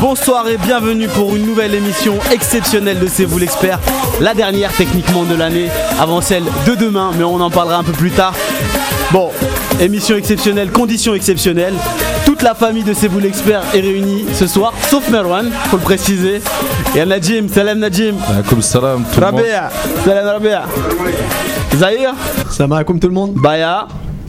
Bonsoir et bienvenue pour une nouvelle émission exceptionnelle de C'est vous l'expert, la dernière techniquement de l'année, avant celle de demain, mais on en parlera un peu plus tard. Bon, émission exceptionnelle, conditions exceptionnelles. Toute la famille de C'est vous l'expert est réunie ce soir, sauf Merwan, faut le préciser. Et Najim, salam Najim. Comme salam tout le monde. Rabea, salam Rabea. Zahir, Salam alaikum tout le monde. Baya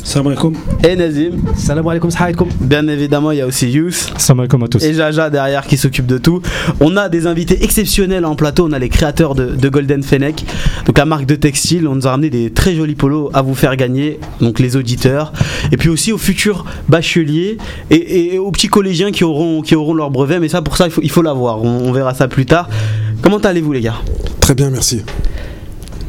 Salam alaikum. et Nazim. Salam alaikum, salam Bien évidemment, il y a aussi Yous. Salam alaikum à tous. et Jaja derrière qui s'occupe de tout. On a des invités exceptionnels en plateau. On a les créateurs de, de Golden Fennec, donc la marque de textile. On nous a ramené des très jolis polos à vous faire gagner, donc les auditeurs. Et puis aussi aux futurs bacheliers et, et aux petits collégiens qui auront, qui auront leur brevet. Mais ça, pour ça, il faut, il faut l'avoir. On, on verra ça plus tard. Comment allez-vous, les gars? Très bien, merci.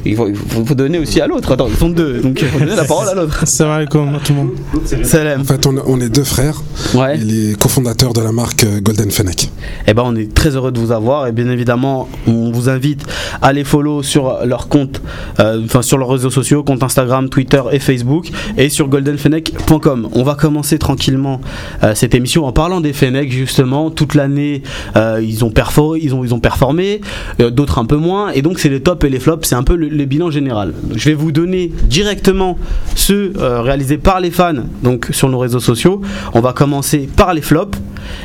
Il faut, il faut- faut donner aussi à l'autre. Attends, ils sont deux, donc il faut donner la parole à l'autre. Salam alaikum à tout le monde. Salam. En fait, on, on est deux frères Ouais. et les cofondateurs de la marque euh, Golden Fennec. Eh ben, on est très heureux de vous avoir et bien évidemment, on vous invite à les follow sur leur compte, euh, enfin sur leurs réseaux sociaux, compte Instagram, Twitter et Facebook, et sur goldenfennec.com. On va commencer tranquillement euh, cette émission en parlant des Fennec justement. Toute l'année, euh, ils ont performé, ils ont ils ont performé, euh, d'autres un peu moins, et donc c'est les tops et les flops. C'est un peu le, le bilan général. Je vais vous donner directement ceux euh, réalisés par les fans, donc sur nos réseaux sociaux. On va commencer par les flops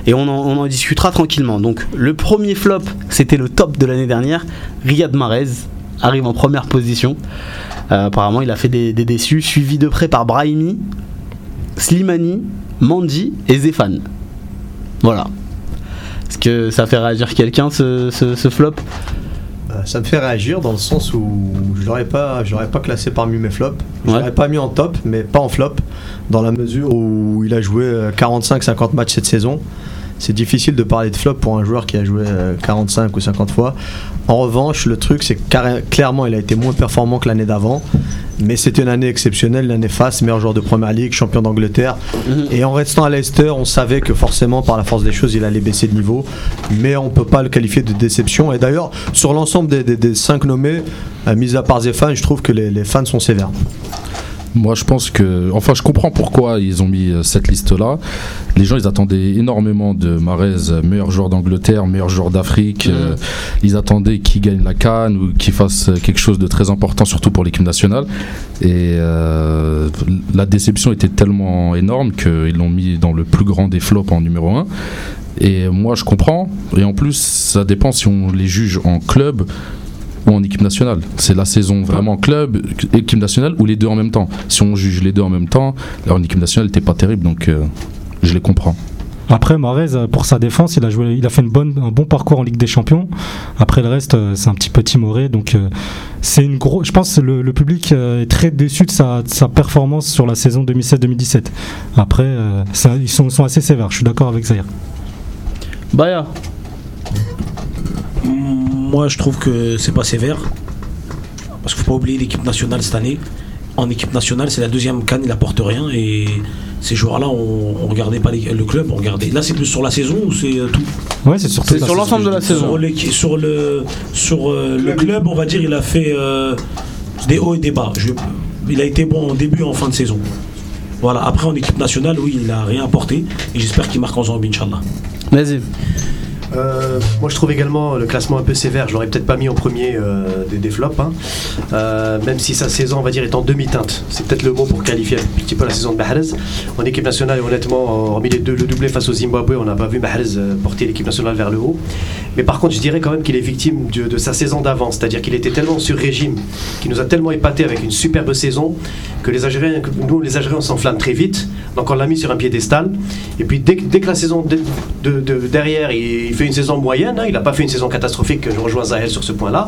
et on en, discutera tranquillement. Donc le premier flop, c'était le top de l'année dernière. Riyad Mahrez arrive en première position. Euh, apparemment, il a fait des, déçus, suivi de près par Brahimi, Slimani, Mandy et Zéphane. Voilà. Est-ce que ça fait réagir quelqu'un ce, flop? Ça me fait réagir dans le sens où je l'aurais pas, je l'aurais pas classé parmi mes flops. Je Ouais. l'aurais pas mis en top, mais pas en flop, dans la mesure où il a joué euh, 45-50 matchs cette saison. C'est difficile de parler de flop pour un joueur qui a joué euh, 45 ou 50 fois. En revanche, le truc, c'est que clairement, il a été moins performant que l'année d'avant. Mais c'était une année exceptionnelle, l'année face, meilleur joueur de Première Ligue, champion d'Angleterre. Et en restant à Leicester, on savait que forcément, par la force des choses, il allait baisser de niveau. Mais on peut pas le qualifier de déception. Et d'ailleurs, sur l'ensemble des, des- des cinq nommés, euh, mis à part Zéphane, je trouve que les, les fans sont sévères. Moi, je pense que. Enfin, je comprends pourquoi ils ont mis euh, cette liste-là. Les gens, ils attendaient énormément de Marez, euh, meilleur joueur d'Angleterre, meilleur joueur d'Afrique. euh, ils attendaient qu'il gagne la Cannes ou qu'il fasse quelque chose de très important, surtout pour l'équipe nationale. Et euh, la déception était tellement énorme qu'ils l'ont mis dans le plus grand des flops en numéro 1. Et moi, je comprends. Et en plus, ça dépend si on les juge en club ou en équipe nationale. C'est la saison vraiment club, équipe nationale ou les deux en même temps. Si on juge les deux en même temps, alors en équipe nationale, n'était pas terrible, donc euh, je les comprends. Après, Marez, pour sa défense, il a, joué, il a fait une bonne, un bon parcours en Ligue des Champions. Après, le reste, euh, c'est un petit peu timoré. Donc, euh, c'est une grosse. Je pense que le, le public est très déçu de sa, de sa performance sur la saison 2016-2017. Après, euh, ça- ils sont, sont assez sévères. Je suis d'accord avec Zahir. Baya. Moi, je trouve que c'est pas sévère. Parce qu'il faut pas oublier l'équipe nationale cette année. En équipe nationale, c'est la deuxième canne, il apporte rien. Et ces joueurs-là, on, on regardait pas les- le club, on regardait. Là, c'est plus sur la saison ou c'est euh, tout? Ouais, c'est surtout C'est ça, sur l'ensemble de la saison. Sur, l'équi- sur le, sur euh, le club, on va dire, il a fait euh, des hauts et des bas. Je- il a été bon en début et en fin de saison. Voilà. Après, en équipe nationale, oui, il n'a rien apporté. Et j'espère qu'il marque en Zambie, Inch'Allah. Vas-y. Euh, moi je trouve également le classement un peu sévère, je l'aurais peut-être pas mis en premier euh, des, des flops, hein. Euh, même si sa saison on va dire est en demi-teinte, c'est peut-être le mot pour qualifier un petit peu la saison de Mahrez. En équipe nationale, honnêtement, hormis les deux, le doublé face au Zimbabwe, on n'a pas vu Mahrez porter l'équipe nationale vers le haut. Mais par contre, je dirais quand même qu'il est victime de, sa saison d'avant, c'est-à-dire qu'il était tellement sur régime, qu'il nous a tellement épaté avec une superbe saison, que les Algériens, nous les Algériens on s'enflamme très vite, donc on l'a mis sur un piédestal. Et puis dès, que- la saison de- derrière, il, il une saison moyenne, hein, il n'a pas fait une saison catastrophique, je rejoins Zahel sur ce point-là.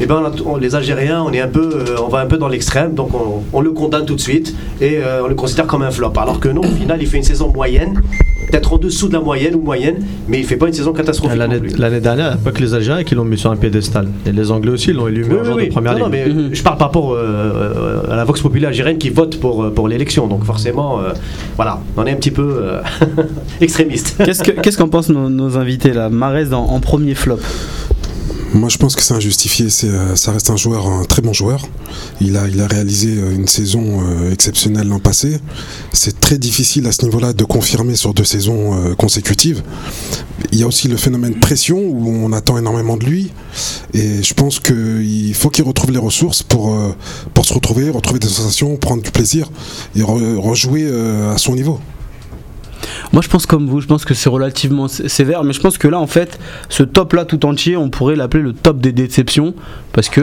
Et ben a- on- les Algériens, euh, on va un peu dans l'extrême, donc on, on le condamne tout de suite et euh, on le considère comme un flop. Alors que non, au final, il fait une saison moyenne, peut-être en dessous de la moyenne ou moyenne, mais il fait pas une saison catastrophique. L'année dernière, il n'y a pas que les Algériens qui l'ont mis sur un piédestal. Et les Anglais aussi l'ont élu Oui, meilleur oui, joueur oui. de première Non, non, mais Mhm. je parle par rapport euh, à la Vox Populi algérienne qui vote pour, euh, pour l'élection. Donc forcément, euh, voilà, on est un petit peu euh, extrémiste. Qu'est-ce que- qu'est-ce qu'en pensent nos, nos invités là? Marez en, en premier flop Moi, je pense que c'est injustifié. Euh, ça reste un joueur, un très bon joueur. Il a, il a réalisé euh, une saison euh, exceptionnelle l'an passé. C'est très difficile à ce niveau-là de confirmer sur deux saisons consécutives. Il y a aussi le phénomène pression où on attend énormément de lui. Et je pense qu'il faut qu'il retrouve les ressources pour, pour se retrouver, retrouver des sensations, prendre du plaisir et re- rejouer à son niveau. Moi, je pense comme vous, je pense que c'est relativement sé- sévère, mais je pense que là, en fait, ce top-là tout entier, on pourrait l'appeler le top des déceptions, parce que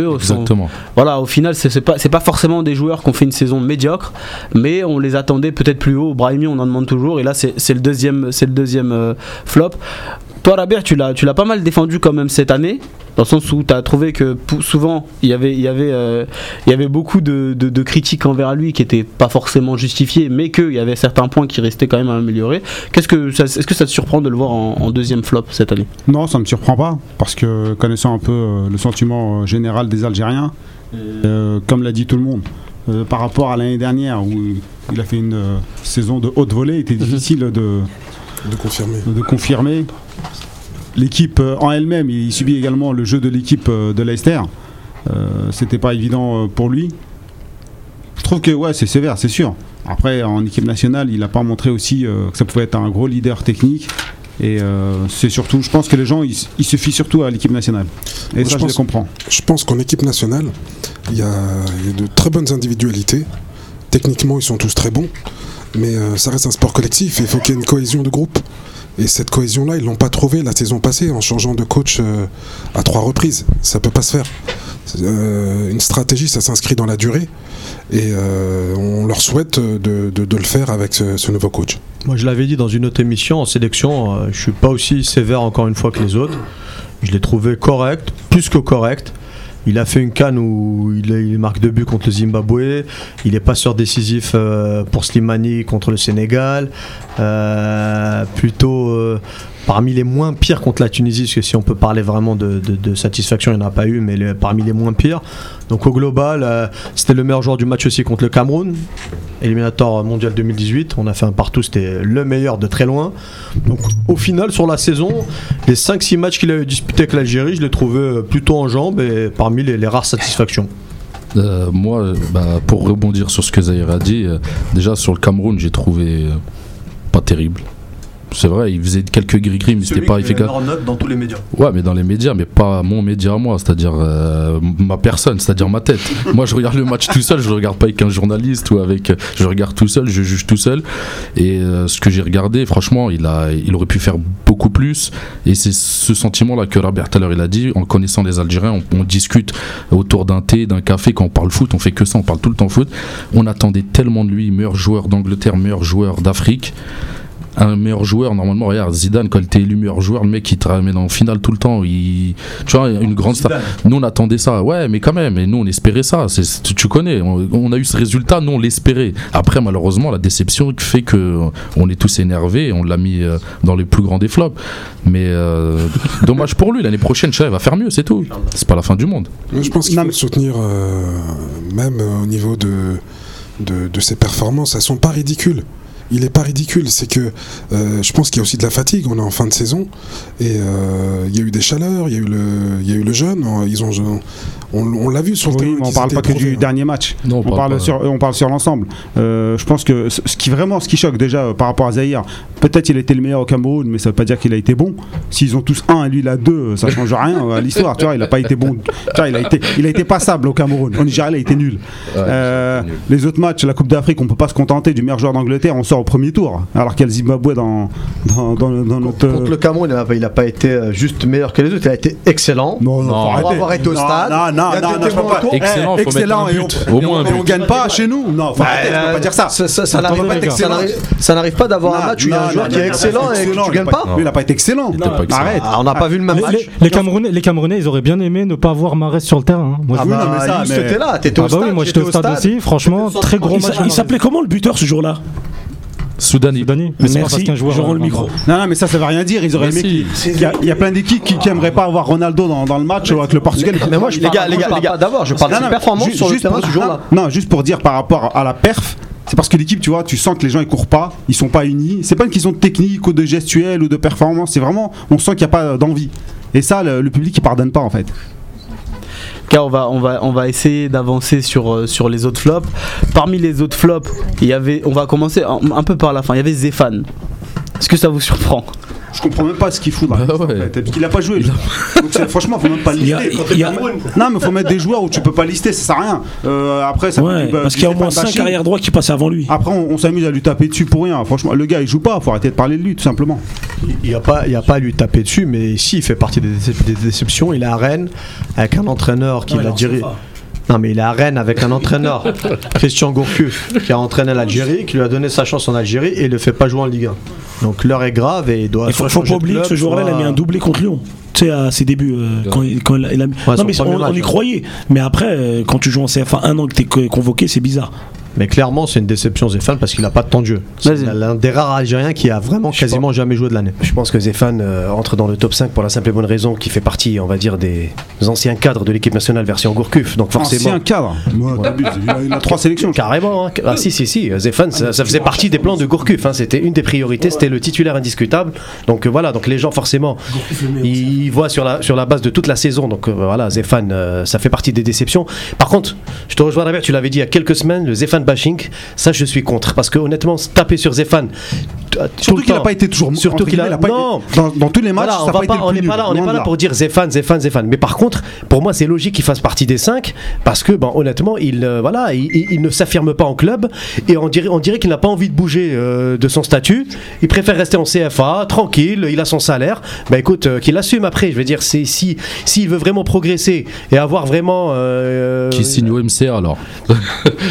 voilà, au final, c'est pas, c'est pas forcément des joueurs qui ont fait une saison médiocre, mais on les attendait peut-être plus haut. Brahimi, on en demande toujours, et là, c'est le deuxième, c'est le deuxième euh, flop. Toi, Rabert, tu l'as, tu l'as pas mal défendu quand même cette année, dans le sens où tu as trouvé que souvent il y avait, il y avait, euh, il y avait beaucoup de, de- de critiques envers lui qui étaient pas forcément justifiées, mais qu'il y avait certains points qui restaient quand même à améliorer. Qu'est-ce que ça, est-ce que ça te surprend de le voir en, en deuxième flop cette année? Non, ça ne me surprend pas, parce que connaissant un peu euh, le sentiment euh, général des Algériens, euh, comme l'a dit tout le monde, euh, par rapport à l'année dernière où il a fait une euh, saison de haute volée, il était difficile de, De confirmer. de confirmer. L'équipe euh, en elle-même, il subit également le jeu de l'équipe euh, de Leicester. Euh, C'était pas évident euh, pour lui. Je trouve que ouais, c'est sévère, c'est sûr. Après, en équipe nationale, il n'a pas montré aussi euh, que ça pouvait être un gros leader technique. Et euh, c'est surtout, je pense que les gens, ils, ils se fient surtout à l'équipe nationale. Et ça, je les comprends. Je pense qu'en équipe nationale, il y, a, il y a de très bonnes individualités. Techniquement, ils sont tous très bons. Mais euh, ça reste un sport collectif et il faut qu'il y ait une cohésion de groupe. Et cette cohésion-là, ils l'ont pas trouvée la saison passée en changeant de coach euh, à trois reprises. Ça peut pas se faire. Euh, une stratégie, ça s'inscrit dans la durée. Et euh, on leur souhaite de, le faire avec ce, ce nouveau coach. Moi, je l'avais dit dans une autre émission en sélection, je suis pas aussi sévère encore une fois que les autres. Je l'ai trouvé correct, plus que correct. Il a fait une canne où il, marque deux buts contre le Zimbabwe. Il est passeur décisif euh, pour Slimani contre le Sénégal. Euh, plutôt euh, parmi les moins pires contre la Tunisie, parce que si on peut parler vraiment de, satisfaction, il n'y en a pas eu, mais parmi les moins pires. Donc au global, euh, c'était le meilleur joueur du match aussi contre le Cameroun. Éliminator mondial 2018, on a fait un partout, c'était le meilleur de très loin. Donc au final, sur la saison, les 5-6 matchs qu'il a disputés avec l'Algérie, je l'ai trouvé euh, plutôt en jambes et parmi les, rares satisfactions. Euh, moi, bah, pour rebondir sur ce que Zahir a dit, déjà sur le Cameroun, j'ai trouvé pas terrible. C'est vrai, il faisait quelques gris-gris, mais c'était pas efficace. note dans tous les médias. Ouais, mais dans les médias, mais pas mon média à moi, c'est-à-dire euh, ma personne, c'est-à-dire ma tête. moi, je regarde le match tout seul, je le regarde pas avec un journaliste ou avec. Je regarde tout seul, je juge tout seul. Et euh, ce que j'ai regardé, franchement, il, a, il aurait pu faire beaucoup plus. Et c'est ce sentiment-là que Robert tout à l'heure il a dit. En connaissant les Algériens, on, on discute autour d'un thé, d'un café. Quand on parle foot, on fait que ça, on parle tout le temps foot. On attendait tellement de lui, meilleur joueur d'Angleterre, meilleur joueur d'Afrique un meilleur joueur normalement regarde Zidane quand il était élu meilleur joueur le mec il te ramène en finale tout le temps il tu vois une grande star. Nous on attendait ça ouais mais quand même et nous on espérait ça c'est tu, tu connais on, on a eu ce résultat nous on l'espérait. Après malheureusement la déception fait que on est tous énervés on l'a mis euh, dans les plus grands des flops. Mais euh, dommage pour lui l'année prochaine Chef va faire mieux c'est tout. C'est pas la fin du monde. Mais je pense qu'il Non, faut mais- soutenir euh, même au niveau de, de, de ses performances. Elles sont pas ridicules. Il est pas ridicule, c'est que euh, je pense qu'il y a aussi de la fatigue. On est en fin de saison et euh, il y a eu des chaleurs, il y a eu le, il y a eu le jeûne. Ils ont, on, on l'a vu sur le terrain. mais on parle pas que du hein. dernier match. non On parle, pas- sur, on parle sur l'ensemble. Euh, je pense que ce ce qui vraiment, ce qui choque déjà euh, par rapport à Zahir, peut-être il a été le meilleur au Cameroun, mais ça veut pas dire qu'il a été bon. S'ils ont tous un et lui il a deux, ça change rien à l'histoire. Tu vois, il a pas été bon. Tu vois, il a été, il a été passable au Cameroun. Au Nigeria, il a été nul. Ouais, Euh, nul. les autres matchs, la Coupe d'Afrique, on peut pas se contenter du meilleur joueur d'Angleterre. On sort au premier tour, alors qu'il y a le Zimbabwe dans dans, dans, dans notre. Contre le Cameroun, il n'a pas, il a pas été euh, juste meilleur que les autres, il a été excellent. Non, Non. Pour arrêter. avoir été au Non, stade, Non, non, il y a non, non, témoins pas. Excellent, Eh, faut excellent, mettre un et on- au moins un on gagne pas chez nous. Non, faut arrêter, on peut pas dire ça. Ça, ça, n'arrive on pas d'avoir un Non, match où il y a non, un joueur non, qui est non, excellent non, et tu gagnes pas- il n'a pas été excellent. Arrête. Ah, on n'a pas vu le même Les, match. les- Camerounais, les Camerounais, ils auraient bien aimé ne pas avoir Marès sur le terrain. hein. Moi, je Ah non, bah, mais ça, Yous, mais- t'étais là, t'étais Ah au bah stade. oui, moi j'étais au stade aussi. Franchement, très gros match. il s'appelait comment le buteur ce jour-là? Soudani Soudani. Mais c'est parce Merci, qu'un joueur. je rends le micro. Non, non, mais ça, ça veut rien dire. Ils auraient Mais aimé il y, a- il y a plein d'équipes qui n'aimeraient pas avoir Ronaldo dans, dans le match avec le Portugal. Mais moi, je Les parle- gars, les gars, les d'avoir, je parle de ju- sur le juste terrain pour- ce jour-là. Non, non, juste pour dire par rapport à la perf, c'est parce que l'équipe, tu vois, tu sens que les gens ils courent pas, ils sont pas unis. C'est pas une question de technique ou de gestuelle ou de performance, c'est vraiment, on sent qu'il n'y a pas d'envie. Et ça, le, le public, il pardonne pas en fait. On va, on va, on va essayer d'avancer sur, euh, sur les autres flops. Parmi les autres flops, il y avait, on va commencer un, un peu par la fin. Il y avait Zéphane. Est-ce que ça vous surprend? Je comprends même pas ce qu'il fout Bah en ouais. fait, parce qu'il a pas joué. Donc, franchement, faut même pas le Il y a- lister. il a- Non, mais faut mettre des joueurs où tu peux pas lister, ça sert à rien. Euh, après, ça Ouais, bah, parce qu'il y a au moins Stéphane 5 bashing. arrière droits qui passaient avant lui. Après, on, on s'amuse à lui taper dessus pour rien. Franchement, le gars, il joue pas. Faut arrêter de parler de lui, tout simplement. Il n'y a, pas- il y a pas à lui taper dessus, mais si, il fait partie des, décep- des déceptions. Il est à Rennes avec un entraîneur qui Ouais, l'a dirigé. Non, mais il est à Rennes avec un entraîneur, Christian Gourcuff, qui a entraîné l'Algérie, qui lui a donné sa chance en Algérie et il le fait pas jouer en Ligue 1. Donc l'heure est grave et il doit. Il faut, soit faut pas oublier que ce joueur-là, il a soit- mis un doublé contre Lyon. Tu sais, à ses débuts, euh, quand, il, quand il a, il a mis- son non, mais on, match, on y ouais. croyait. Mais après, euh, quand tu joues en CFA un an que tu es convoqué, c'est bizarre. Mais clairement, c'est une déception Zéphane parce qu'il n'a pas de temps de jeu. C'est l'un des rares Algériens qui a vraiment Je quasiment jamais joué de l'année. Je pense que Zéphane euh, entre dans le top 5 pour la simple et bonne raison qu'il fait partie, on va dire, des anciens cadres de l'équipe nationale version Gourcuff. Donc forcément. Ancien cadre. Moi, il, a, il a trois sélections. Carrément, hein. ah si si si, Zéphane, ça, ça faisait partie des plans de Gourcuff, hein. c'était une des priorités, c'était le titulaire indiscutable. Donc euh, voilà, donc les gens forcément, ils voient sur la, sur la base de toute la saison, donc euh, voilà, Zéphane, euh, ça fait partie des déceptions. Par contre, je te rejoins Robert, tu l'avais dit il y a quelques semaines, le Zéphane bashing, ça je suis contre, parce que honnêtement, se taper sur Zéphane, tout Surtout qu'il n'a pas été toujours. Surtout qu'il a- non. été- dans, dans tous les matchs, voilà, ça on va pas, on n'est pas là, on n'est pas là pour dire Zéphane, Zéphane, Zéphane. Mais par contre, pour moi, c'est logique qu'il fasse partie des 5 parce que, ben, honnêtement, il, euh, voilà, il, il- il ne s'affirme pas en club et on dirait, on dirait qu'il n'a pas envie de bouger euh, de son statut. Il préfère rester en CFA, tranquille, il a son salaire. Ben écoute, euh, qu'il assume après. Je veux dire, c'est si s'il veut vraiment progresser et avoir vraiment. euh, Qui signe au MCA alors?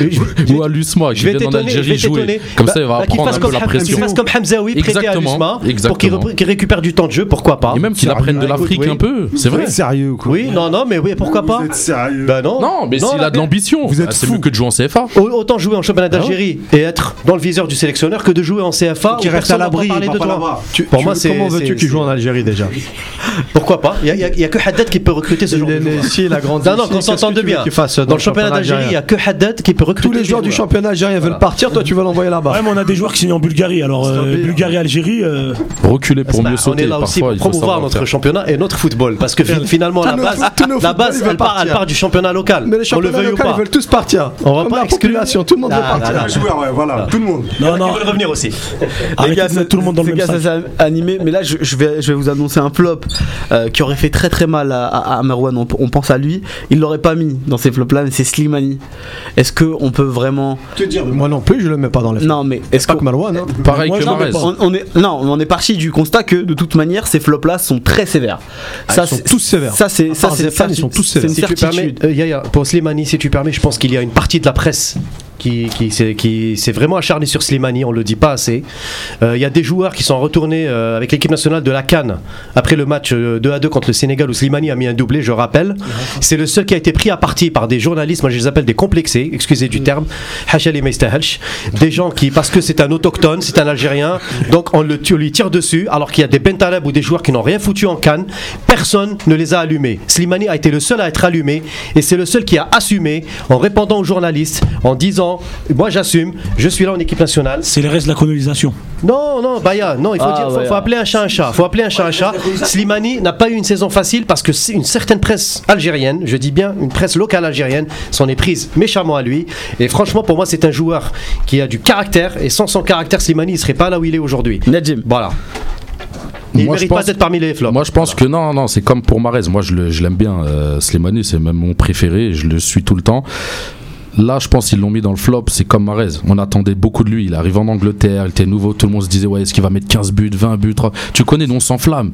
Je- Ou à l'USMA, qui je vais vient en t'étonner, je vais Algérie jouer. Comme Bah, ça, il va bah, prendre fasse un peu la pression. Qu'il fasse comme Hamzaoui prêté à Exactement, l'USMA pour qu'il récupère du temps de jeu, pourquoi pas? Et même qu'il apprenne de l'Afrique oui. un peu, c'est Vous vrai. êtes sérieux quoi Oui, non, non, mais oui, pourquoi pas? Vous êtes sérieux Bah non. Non, mais s'il a de l'ambition, Vous êtes bah, c'est fou. mieux que de jouer en CFA. Au- Autant jouer en championnat d'Algérie et être dans le viseur du sélectionneur que de jouer en CFA Qui reste à l'abri, parler de toi. Pour moi, c'est- comment veux-tu qu'il joue en Algérie déjà? Pourquoi pas? Il n'y a, il y a que Haddad qui peut recruter ce genre de Non, non, qu'on s'entende bien. Dans le championnat d'Algérie, il n'y a que Haddad qui peut recruter. Tous les joueurs du championnat algérien veulent partir, toi tu vas l'envoyer là-bas. Ouais, mais on a des joueurs qui signent en Bulgarie. Alors, euh, hein. Bulgarie-Algérie. euh, Reculer pour Bah, mieux on sauter. est là aussi Parfois, pour promouvoir notre faire. championnat et notre football. Parce que fi- finalement, la base, la base elle, part, elle partir. part du championnat local. Mais les championnats locaux, ils veulent tous partir. On va pas exclure- tout le monde veut Ah, partir. Les joueurs, ouais, voilà, tout le monde. Non, non. Ils veulent revenir aussi. Arrêtez gars, de mettre tout le monde dans le les même gars, sac. ça s'est animé, mais là je, vais, je vais vous annoncer un flop euh, qui aurait fait très très mal à, Merwan. On, on pense à lui, il l'aurait pas mis dans ces flops là, mais c'est Slimani. Est-ce que on peut vraiment. Que dire de Moi non plus, je le mets pas dans les Non, mais est-ce pas que Malouane. Hein. Pareil Moi, que pas. on, on est non, on est parti du constat que de toute manière ces flops là sont très sévères. ils sont tous sévères. Ça c'est ça c'est ils sont tous sévères. Si tu permets, certitude. euh, Yaya, pour Slimani, si tu permets, je pense qu'il y a une partie de la presse qui, qui, qui s'est vraiment acharnée sur Slimani, on le dit pas assez. Euh, Il y a des joueurs qui sont retournés euh, avec l'équipe nationale de la Cannes après le match euh, 2 à 2 contre le Sénégal où Slimani a mis un doublé, je rappelle. C'est le seul qui a été pris à partie par des journalistes, moi je les appelle des complexés, excusez du terme, des gens qui, parce que c'est un autochtone, c'est un Algérien, donc on, le, on lui tire dessus, alors qu'il y a des Bentaleb ou des joueurs qui n'ont rien foutu en Cannes, personne ne les a allumés. Slimani a été le seul à être allumé et c'est le seul qui a assumé en répondant aux journalistes, en disant Moi j'assume, je suis là en équipe nationale. C'est les restes de la colonisation. Non, non, Baya, non, il faut, Ah, dire, faut, ouais. faut appeler un chat un chat. faut appeler un chat un chat. Slimani n'a pas eu une saison facile parce que c'est une certaine presse algérienne, je dis bien une presse locale algérienne, s'en est prise méchamment à lui. Et franchement, pour moi, c'est un joueur qui a du caractère et sans son caractère, Slimani, il serait pas là où il est aujourd'hui. Nadjim. Voilà. Il ne Moi, je mérite pas d'être parmi les flops. Moi je pense que non, non, c'est comme pour Marez. Moi je le- je l'aime bien, euh, Slimani, c'est même mon préféré, je le suis tout le temps. Là, je pense qu'ils l'ont mis dans le flop, c'est comme Marez. On attendait beaucoup de lui. Il arrive en Angleterre, il était nouveau, tout le monde se disait, ouais, est-ce qu'il va mettre 15 buts, 20 buts 30? Tu connais, nous on s'enflamme.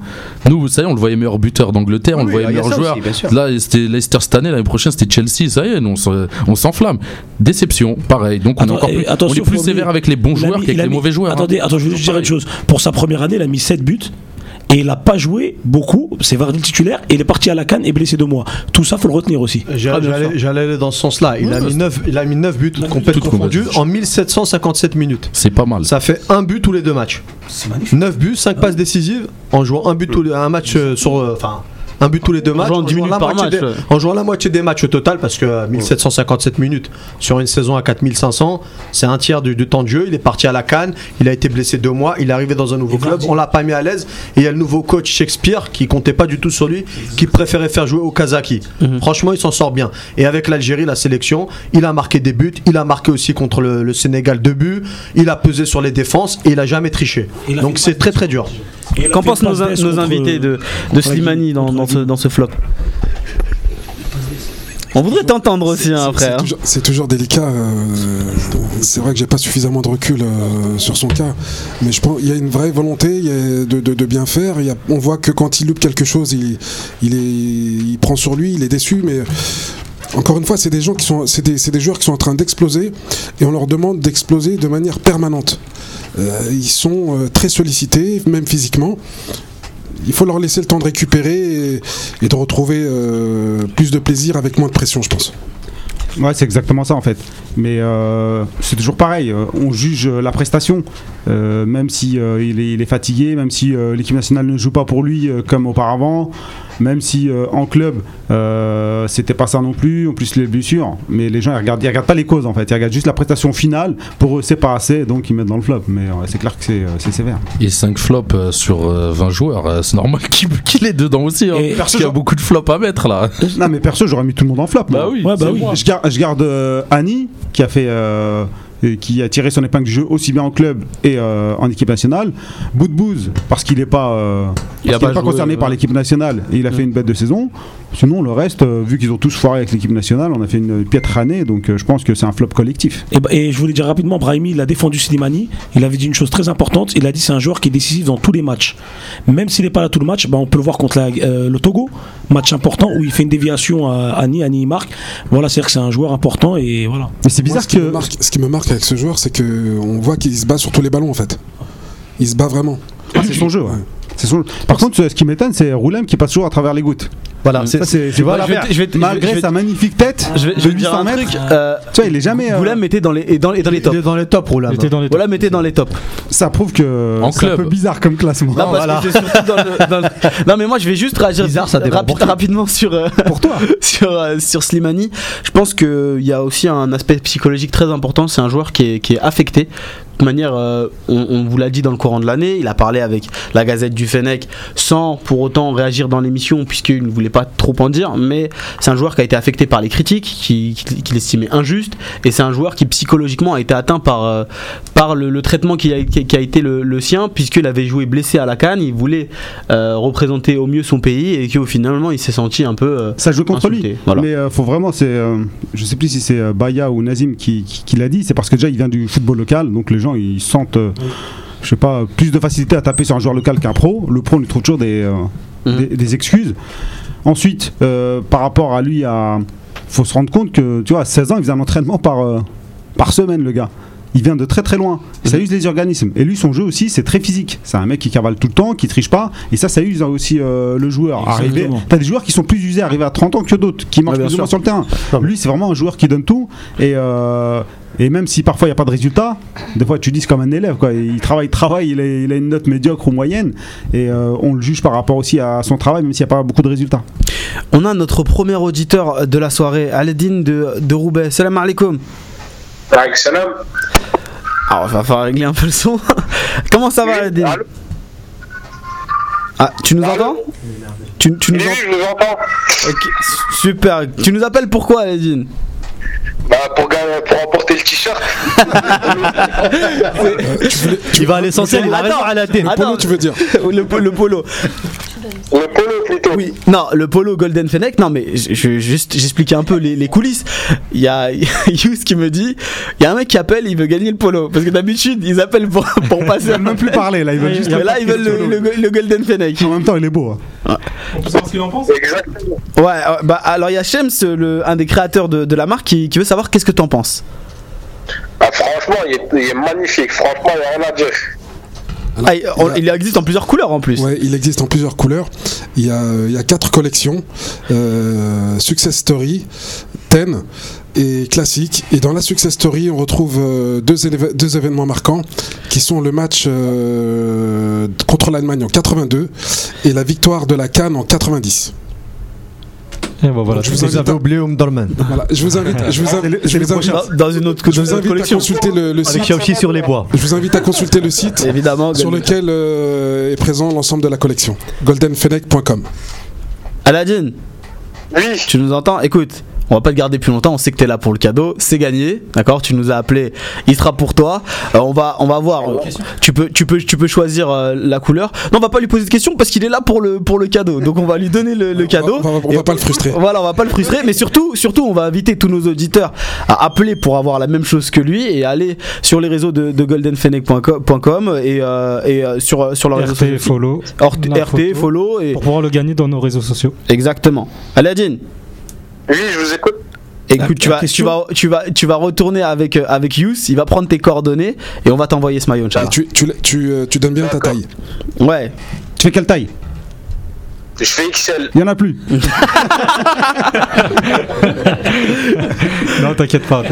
Nous, vous savez, on le voyait meilleur buteur d'Angleterre, on le voyait il y a meilleur joueur. aussi. Là, c'était Leicester cette année, l'année prochaine, c'était Chelsea, ça y est, nous, on se- on s'enflamme. Déception, pareil. Donc on est Attends, encore et plus, on attention, est plus sévère avec les bons joueurs qu'avec les mis- mauvais joueurs. hein. Attendez, attends, je veux juste dire une chose. Pour sa première année, il a mis 7 buts. Et il n'a pas joué beaucoup, c'est Vardy le titulaire, et il est parti à la canne et blessé deux mois. Tout ça, faut le retenir aussi. J'allais- J'allais aller dans ce sens-là. Il, a mis 9, il a mis 9 buts complètement Toutes confondus en 1757 minutes. C'est pas mal. Ça fait un but tous les deux matchs. C'est magnifique. 9 buts, 5 passes décisives en jouant un but tous les, un match euh, sur. euh, Un but tous les deux matchs. jouant en 10 jouant minutes la par moitié match, des- ouais. En jouant la moitié des matchs au total, parce que euh, 1757 minutes sur une saison à 4500, c'est un tiers du, du temps de jeu. Il est parti à la Cannes, il a été blessé deux mois, il est arrivé dans un nouveau club, on l'a pas mis à l'aise. Et il y a le nouveau coach Shakespeare qui comptait pas du tout sur lui, qui préférait faire jouer au Kazaki. Mhm. Franchement, il s'en sort bien. Et avec l'Algérie, la sélection, il a marqué des buts, il a marqué aussi contre le, le Sénégal deux buts, il a pesé sur les défenses et il a jamais triché. A Donc c'est très très dur. Qu'en pensent nos, invités de, la Slimani dans, ce, Guinée. dans ce flop On voudrait t'entendre aussi, hein, C'est- après. c'est hein. toujours- délicat. euh, c'est vrai que j'ai pas suffisamment de recul euh, sur son cas, mais je pense il y a une vraie volonté il y a de, de- de bien faire. Il y a- on voit que quand il loupe quelque chose, il, il, est, il prend sur lui, il est déçu, mais. Encore une fois, c'est des gens qui sont, c'est des, c'est des joueurs qui sont en train d'exploser et on leur demande d'exploser de manière permanente. Euh, ils sont euh, très sollicités, même physiquement. Il faut leur laisser le temps de récupérer et, de retrouver euh, plus de plaisir avec moins de pression, je pense. Ouais, c'est exactement ça en fait. Mais c'est toujours pareil. on juge la prestation, même si il, est, fatigué, même si l'équipe nationale ne joue pas pour lui comme auparavant, même si euh, en club euh, c'était pas ça non plus. En plus les blessures. Mais les gens ils regardent, ils regardent pas les causes en fait. Ils regardent juste la prestation finale. Pour eux c'est pas assez, donc ils mettent dans le flop. Mais euh, c'est clair que c'est euh, sévère. Et 5 flops sur euh, 20 joueurs, euh, c'est normal qu'il qu'il est dedans aussi. Hein, Et parce qu'il y a beaucoup de flops à mettre là. non mais perso j'aurais mis tout le monde en flop. Bah moi. oui, Ouais, bah oui. moi. Je garde, je garde euh, Annie qui a fait euh, qui a tiré son épingle du jeu aussi bien en club et euh, en équipe nationale. Boudbouz parce qu'il n'est pas, euh, Il a parce qu'il pas est pas joué, concerné ouais. par l'équipe nationale et il a fait une bête de saison. Sinon le reste, euh, vu qu'ils ont tous foiré avec l'équipe nationale, on a fait une piètre année donc euh, je pense que c'est un flop collectif. Et, bah- et je voulais dire rapidement, Brahimi, il a défendu Slimani. Il avait dit une chose très importante. Il a dit c'est un joueur qui est décisif dans tous les matchs. Même s'il n'est pas là tout le match, bah, on peut le voir contre la- euh, le Togo, match important où il fait une déviation à Annie, Annie marque. Voilà, c'est-à-dire que c'est un joueur important et voilà. Mais c'est Moi, bizarre ce qui, me que marque, ce qui me marque avec ce joueur, c'est que on voit qu'il se bat sur tous les ballons en fait. Il se bat vraiment. Ah, c'est son jeu. ouais. Son- Par contre, ce qui m'étonne, c'est Roulem qui passe toujours à travers les gouttes. Voilà, Ça, c'est je vais je Malgré je vais te- sa magnifique tête Je vais, je de vais te dire 800 un mètres, truc. Euh, tu vois, il est jamais. euh, Boulem était dans les, et dans, et dans les il tops. dans les tops, Roland. Il était dans les les tops. ça prouve que En c'est un club. peu bizarre comme classement. Non, parce que c'est surtout dans le, dans le- Non, mais moi je vais juste réagir Bizarre, ça rapidement sur, euh, Pour toi. sur, euh, sur Slimani. Je pense qu'il y a aussi un aspect psychologique très important. C'est un joueur qui est, qui est affecté. De toute manière, euh, on, on vous l'a dit dans le courant de l'année, il a parlé avec la Gazette du Fennec sans pour autant réagir dans l'émission puisqu'il ne voulait pas trop en dire. Mais c'est un joueur qui a été affecté par les critiques, qui- qui- qu'il estimait injustes, et c'est un joueur qui psychologiquement a été atteint par, euh, par le, le traitement qui a, qui- qui a été le, le sien, puisqu'il avait joué blessé à la canne, il voulait euh, représenter au mieux son pays, et qu'au finalement il s'est senti un peu. Ça joue contre Insulté, lui. voilà. Mais faut vraiment, c'est, je sais plus si c'est Baya ou Nazim qui, qui- qui l'a dit. C'est parce que déjà il vient du football local, donc les gens ils sentent, euh, je sais pas, plus de facilité à taper sur un joueur local qu'un pro. Le pro, on lui trouve toujours des, euh, des, des excuses. Ensuite, euh, par rapport à lui, à, faut se rendre compte que, tu vois, à 16 ans, il faisait un entraînement par, par semaine, le gars. Il vient de très très loin. Ça use les organismes. Et lui, son jeu aussi, c'est très physique. C'est un mec qui cavale tout le temps, qui triche pas. Et ça, ça use aussi euh, le joueur. Exactement. t'as des joueurs qui sont plus usés, arrivés à 30 ans que d'autres, qui marchent Ouais, plus ou moins sur le terrain. Lui, c'est vraiment un joueur qui donne tout. Et, euh, et même si parfois il n'y a pas de résultat, des fois tu dis comme un élève. Quoi. Il travaille, travaille, il a, il a une note médiocre ou moyenne. Et euh, on le juge par rapport aussi à son travail, même s'il n'y a pas beaucoup de résultats. On a notre premier auditeur de la soirée, Aladine de, de Roubaix. Salam alaikum. Salam. Alors, il va falloir régler un peu le son. Comment ça va, allô Ah, tu nous Allô entends tu, tu nous Oui, je vous entends. Ok, super. Tu nous appelles pourquoi, Aladine Bah, pour, gagner- pour emporter le t-shirt. Il va à l'essentiel, il a raison, Aladdin. Attends. Polo, tu veux dire le, po- le polo. Le polo plutôt. Oui, non, le polo Golden Fennec, non, mais je, je- juste, j'expliquais un peu les, les coulisses. Il y a Yous qui me dit il y a un mec qui appelle, il veut gagner le polo. Parce que d'habitude, ils appellent pour, pour passer Ils veulent même plus parler là, ils veulent juste. Mais là, ils veulent le, le- le Golden Fennec. En même temps, il est beau. hein. Exactement. Ouais, ouais, bah alors il y a Shems, le, un des créateurs de, de la marque, qui, qui veut savoir qu'est-ce que t'en penses? Ah, franchement, il est, il est magnifique. Franchement, il n'y a rien à dire. Ah, il, on- il existe en plusieurs couleurs en plus. Ouais, il existe en plusieurs couleurs. Il y a, il y a quatre collections euh, Success Story, Ten et Classique. Et dans la Success Story, on retrouve euh, deux, événements marquants qui sont le match euh, contre l'Allemagne en 82 et la victoire de la Cannes en 90. Et bon, voilà. Je vous invite avez à, oublié Umdorman. voilà, je vous invite, je vous invite, je vous invite, Dans une autre, je vous invite à consulter le, le Avec site. Xiaoxi sur les bois. Je vous invite à consulter le site Évidemment. sur lequel euh, est présent l'ensemble de la collection. goldenfennec.com. Aladine, Oui, tu nous entends? Écoute, on va pas te garder plus longtemps, on sait que t'es là pour le cadeau, c'est gagné, d'accord? Tu nous as appelé, il sera pour toi. Euh, on va on va voir. Tu peux tu peux tu peux choisir euh, la couleur. Non, on va pas lui poser de questions parce qu'il est là pour le pour le cadeau. Donc on va lui donner le, le cadeau. On va, on va pas le frustrer. Voilà, on va pas le frustrer, mais surtout, surtout, on va inviter tous nos auditeurs à appeler pour avoir la même chose que lui et aller sur les réseaux de, de goldenfennec.com et, euh, et sur sur leurs réseaux RT, sociaux. follow. RT, follow et Pour pouvoir le gagner dans nos réseaux sociaux. exactement. Aladine, oui, je vous écoute. écoute, tu vas, tu vas, tu vas, tu vas retourner avec euh, avec Yous, il va prendre tes coordonnées et on va t'envoyer ce maillot. Tu, tu, tu, euh, tu donnes bien ta taille. Ouais. Tu fais quelle taille? Je fais XL. Il y en a plus. Non, t'inquiète pas.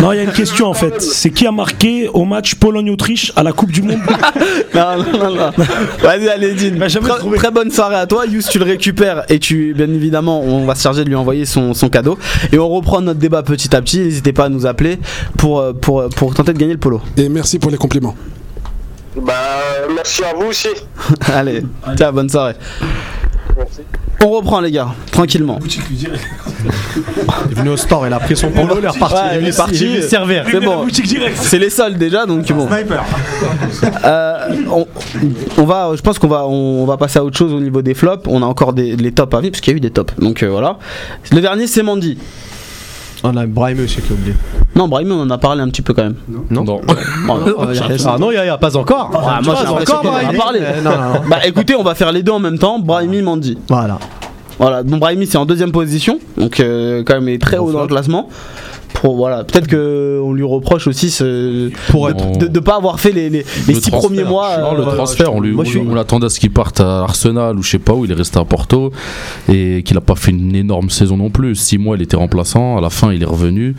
Non, il y a une question en fait. C'est qui a marqué au match Pologne-Autriche à la Coupe du Monde Non, non, non, non. Vas-y, Aladine. va jamais Très, trouver. très bonne soirée à toi. Yous, tu le récupères et tu, bien évidemment, on va se charger de lui envoyer son, son cadeau. Et on reprend notre débat petit à petit. N'hésitez pas à nous appeler pour, euh, pour, pour tenter de gagner le polo. Et merci pour les compliments. Bah, merci à vous aussi. Allez, tiens, bonne soirée. Merci. On reprend, les gars, tranquillement. Il est venu au store, il a pris son polo, il est reparti. Ouais, il est parti. Il est serveur. C'est bon. C'est les soldes déjà, donc bon. Euh, on, on va, je pense qu'on va, on va passer à autre chose au niveau des flops. On a encore des, les tops à venir parce qu'il y a eu des tops. Donc euh, voilà. Le dernier, c'est Mandy. On a Brahim aussi qui a oublié. Non, Brahim, on en a parlé un petit peu quand même. Non. Non. Ah non, Yaya, pas encore. Ah, moi, j'ai l'impression qu'on en a parlé. Euh, non, non, non. Bah écoutez, on va faire les deux en même temps. Brahimi, Mandy. Voilà. Voilà, donc Brahimi c'est en deuxième position, donc euh, quand même il est très haut dans le classement. Pour, voilà, peut-être que on lui reproche aussi ce, Pour de, de, de pas avoir fait les, les, les Le six transfert. premiers mois. Non, euh, le voilà. transfert, on, lui, Moi, je suis- on l'attendait à ce qu'il parte à Arsenal ou je sais pas où, il est resté à Porto et qu'il a pas fait une énorme saison non plus. Six mois, il était remplaçant, à la fin, il est revenu.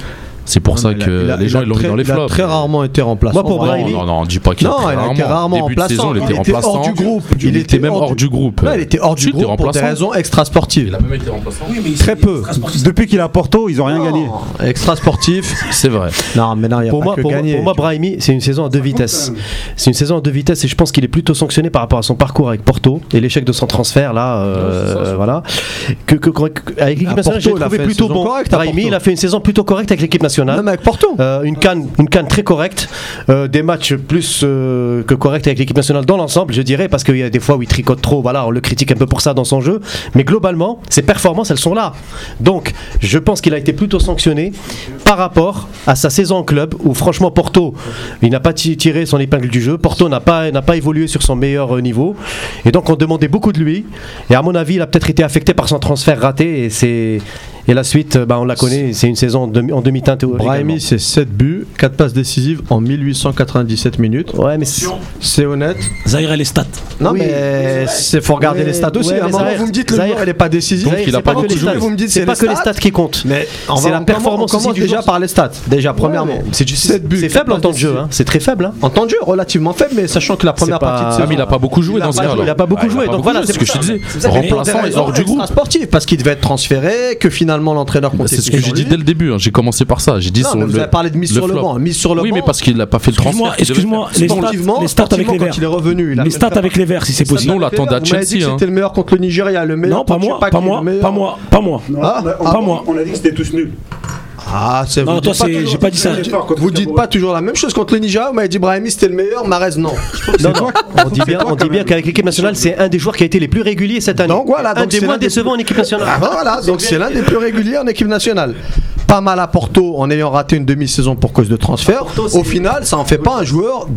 C'est pour ça que a- les gens l'ont mis dans les il a flops. très rarement été remplaçant. Moi, pour Brahimi. non, non, non, dis pas qu'il a Non, très il a rarement. été rarement Début de saison, il était Il était remplaçant. hors du groupe. Il, était même hors du groupe. Il était hors du groupe pour des raisons extra-sportives. Il a même été remplaçant. Oui, mais il- Très peu. Depuis qu'il a Porto, ils ont rien gagné. Extra-sportif. C'est vrai. Non, mais non, il y a Pour pas moi, que pour, moi- gagner. pour moi, Brahimi, c'est une saison à deux vitesses. C'est une saison à deux vitesses et je pense qu'il est plutôt sanctionné par rapport à son parcours avec Porto et l'échec de son transfert là, euh, voilà. Que, avec l'équipe À nationale, Porto, j'ai il a trouvé fait une plutôt saison bon. à Brahimi, il a fait une saison plutôt correcte avec l'équipe nationale. Même avec Porto. Euh, une canne, une canne très correcte, euh, des matchs plus euh, que corrects avec l'équipe nationale dans l'ensemble, je dirais, parce qu'il y a des fois où il tricote trop, voilà, on le critique un peu pour ça dans son jeu, mais globalement, ses performances, elles sont là. Donc, je pense qu'il a été plutôt sanctionné par rapport à sa saison en club, où franchement, Porto, il n'a pas ti- tiré son épingle du jeu, Porto n'a pas, n'a pas évolué sur son meilleur niveau, et donc on demandait beaucoup de lui, et à mon avis, il a peut-être été affecté par son transfert raté, et c'est... Et la suite, euh, bah, on la connaît, c'est une saison en demi- en demi-teinte. Brahimi, c'est 7 buts, 4 passes décisives en 1897 minutes. Ouais, mais c'est- honnête. Zahir et les stats. Non, Oui. mais c'est faut regarder les stats aussi. ouais, à un moment, Zahir- vous me dites le Zahir- joueur, il est pas décisif. Donc, il c'est a pas beaucoup joué. Vous me dites, c'est pas que les stats. qui comptent. Mais C'est la on performance commence aussi déjà par les stats. Déjà, premièrement. C'est du 7 buts, C'est faible en temps de jeu, hein. c'est très faible. hein. En temps de jeu, relativement faible, mais sachant que la première partie de saison. Ah, mais il a pas beaucoup joué Il a dans ce cas-là. il a pas beaucoup Ah, joué, donc voilà, c'est ce que je te disais. Remplaçant et hors du groupe. sportif parce qu'il devait être transféré, que finalement l'entraîneur comptait. C'est ce que j'ai dit dès le début. hein. J'ai commencé par ça. J'ai dit Non, son mais vous avez parlé de mise sur le banc. Mise sur le Oui, banc. mais parce qu'il n'a pas fait le transfert. excuse-moi, les les stats avec les quand Verts. il est revenu. il a Les stats avec les Verts, si c'est Sinon, possible. on l'attendait à Chelsea. hein. C'était le meilleur contre le Nigeria, le meilleur. Non, pas moi, pas moi, pas moi, pas moi. Ah, Pas moi. On a dit que c'était tous nuls. Ah, c'est Non, vous toi, dites pas c'est- toujours- j'ai pas dit ça. Vous dites pas toujours la même chose contre le Nigeria. Vous m'avez dit Brahimi c'était le meilleur, Marez non. Non, non, on dit bien, on dit bien qu'avec l'équipe nationale, c'est un des joueurs qui a été les plus réguliers cette année. Donc voilà, un donc des c'est moins l'un des décevants en équipe nationale. Ah, voilà, donc c'est l'un des plus réguliers en équipe nationale. Pas mal à Porto en ayant raté une demi-saison pour cause de transfert. Au final, ça en fait pas un joueur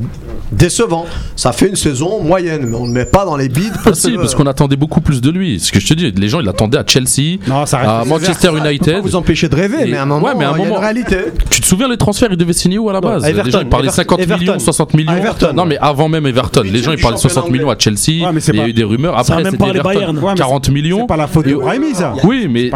décevant. Ça fait une saison moyenne, mais on ne le met pas dans les bides. Ah, Parce si, que- parce qu'on attendait beaucoup plus de lui. Ce que je te dis, les gens ils l'attendaient à Chelsea, Non, ça à Manchester On peut pas United. vous empêcher de rêver, Et- mais à un moment, ouais, mais à un il y a une réalité. Tu te souviens les transferts, ils devaient signer où à la Non, base? À Everton, Les gens ils parlaient Everton, 50 millions, Everton. 60 millions. Everton. Non, mais avant même Everton, les gens ils parlaient 60 millions à Chelsea. Ouais, mais c'est il y a eu des rumeurs. Ça Après, même c'était. Bayern. Ouais, mais 40 millions. C'est pas la faute de Brahimi, ça. Oui, mais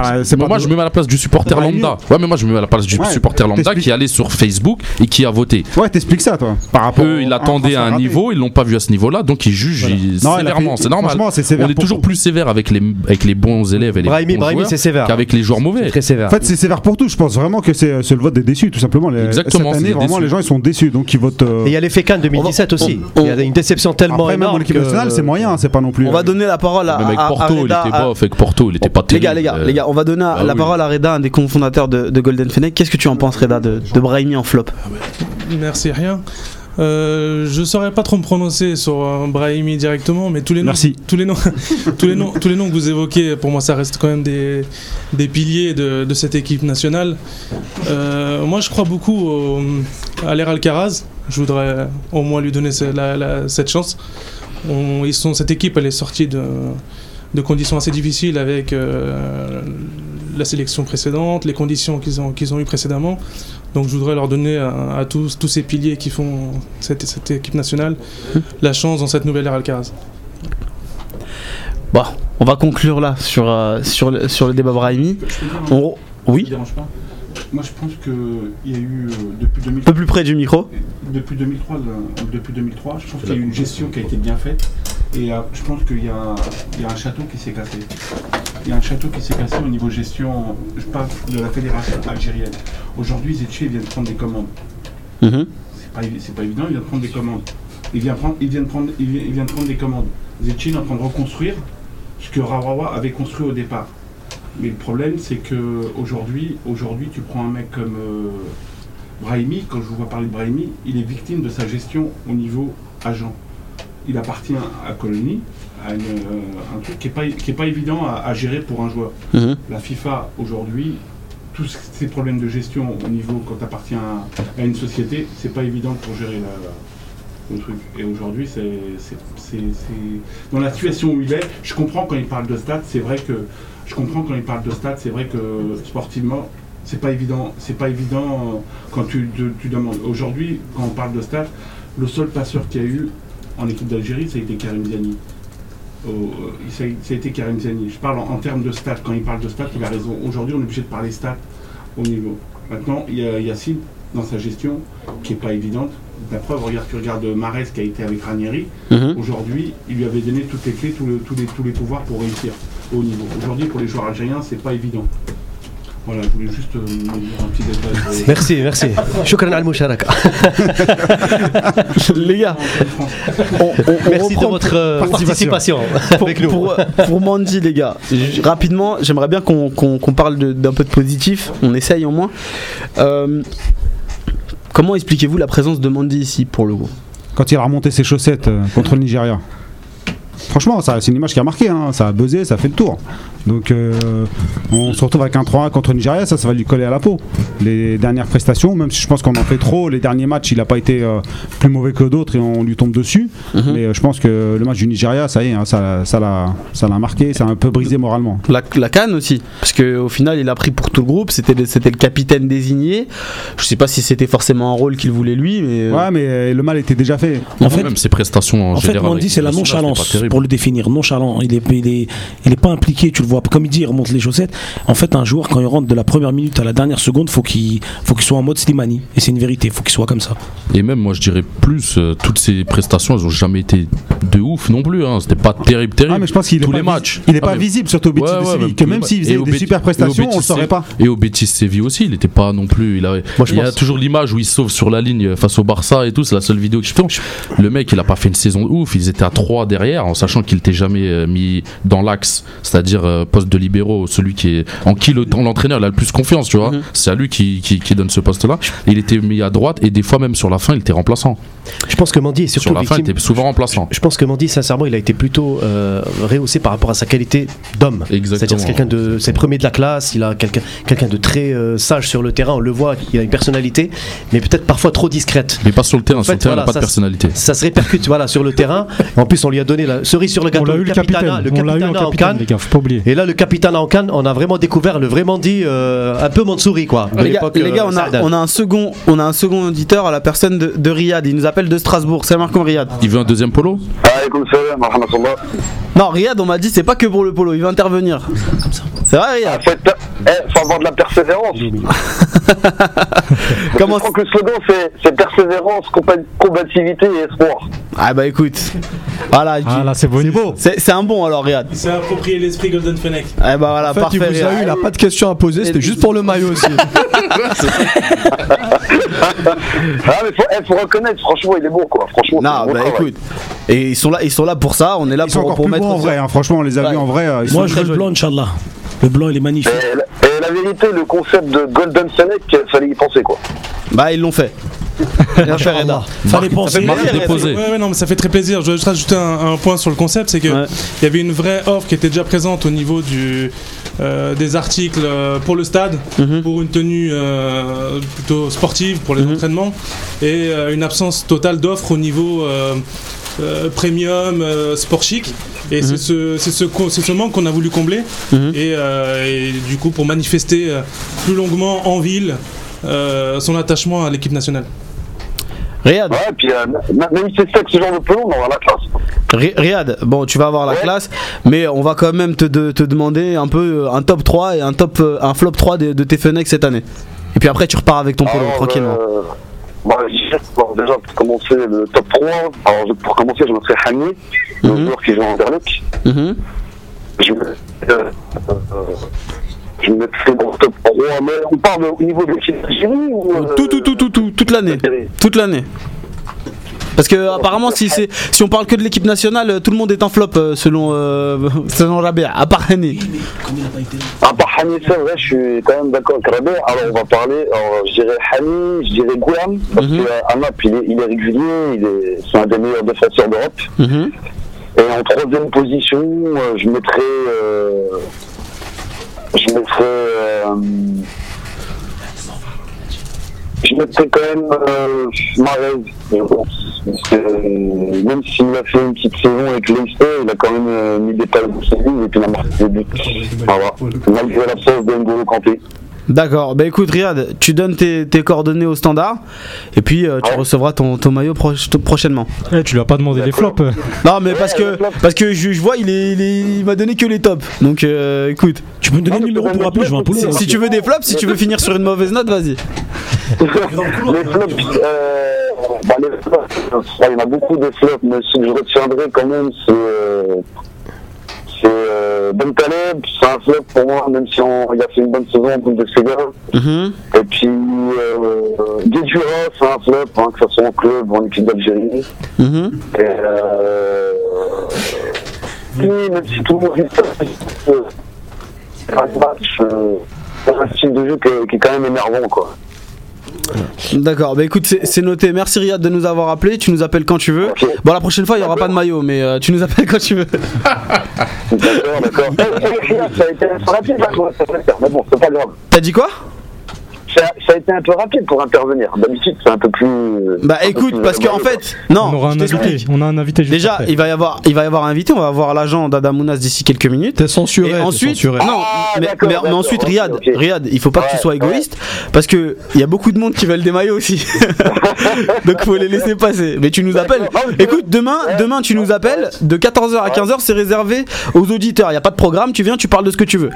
moi je me mets à la place du supporter lambda. Ouais, mais moi je me mets à la place du Ouais, supporter lambda t'expliques. qui allait sur Facebook et qui a voté. Ouais, t'expliques ça, toi. Par rapport Eux, ils attendaient à un raté. niveau, ils l'ont pas vu à ce niveau-là, donc ils jugent ils- Non, sévèrement. fait- C'est normal. franchement, c'est sévère On est toujours tout. plus sévère avec les, avec les bons élèves et les Brahimi, bons Brahimi, joueurs c'est sévère. qu'avec les joueurs mauvais. Très sévère. En fait, c'est sévère pour tout. Je pense vraiment que c'est le vote des déçus, tout simplement. Les- Exactement, Cette année, vraiment, déçus. les gens ils sont déçus, donc ils votent. euh, Et il y a l'effet Cannes 2017 aussi. Il y a une déception tellement Après, même énorme. en équipe que- nationale, c'est moyen, hein, c'est pas non plus. On va donner la parole à, Même avec Porto, il était bof. Avec Porto, il était pas Les terrible. gars, les gars, Euh, les gars, on va donner bah la parole à Reda, un des cofondateurs de, de Golden Fennec. Qu'est-ce que tu en penses, Reda, de, de Brahimi en flop? Merci, rien. Euh, je saurais pas trop me prononcer sur euh, Brahimi directement, mais tous les noms, Merci. tous les noms, tous les noms, tous les noms que vous évoquez, pour moi, ça reste quand même des, des piliers de, de cette équipe nationale. Euh, moi, je crois beaucoup au- à l'ère Alcaraz. Je voudrais au moins lui donner ce- la- la- cette chance. On- ils sont, cette équipe, elle est sortie de, de conditions assez difficiles avec euh, la sélection précédente, les conditions qu'ils ont, qu'ils ont eues précédemment. Donc je voudrais leur donner à, à tous, tous ces piliers qui font cette, cette équipe nationale la chance dans cette nouvelle ère Alcaraz. Bon, on va conclure là sur, euh, sur, le, sur le débat Brahimi. On- Oui, dérange pas? Moi, je pense qu'il y a eu euh, depuis, 2000 un peu plus près du micro. depuis 2003, le- depuis 2003, je pense qu'il y a eu une gestion qui a été bien faite. Et euh, je pense qu'il y, a- il y a un château qui s'est cassé. Il y a un château qui s'est cassé au niveau gestion, je parle de la fédération algérienne. Aujourd'hui, Zetché vient de prendre des commandes. Mhm. C'est pas, évi- c'est pas évident, il vient de prendre des commandes. Il vient, prendre, il vient, de, prendre, il vient, il vient de prendre des commandes. Zetché est en train de reconstruire ce que Rawawa avait construit au départ. Mais le problème, c'est que aujourd'hui, aujourd'hui, tu prends un mec comme euh, Brahimi, quand je vous vois parler de Brahimi, il est victime de sa gestion au niveau agent. Il appartient à Colonie, à une, euh, un truc qui n'est pas, qui est pas évident à, à gérer pour un joueur. Mhm. La FIFA, aujourd'hui, tous ces problèmes de gestion au niveau quand tu appartiens à, une société, c'est pas évident pour gérer la- le truc. Et aujourd'hui, c'est dans la situation où il est, je comprends quand il parle de stats, c'est vrai que je comprends quand il parle de stats, c'est vrai que sportivement, c'est pas évident, c'est pas évident euh, quand tu, tu- tu demandes. Aujourd'hui, quand on parle de stats, le seul passeur qu'il y a eu en équipe d'Algérie, ça a été Karim Ziani. Au- euh, ça, a, a été Karim Ziani. Je parle en, en termes de stats. Quand il parle de stats, il a raison. Aujourd'hui, on est obligé de parler stats au niveau. Maintenant, il y a Yacine dans sa gestion qui est pas évidente. La preuve, regarde, tu regardes Marès qui a été avec Ranieri. Mhm. Aujourd'hui, il lui avait donné toutes les clés, le- les, tous les pouvoirs pour réussir au niveau. Aujourd'hui, pour les joueurs algériens, c'est pas évident. Voilà, je voulais juste euh, me dire un petit détail. Merci, merci. Shukran al musharaka. Les gars, on, on- on Merci de votre euh, participation pour, avec nous. pour, pour Mandy, les gars, rapidement, j'aimerais bien qu'on qu'on- qu'on parle d'un peu de positif. On essaye au moins. Euh, comment expliquez-vous la présence de Mandy ici pour le coup? Quand il a remonté ses chaussettes euh, contre le Nigeria. Franchement, c'est une image qui a marqué, hein. ça a buzzé, ça a fait le tour. Donc euh, on se retrouve avec un 3-1 contre le Nigeria, ça, ça va lui coller à la peau. Les dernières prestations, même si je pense qu'on en fait trop, les derniers matchs, il n'a pas été euh, plus mauvais que d'autres et on lui tombe dessus. Mhm. Mais euh, je pense que le match du Nigeria, ça y est, hein, ça l'a ça l'a marqué, ça a un peu brisé moralement. la, la canne aussi, parce qu'au final il a pris pour tout le groupe, c'était le, capitaine désigné. Je sais pas si c'était forcément un rôle qu'il voulait lui, mais. euh, Ouais, mais euh, le mal était déjà fait. En fait, Même ses prestations en, En fait, général Mandy, avec c'est la nonchalance, pour le définir. Nonchalant. Il est, il, est, il est pas impliqué, tu le Comme il dit, il remonte les chaussettes. En fait, un joueur, quand il rentre de la première minute à la dernière seconde, faut qu'il faut qu'il soit en mode Slimani. Et c'est une vérité, faut qu'il soit comme ça. Et même, moi, je dirais plus, euh, toutes ces prestations, elles ont jamais été de ouf non plus. Hein. C'était pas terrible, terrible. Ah, mais je pense qu'il est Tous les matchs. Il est Ah, pas mais- visible, surtout au Betis Ouais, de ouais, Séville, que même s'il faisait des Betis- super prestations, on le Betis saurait pas. Et au Betis Séville aussi, il était pas non plus. Il, avait, Moi, je il y a pense- toujours l'image où il sauve sur la ligne face au Barça et tout. C'est la seule vidéo que je tourne. Le mec, il a pas fait une saison de ouf. Ils étaient à 3 derrière, en sachant qu'il était jamais euh, mis dans l'axe, c'est-à-dire euh, poste de libéraux, celui qui est en qui le- l'entraîneur a le plus confiance, tu vois. Mhm. C'est à lui qui, qui, qui donne ce poste-là. Il était mis à droite et des fois même sur la fin, il était remplaçant. Je pense que Mandy est surtout Sur la fin, il victime. était souvent remplaçant. Je pense que Mandy, sincèrement, il a été plutôt euh, rehaussé par rapport à sa qualité d'homme. C'est-à-dire c'est quelqu'un de, c'est premier de la classe. Il a quelqu'un, quelqu'un de très euh, sage sur le terrain. On le voit, il a une personnalité, mais peut-être parfois trop discrète. Mais pas sur le terrain. En sur fait, le terrain, voilà, il n'a pas de personnalité. Ça se répercute, voilà, sur le terrain. En plus, on lui a donné la cerise sur le On gâteau. l'a eu le capitana- capitaine. le On l'a eu en capitana en capitaine, Cannes. les gars, faut pas oublier. Et là, le capitaine en Cannes, on a vraiment découvert le vrai Mandy, euh, un peu Mansouri, quoi. de Les gars, l'époque, les gars, on, a, on a un second, on a un second auditeur à la personne de, de Riyad. Il nous appelle de Strasbourg. Salam alaikum Riyad. Il veut un deuxième polo. Non, Riyad, on m'a dit c'est pas que pour le polo. Il va intervenir. C'est vrai, Riyad. Eh, faut avoir de la persévérance. Comment Je crois que le slogan c'est persévérance, combativité et espoir. Ah bah écoute, voilà. Ah là, c'est bon niveau. C'est un bon alors, Riyad. Il s'est approprié l'esprit Golden Fennec. Eh bah voilà, En fait, parfait. il vous a eu, il a pas de questions à poser, c'était juste pour le maillot aussi. Ah mais faut, eh, faut reconnaître, franchement il est bon quoi. Franchement, Non, bon bah écoute. Et ils sont là, ils sont là pour ça. On est là Ils sont pour, encore pour plus mettre. beaux en vrai, hein. franchement, on les a Ouais. vus en vrai. euh, ils Moi sont je veux le blanc, Inch'Allah. Le blanc il est magnifique. Et, la- et la vérité, le concept de Golden Fennec, fallait y penser quoi. Bah ils l'ont fait. Bien fait, Reda. Fallait penser. Ouais, ouais, non, mais ça fait très plaisir. Je veux juste rajouter un, un point sur le concept, c'est que Ouais. il y avait une vraie offre qui était déjà présente au niveau du euh, des articles euh, pour le stade, Mhm. pour une tenue euh, plutôt sportive pour les Mhm. entraînements, et euh, une absence totale d'offres au niveau euh, premium, euh, sport chic. Et c'est ce, c'est ce, c'est ce manque qu'on a voulu combler. Mhm. Et, euh, et du coup, pour manifester plus longuement en ville euh, son attachement à l'équipe nationale. Riyad, Ouais, puis euh, même si c'est ce genre de pelon, on va avoir la classe. Ri- Riyad, bon, tu vas avoir la Ouais. classe, mais on va quand même te, de- te demander un peu un top 3 et un top un flop 3 de, de tes Fenech cette année. Et puis après, tu repars avec ton polo Alors, tranquillement. Bah, je- bon, déjà pour commencer le top 3, alors je- pour commencer je mettrais Hani, le Mhm. joueur qui joue en Derleck. Mhm. Je, me- euh, euh, je mettrais dans le top 3, mais on parle au niveau de l'équipe d'Algérie ou. euh, Tout, tout, tout, tout, tout, toute l'année. Toute l'année. Parce que apparemment, si, c'est- si on parle que de l'équipe nationale, tout le monde est un flop euh, selon, euh, selon Rabia, à part Hani. Comme il a pas été là. C'est je suis quand même d'accord avec Rabé. Alors on va parler, alors, je dirais Hani, je dirais Gouam, parce Mhm. qu'à Nap, il est, il est régulier, il est, c'est un des meilleurs défenseurs d'Europe. Mhm. Et en troisième position, euh, je mettrais. euh, je mettrais. euh, je mettrais quand même euh, Mahrez, je pense. Parce que, euh, même s'il a fait une petite saison avec Leicester, il a quand même euh, mis des passes décisives et puis il a marqué des buts. Voilà. Malgré l'absence de N'Golo Kanté. D'accord, bah écoute Riyad, tu donnes tes, tes coordonnées au standard et puis euh, tu Ouais. recevras ton, ton maillot prochainement. Eh, tu lui as pas demandé les flops. Non mais parce que parce que je, je vois il est, il est- il m'a donné que les tops. Donc euh, écoute, Tu peux me donner le numéro pour appeler, je vais un si, si tu veux des flops, si tu veux finir sur une mauvaise note, vas-y. les flops, euh, bah, les flops, il y en a beaucoup de flops, mais ce que je retiendrai quand même, c'est euh, c'est, euh, Ben Taleb, c'est un flop pour moi, même si on, il a fait une bonne saison en Bundesliga. Mhm. Et puis, euh, Guedjura, c'est un flop, hein, que ce soit en club ou en équipe d'Algérie. Mhm. Et euh, même si tout le monde dit euh, un match, euh, c'est un style de jeu que- qui est quand même énervant, quoi. D'accord, bah écoute, c'est noté. Merci Riyad de nous avoir appelé. Tu nous appelles quand tu veux. Bon, la prochaine fois, il n'y aura pas de maillot, mais euh, tu nous appelles quand tu veux. D'accord, d'accord. Eh, eh, Ça a été rapide, intervenir, mais bon, c'est pas grave. T'as dit quoi? Ça, ça a été un peu rapide pour intervenir. D'habitude, c'est un peu plus. Bah écoute, plus- parce qu'en fait, non, on aura un invité. On a un invité juste Déjà, après. il va y avoir, il va y avoir un invité. On va avoir l'agent d'Adamounas d'ici quelques minutes. T'es censuré. Et ensuite, censuré. non, Ah, mais, ensuite, Riyad, ok. Riyad, il faut pas que tu sois égoïste parce que il y a beaucoup de monde qui veulent des maillots aussi. Donc faut les laisser passer. Mais tu nous appelles. Ok. Écoute, demain, demain tu nous appelles de 14h à 15h, c'est réservé aux auditeurs. Il y a pas de programme, tu viens, tu parles de ce que tu veux.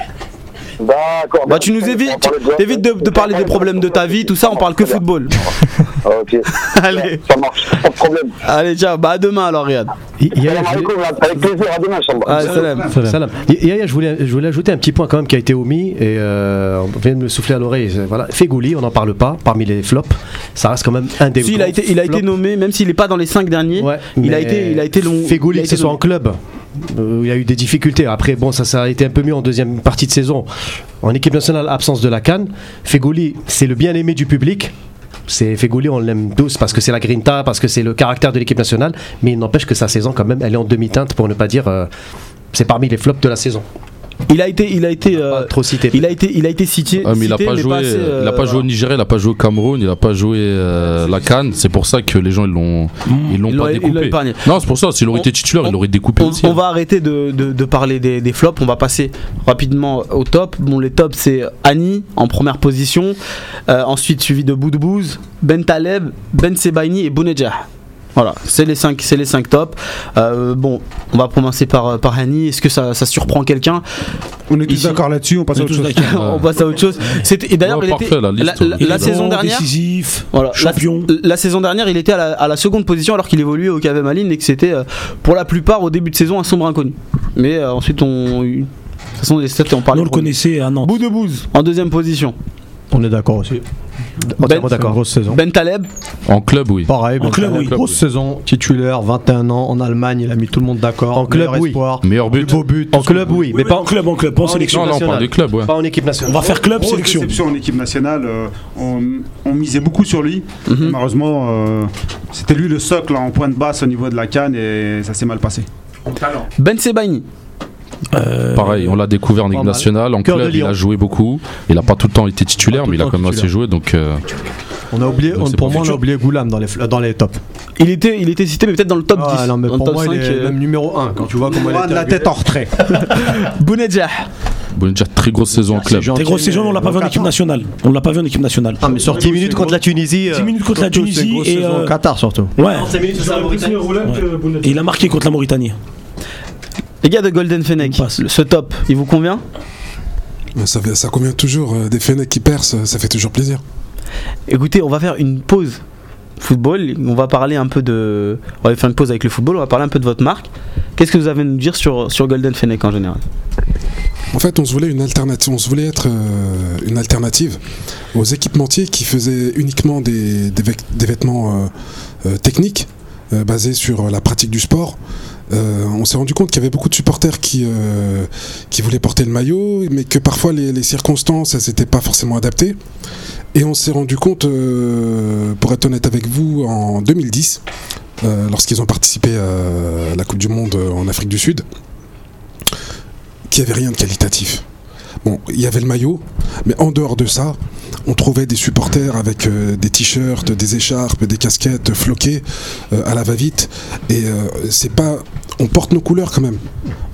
D'accord. Bah tu nous évites, t'évites de, de parler des problèmes de ta vie, tout ça, on parle que football. Ok. Allez, Ça marche, pas de problème. allez, ciao. Bah à demain alors, Riyad. Yaya, Salam je voulais- alaikum, Avec plaisir, à demain, salam. Salam. Yaya, je voulais, je voulais ajouter un petit point quand même qui a été omis et euh, on vient de me souffler à l'oreille. Voilà. Fegouli, on n'en parle pas parmi les flops. Ça reste quand même un des Si, il grands a été, il a été nommé, même s'il est pas dans les 5 derniers. Ouais, il a été, il a été long. Fegouli, que ce soit en club, euh, il y a eu des difficultés. Après, bon, ça, a été un peu mieux en deuxième partie de saison. En équipe nationale, absence de la canne. Fegouli, c'est le bien-aimé du public. C'est Fegouli, on l'aime tous parce que c'est la grinta, parce que c'est le caractère de l'équipe nationale. Mais il n'empêche que sa saison, quand même, elle est en demi-teinte pour ne pas dire. euh, c'est parmi les flops de la saison. Il a été, il a été, euh, Pas trop cité. il a été, il a été cité. Ah, mais il a cité, pas joué, assez, euh, il a pas joué au Nigeria, il a pas joué au Cameroun, il a pas joué euh, la Cannes. C'est pour ça que les gens ils l'ont, ils l'ont Ils pas l'ont- l'ont découpé. Non, c'est pour ça. S'il aurait été titulaire, on- il aurait découpé On, aussi. on va arrêter de, de- de parler des, des flops, on va passer rapidement au top. Bon, les tops c'est Annie en première position, Euh, ensuite suivi de Boudbouz, Ben Taleb, Ben Sebaini et Bounedjah. Voilà, c'est les 5 c'est les cinq tops. Euh, bon, on va commencer par par Hani. Est-ce que ça, ça surprend quelqu'un On est tous d'accord là-dessus, on passe à autre chose. d'accord. On passe à autre chose. C'était- Et d'ailleurs, Ouais, il parfait, était la la, saison bon, dernière. décisif, Voilà, la- champion. La, saison dernière, il était à la, à la seconde position alors qu'il évoluait au KV Malines et que c'était euh, pour la plupart au début de saison un sombre inconnu. Mais euh, ensuite, on. De toute façon, les stats, on parlait. on le connaissait à Nantes. Bout de bouse en deuxième position. On est d'accord aussi. Ben, Entièrement d'accord. Grosse saison. Ben Taleb, En club, oui. Pareil, Ben club, Taleb, oui. grosse saison, titulaire, 21 ans en Allemagne, il a mis tout le monde d'accord. En club, Meilleur oui. espoir, Meilleur but. beau but. En club, oui, mais pas en club, en club, pas en sélection. Non, on parle nationale. du club, ouais. Pas en équipe On nationale. va faire club, sélection. en équipe nationale. euh, on, on misait beaucoup sur lui. Mhm. Malheureusement, euh, c'était lui le socle en pointe basse au niveau de la canne et ça s'est mal passé. Talent. Ben Sebaini. Euh, Pareil, on l'a découvert en équipe mal. nationale. En Cœur club, il a joué beaucoup. Il a pas tout le temps été titulaire, mais il a quand même assez joué. Donc, euh, On a oublié, Donc on- pour moi, on a oublié Goulam dans les, dans les tops. Il était, il était cité, mais peut-être dans le top 10. Ah, non, mais dans le pour top moi, 5, il est euh, même numéro 1 quand tu vois comment il de la tête en retrait. Bounedjah. déjà très grosse saison en club. Très grosse saison, on l'a pas vu en équipe nationale. On l'a pas vu en équipe nationale. Ah, mais sur 10 minutes contre la Tunisie. 10 minutes contre la Tunisie et, au Qatar surtout. Ouais. il a marqué contre la Mauritanie. Les gars de Golden Fennec, ce top, il vous convient? Ça, fait- ça convient toujours. euh, Des Fennecs qui percent, ça fait toujours plaisir. Écoutez, on va faire une pause football. On va parler un peu de. On va faire une pause avec le football. On va parler un peu de votre marque. Qu'est-ce que vous avez à nous dire sur, sur Golden Fennec en général? En fait, on se voulait une alternative. On se voulait être euh, une alternative aux équipementiers qui faisaient uniquement des, des vêt- des vêtements euh, euh, techniques euh, basés sur la pratique du sport. Euh, on s'est rendu compte qu'il y avait beaucoup de supporters qui, euh, voulaient porter le maillot, mais que parfois les, circonstances, n'étaient pas forcément adaptées. Et on s'est rendu compte, euh, pour être honnête avec vous, en 2010, euh, lorsqu'ils ont participé à la Coupe du Monde en Afrique du Sud, qu'il n'y avait rien de qualitatif. Bon, il y avait le maillot, mais en dehors de ça, on trouvait des supporters avec des t-shirts, des écharpes, des casquettes floquées à la va-vite. Et c'est pas. On porte nos couleurs quand même.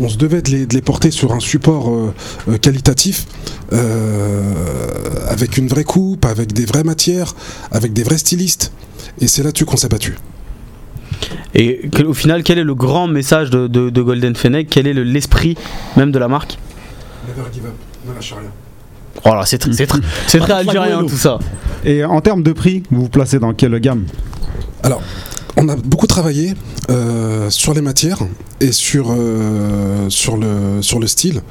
On se devait de les, de les porter sur un support euh, euh, qualitatif, euh, avec une vraie coupe, avec des vraies matières, avec des vrais stylistes. Et c'est là-dessus qu'on s'est battu. Et au final, quel est le grand message de, de- de Golden Fennec? Quel est le- l'esprit même de la marque? Never give up, ne lâche rien. Voilà, c'est très, c'est très, algérien tout ça. Et en termes de prix, vous vous placez dans quelle gamme? Alors, on a beaucoup travaillé euh, sur les matières et sur, euh, sur, le, sur le style.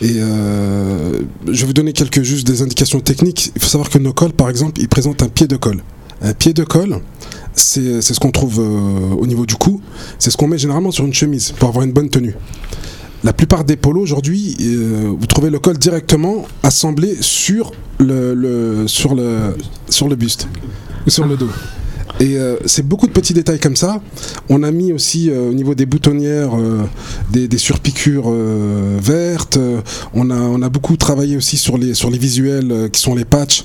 Et euh, je vais vous donner quelques indications techniques. Il faut savoir que nos cols, par exemple, ils présentent un pied de colle. Un pied de colle, c'est ce qu'on trouve au niveau du cou. C'est ce qu'on met généralement sur une chemise pour avoir une bonne tenue. La plupart des polos aujourd'hui, vous trouvez le col directement assemblé sur le, le- sur le, sur le buste ou sur le dos. Et euh, c'est beaucoup de petits détails comme ça. On a mis aussi euh, au niveau des boutonnières euh, des, des surpiqûres euh, vertes. On, a, on a beaucoup travaillé aussi sur les, sur les visuels euh, qui sont les patchs,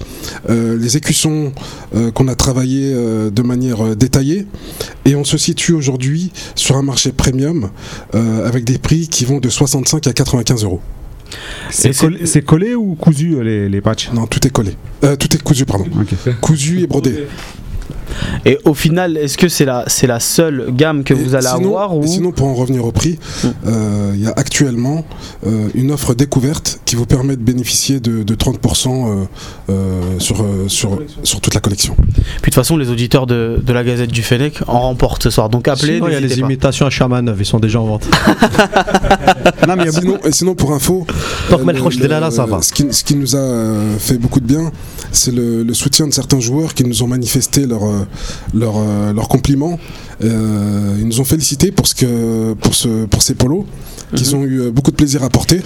euh, les écussons euh, qu'on a travaillé euh, de manière euh, détaillée. Et on se situe aujourd'hui sur un marché premium euh, avec des prix qui vont de 65 à 95 euros. C'est collé, c'est collé ou cousu les, les patchs? Non, tout est collé. Euh, tout est cousu, pardon. Cousu et brodé. Et au final, est-ce que c'est la, c'est la seule gamme que Et vous allez sinon, avoir ou sinon, pour en revenir au prix, Mm. euh, il y a actuellement euh, une offre découverte qui vous permet de bénéficier de, de 30% euh, euh, sur, sur, sur toute la collection. Puis de toute façon, les auditeurs de, de la Gazette du Fennec en remportent ce soir. Donc appelez. Sinon, il y a les pas. imitations à Chamanov, ils sont déjà en vente. Non, mais il y a beaucoup. Sinon, et sinon, pour info, Tant que euh, ça va. Ce qui, ce qui nous a fait beaucoup de bien, c'est le, le soutien de certains joueurs qui nous ont manifesté leurs leur, leur compliments. Euh, ils nous ont félicités pour, ce que, pour, ce, pour ces polos, qu'ils ont eu euh, beaucoup de plaisir à porter.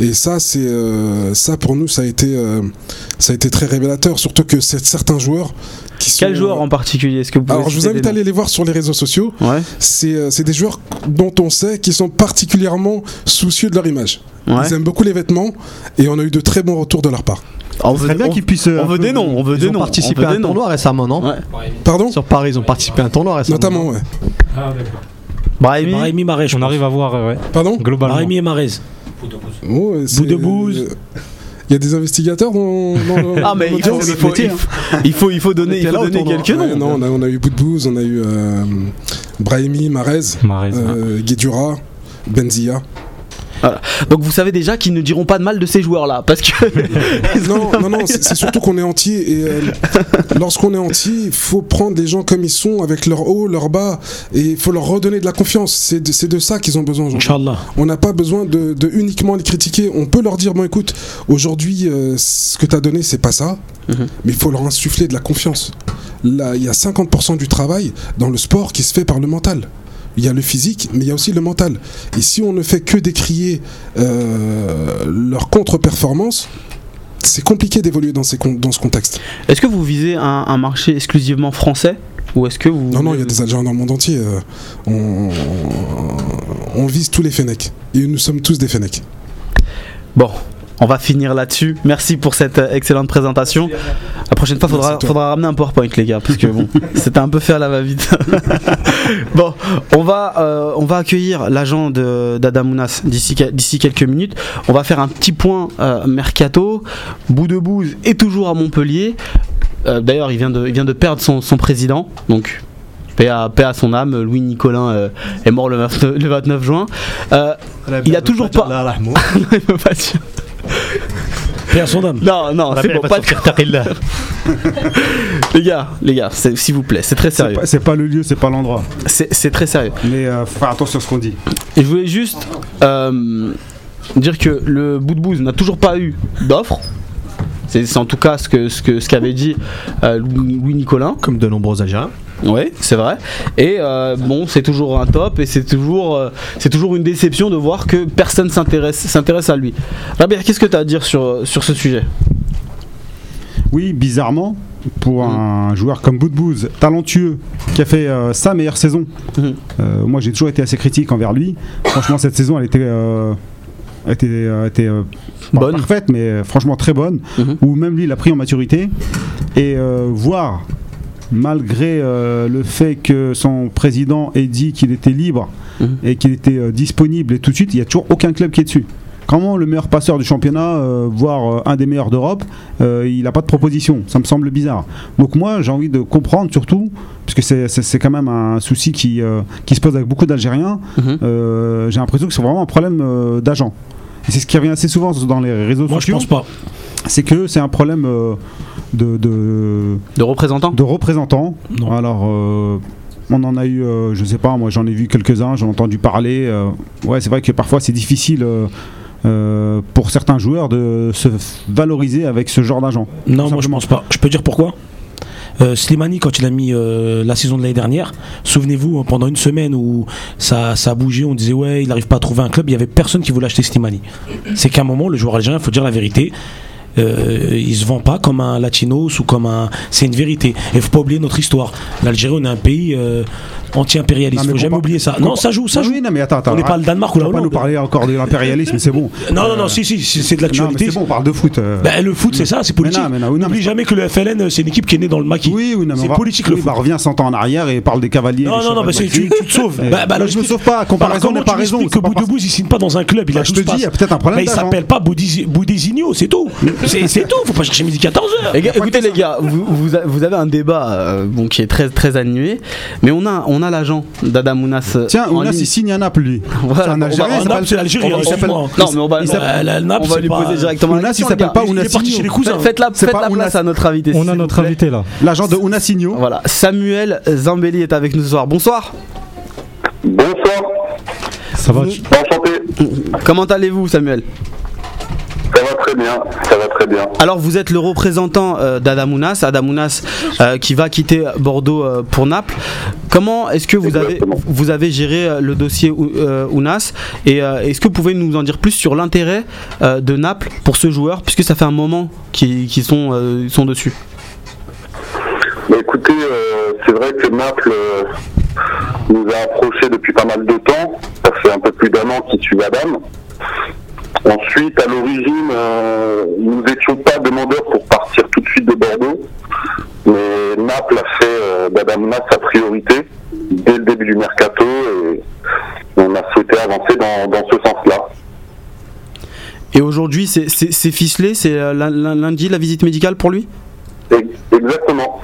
Et ça, c'est euh, ça pour nous, ça a été, euh, ça a été très révélateur, surtout que certains joueurs qui sont. Quel joueur en particulier Est-ce que vous pouvez Alors, je vous invite à aller les voir sur les réseaux sociaux. Ouais. C'est euh, des joueurs dont on sait qu'ils sont particulièrement soucieux de leur image. ouais. Ils aiment beaucoup les vêtements et on a eu de très bons retours de leur part. On veut, bien on- qu'ils puissent. euh, on veut des noms, on veut des noms, veut à un tournoi récemment, non Ouais. Pardon Sur Paris, ils ont participé à un tournoi récemment. Notamment, ouais. Ah, d'accord. Brahimi Brahimi Marez, je On arrive à voir, euh, ouais, Pardon globalement. Brahimi et Marez. Oh, c'est- Bout de bouse. Il y a des investigateurs dans, dans le- Ah mais dans il faut, il faut, il faut, il faut, il faut donner, il faut donner quelques Ouais, noms. non, on a, on a eu Boudbouz, on a eu euh, Brahimi, Marez, ouais. euh, Guedjura, Benzia. Donc vous savez déjà qu'ils ne diront pas de mal de ces joueurs-là, parce que Non, non, non, c'est surtout qu'on est entier et euh, lorsqu'on est entier, il faut prendre les gens comme ils sont, avec leur haut, leur bas, et il faut leur redonner de la confiance. C'est de, ça qu'ils ont besoin. On n'a pas besoin de, de uniquement les critiquer. On peut leur dire bon, écoute, aujourd'hui, euh, ce que tu as donné, c'est pas ça, Mhm. mais il faut leur insuffler de la confiance. Là, il y a 50% du travail dans le sport qui se fait par le mental. Il y a le physique, mais il y a aussi le mental. Et si on ne fait que décrier euh, leur contre-performance, c'est compliqué d'évoluer dans, ces con- dans ce contexte. est-ce que vous visez un, un marché exclusivement français ou est-ce que vous Non, non, il y a des Algériens dans le monde entier. euh, on, on vise tous les Fennecs. Et nous sommes tous des Fennecs. Bon, on va finir là-dessus. Merci pour cette euh, excellente présentation. La prochaine fois, faudra, faudra ramener un PowerPoint, les gars, parce que bon, c'était un peu fait à la va-vite. bon, on va, euh, on va accueillir l'agent d'Adamounas d'ici que- d'ici quelques minutes. On va faire un petit point euh, mercato. Bout de bouse est toujours à Montpellier. Euh, D'ailleurs, il vient de, il vient de perdre son, son président, donc. Paix à, paix à son âme, Louis Nicolin euh, est mort le 29, le 29 juin. Euh, il a toujours pas. Il veut pas dire. À son âme. Non, non, c'est bon, pas de- Les gars, les gars, s'il vous plaît, c'est très sérieux. c'est pas le lieu, c'est pas l'endroit. C'est c'est très sérieux. Mais euh, faut faire attention à ce qu'on dit. Et je voulais juste euh, dire que le bout de bouse n'a toujours pas eu d'offre. C'est c'est en tout cas ce que ce que ce qu'avait dit euh, Louis, Louis Nicolin. Comme de nombreux Algériens. Oui, c'est vrai. Et euh, bon, c'est toujours un top et c'est toujours euh, c'est toujours une déception de voir que personne s'intéresse s'intéresse à lui. Rabia, qu'est-ce que tu as à dire sur sur ce sujet? Oui, bizarrement, pour un joueur comme Boudbouz, talentueux, qui a fait euh, sa meilleure saison, euh, moi j'ai toujours été assez critique envers lui. Franchement, cette saison, elle était, était, euh, Bonne. parfaite, mais franchement très bonne. Mhm. Où même lui, il a pris en maturité. Et euh, voir, malgré euh, le fait que son président ait dit qu'il était libre Mhm. et qu'il était euh, disponible et tout de suite, il n'y a toujours aucun club qui est dessus. Comment le meilleur passeur du championnat, euh, voire euh, un des meilleurs d'Europe, euh, il n'a pas de proposition? Ça me semble bizarre. Donc moi, j'ai envie de comprendre surtout, puisque c'est- c'est c'est quand même un souci qui, euh, qui se pose avec beaucoup d'Algériens, Mhm. euh, j'ai l'impression que c'est vraiment un problème euh, d'agent. Et c'est ce qui revient assez souvent dans les réseaux Moi, je sociaux, pense pas. C'est que c'est un problème euh, de, de, De représentant de représentants. Non. Alors, euh, on en a eu, euh, je sais pas, moi j'en ai vu quelques-uns, j'en ai entendu parler. euh, ouais, c'est vrai que parfois c'est difficile euh, euh, pour certains joueurs de se valoriser avec ce genre d'agent. Non, moi je pense pas. Je peux dire pourquoi Euh, Slimani, quand il a mis euh, la saison de l'année dernière, souvenez-vous, hein, pendant une semaine où ça, ça a bougé, on disait ouais, il n'arrive pas à trouver un club, il y avait personne qui voulait acheter Slimani. C'est qu'à un moment, le joueur algérien, il faut dire la vérité, euh, il se vend pas comme un latinos ou comme un. C'est une vérité. Et faut pas oublier notre histoire. L'Algérie, on est un pays euh, anti-impérialiste. Faut jamais oublier ça. Non, ça joue, ça joue. oui, non, mais attends, attends. On n'est pas le Danemark ou on la va pas nous Hollande. parler encore de l'impérialisme, c'est bon. Non, non, non, si, si, si, c'est de l'actualité. c'est bon, on parle de foot. euh. Ben, le foot, c'est ça, c'est politique. N'oublie mais- jamais que le FLN, c'est une équipe qui est née dans le maquis. Oui, oui, C'est on politique, le foot. bah, reviens 100 ans en arrière et parle des cavaliers. Non, non, non, bah, chevaux c'est- tu, te sauves. Bah, bah, je me sauve pas, comparaison n'est pas tu raison. que parce- Boudebouz il signe pas dans un club, il a Bah, je 12 te dis, il y a peut-être un problème Mais il s'appelle pas Boudésigno, c'est tout. C'est tout, faut pas chercher midi 14h. Les gars, écoutez les gars, vous, avez un débat euh, qui est très très animé, mais on a on a l'agent d'Adamounas. euh, Tiens, en Ounas, il signe à Naples, lui. Voilà, C'est un on va- Algérien, s'appelle- c'est l'Algérie, il s'appelle-. Non, mais on va, on- la- la Naples, on va lui pas- poser directement la Ounas, question. il s'appelle pas. Ounas Il est parti chez les cousins. Faites la, faites place à notre invité. On a notre invité là. L'agent de Ounasigno. Voilà, Samuel Zambelli est avec nous ce soir. Bonsoir. Bonsoir, Ça va enchanté. Comment allez-vous, Samuel? Très bien, ça va très bien. Alors, vous êtes le représentant euh, d'Adamounas, Adamounas euh, qui va quitter Bordeaux euh, pour Naples. Comment est-ce que vous avez, Exactement. vous avez géré euh, le dossier Ou- Ounas? Et est-ce que vous pouvez nous en dire plus sur l'intérêt de Naples pour ce joueur, puisque ça fait un moment qu'ils qu'ils sont, dessus? Bah, écoutez, c'est vrai que Naples nous a approchés depuis pas mal de temps. Ça fait un peu plus d'un an qu'il suit Adam. Ensuite, à l'origine, euh, nous n'étions pas demandeurs pour partir tout de suite de Bordeaux. Mais Naples a fait euh, d'Adam sa priorité dès le début du mercato et on a souhaité avancer dans, dans ce sens-là. Et aujourd'hui, c'est- ficelé, c'est euh, lun- lun- lundi la visite médicale pour lui? Exactement.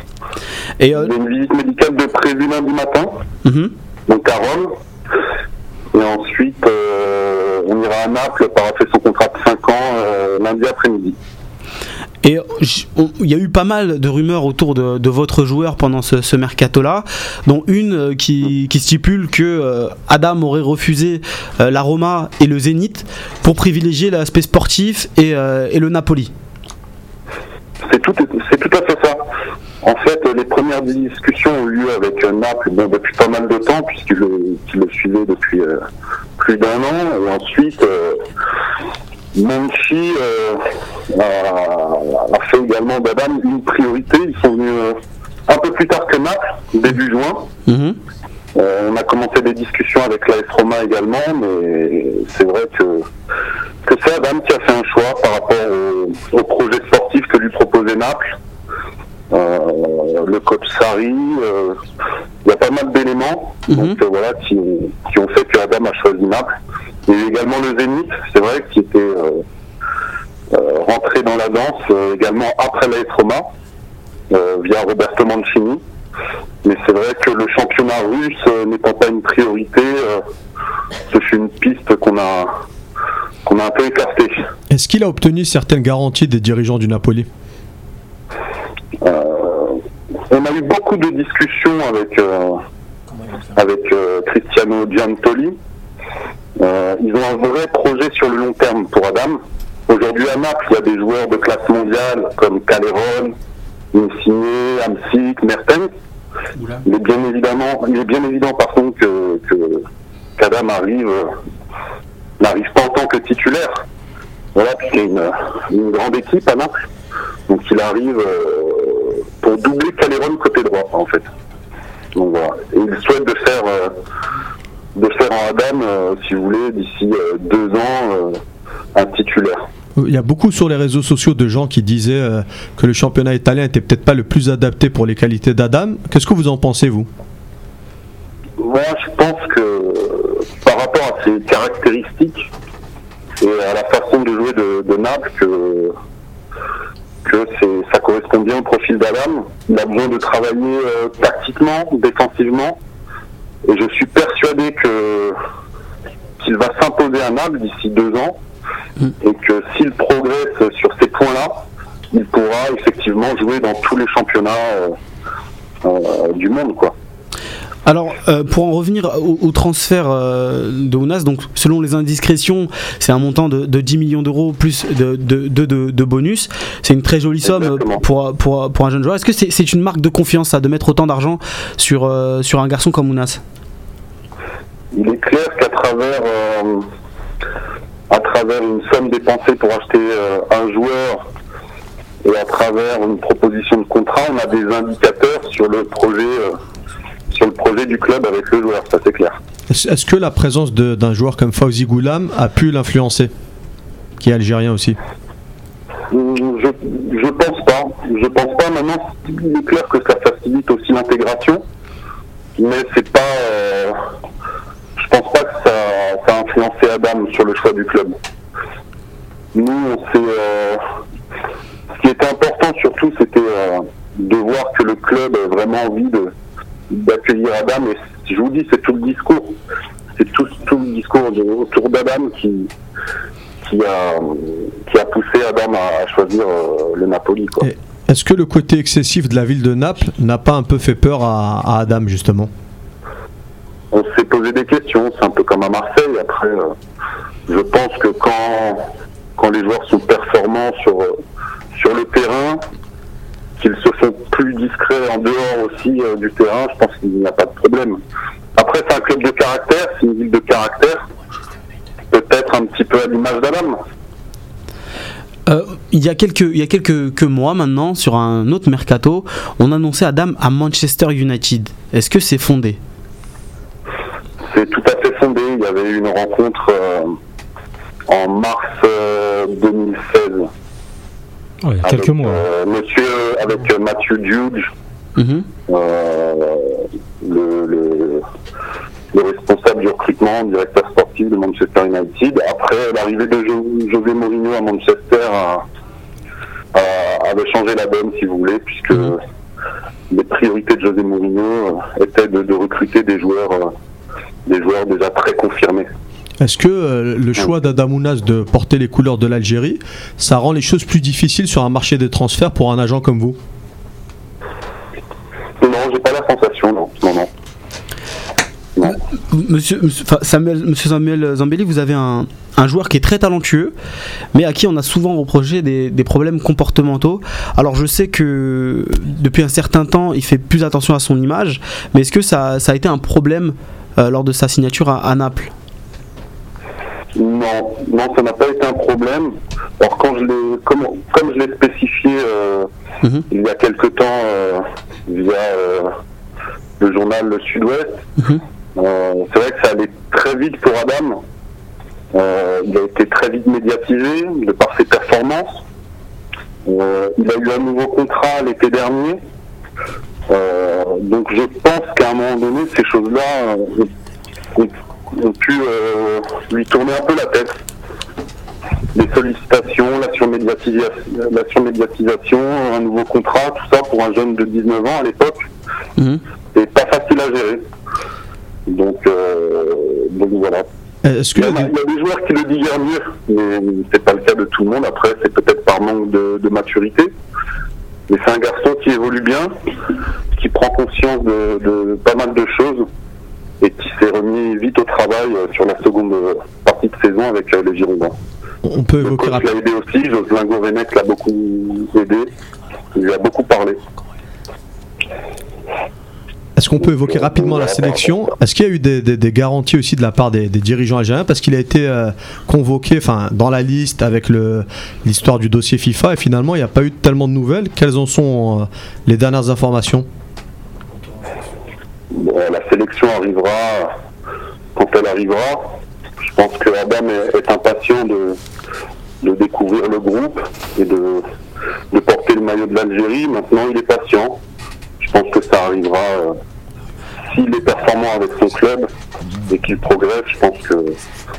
Et euh, Il y a une visite médicale de prévue lundi matin, mhm. donc à Rome. Et ensuite, euh, on ira à Naples pour avoir fait son contrat de 5 ans euh, lundi après-midi. Et il y a eu pas mal de rumeurs autour de, de votre joueur pendant ce, ce mercato-là, dont une euh, qui, qui stipule que euh, Adam aurait refusé euh, la Roma et le Zénith pour privilégier l'aspect sportif et, euh, et le Napoli. C'est tout, c'est tout à fait ça. En fait, euh, les premières discussions ont eu lieu avec euh, Naples bon, depuis pas mal de temps, puisqu'il le, le suivait depuis euh, plus d'un an. Et ensuite, euh, Monchi euh, a, a fait également d'Adam une priorité. Ils sont venus un peu plus tard que Naples, début juin. Mhm. Euh, on a commencé des discussions avec l'AS Roma également, mais c'est vrai que, que c'est Adam qui a fait un choix par rapport au, au projet sportif que lui proposait Naples. Euh, le coach Sarri, euh, il y a pas mal d'éléments donc, euh, voilà, qui, qui ont fait que Adam a choisi Naples. Il y a eu également le Zénith, c'est vrai, qui était euh, euh, rentré dans la danse euh, également après l'AS Roma, euh, via Roberto Mancini. Mais c'est vrai que le championnat russe euh, n'étant pas une priorité, euh, ce fut une piste qu'on a, qu'on a un peu écartée. Est-ce qu'il a obtenu certaines garanties des dirigeants du Napoli? On a eu beaucoup de discussions avec, euh, avec euh, Cristiano Giantoli. Euh, ils ont un vrai projet sur le long terme pour Adam. Aujourd'hui à Naples, il y a des joueurs de classe mondiale comme Caleron, Insigne, Amsic, Mertens. Il est bien évidemment, il est bien évident par contre que, que qu'Adam arrive euh, n'arrive pas en tant que titulaire. Voilà, puis a une, une grande équipe à Naples. Donc il arrive euh, pour doubler Caleron côté droit en fait. Donc voilà. Et il souhaite de faire euh, de faire en Adam, euh, si vous voulez, d'ici deux ans, un titulaire. Il y a beaucoup sur les réseaux sociaux de gens qui disaient euh, que le championnat italien était peut-être pas le plus adapté pour les qualités d'Adam. Qu'est-ce que vous en pensez, vous? Moi, je pense que par rapport à ses caractéristiques et à la façon de jouer de, de Naples, que, que c'est, ça correspond bien au profil d'Adam. Il a besoin de travailler euh, tactiquement, défensivement, et je suis persuadé que qu'il va s'imposer à Naples d'ici deux ans, et que s'il progresse sur ces points-là, il pourra effectivement jouer dans tous les championnats euh, euh, du monde, quoi. Alors, euh, pour en revenir au, au transfert euh, de Ounas, donc selon les indiscrétions, c'est un montant de, de 10 millions d'euros plus de, bonus. C'est une très jolie somme pour, pour, pour un jeune joueur. Est-ce que c'est c'est une marque de confiance, ça, de mettre autant d'argent sur, euh, sur un garçon comme Ounas? Il est clair qu'à travers, euh, à travers une somme dépensée pour acheter euh, un joueur et à travers une proposition de contrat, on a des indicateurs sur le projet, euh, sur le projet du club avec le joueur, ça c'est clair. Est-ce que la présence d'un joueur comme Fauzi Goulam a pu l'influencer Qui est algérien aussi? Hum, Je, je pense pas. Je pense pas. Maintenant, il est clair que ça facilite aussi l'intégration, mais c'est pas. euh, je pense pas que ça, ça a influencé Adam sur le choix du club. Nous, on s'est, euh, ce qui était important surtout, c'était euh, de voir que le club a vraiment envie de d'accueillir Adam. Et je vous dis, c'est tout le discours. C'est tout, tout le discours de- autour d'Adam qui, qui a, qui a poussé Adam à choisir euh, le Napoli. Est-ce que le côté excessif de la ville de Naples n'a pas un peu fait peur à, à Adam, justement? On s'est posé des questions, c'est un peu comme à Marseille. Après, euh, je pense que quand, quand les joueurs sont performants sur, euh, sur le terrain, qu'ils se font plus discrets en dehors aussi euh, du terrain, je pense qu'il n'y a pas de problème. Après, c'est un club de caractère, c'est une ville de caractère, peut-être un petit peu à l'image d'Adam. Euh, il y a quelques, il y a quelques que mois maintenant, sur un autre mercato, on annonçait Adam à Manchester United. Est-ce que c'est fondé? C'est tout à fait fondé. Il y avait eu une rencontre euh, en mars euh, 2016. Il y a avec, quelques mois. euh, monsieur, avec euh, Matthew Duge, euh, le, le- le responsable du recrutement, directeur sportif de Manchester United. Après, l'arrivée de Jo- José Mourinho à Manchester a- a- avait changé la donne, si vous voulez, puisque Mhm. les priorités de José Mourinho euh, étaient de, de recruter des joueurs, euh, des joueurs déjà très confirmés. Est-ce que euh, le choix d'Adamounas de porter les couleurs de l'Algérie, ça rend les choses plus difficiles sur un marché des transferts pour un agent comme vous? Non, j'ai pas la sensation, non, non, non. Non. Monsieur, Samuel, monsieur Samuel Zambelli, vous avez un, un joueur qui est très talentueux, mais à qui on a souvent reproché des, des problèmes comportementaux. Alors je sais que depuis un certain temps, il fait plus attention à son image, mais est-ce que ça, ça a été un problème euh, lors de sa signature à, à Naples? Non, non, ça n'a pas été un problème. Alors quand je l'ai, comme, comme je l'ai spécifié euh, Mhm. il y a quelque temps euh, via euh, le journal Le Sud-Ouest, Mhm. euh, c'est vrai que ça allait très vite pour Adam. Euh, il a été très vite médiatisé de par ses performances. Euh, il a eu un nouveau contrat l'été dernier. Euh, donc je pense qu'à un moment donné, ces choses-là euh, ont, pu euh, lui tourner un peu la tête. Les sollicitations, la surmédiatisation, la surmédiatisation, un nouveau contrat, tout ça pour un jeune de 19 ans à l'époque, Mhm. c'est pas facile à gérer. Donc, euh, donc voilà. Est-ce que Il y, a, il y a des joueurs qui le digèrent mieux, mais c'est pas le cas de tout le monde. Après, c'est peut-être par manque de, de maturité. Mais c'est un garçon qui évolue bien, qui prend conscience de, de pas mal de choses et qui s'est remis vite au travail euh, sur la seconde euh, partie de saison avec euh, les Girondins. on peut Le évoquer coach rapidement l'a aidé aussi, Jocelyn Gourvenec l'a beaucoup aidé, il lui a beaucoup parlé. Est-ce qu'on peut évoquer rapidement la sélection Est-ce qu'il y a eu des, des- des garanties aussi de la part des, des dirigeants algériens Parce qu'il a été euh, convoqué enfin, dans la liste avec le- l'histoire du dossier FIFA et finalement il n'y a pas eu tellement de nouvelles. Quelles en sont euh, les dernières informations? La sélection arrivera quand elle arrivera. Je pense que Adam est, impatient de, découvrir le groupe et de, de porter le maillot de l'Algérie. Maintenant, il est patient. Je pense que ça arrivera. S'il est performant avec son club et qu'il progresse, je pense que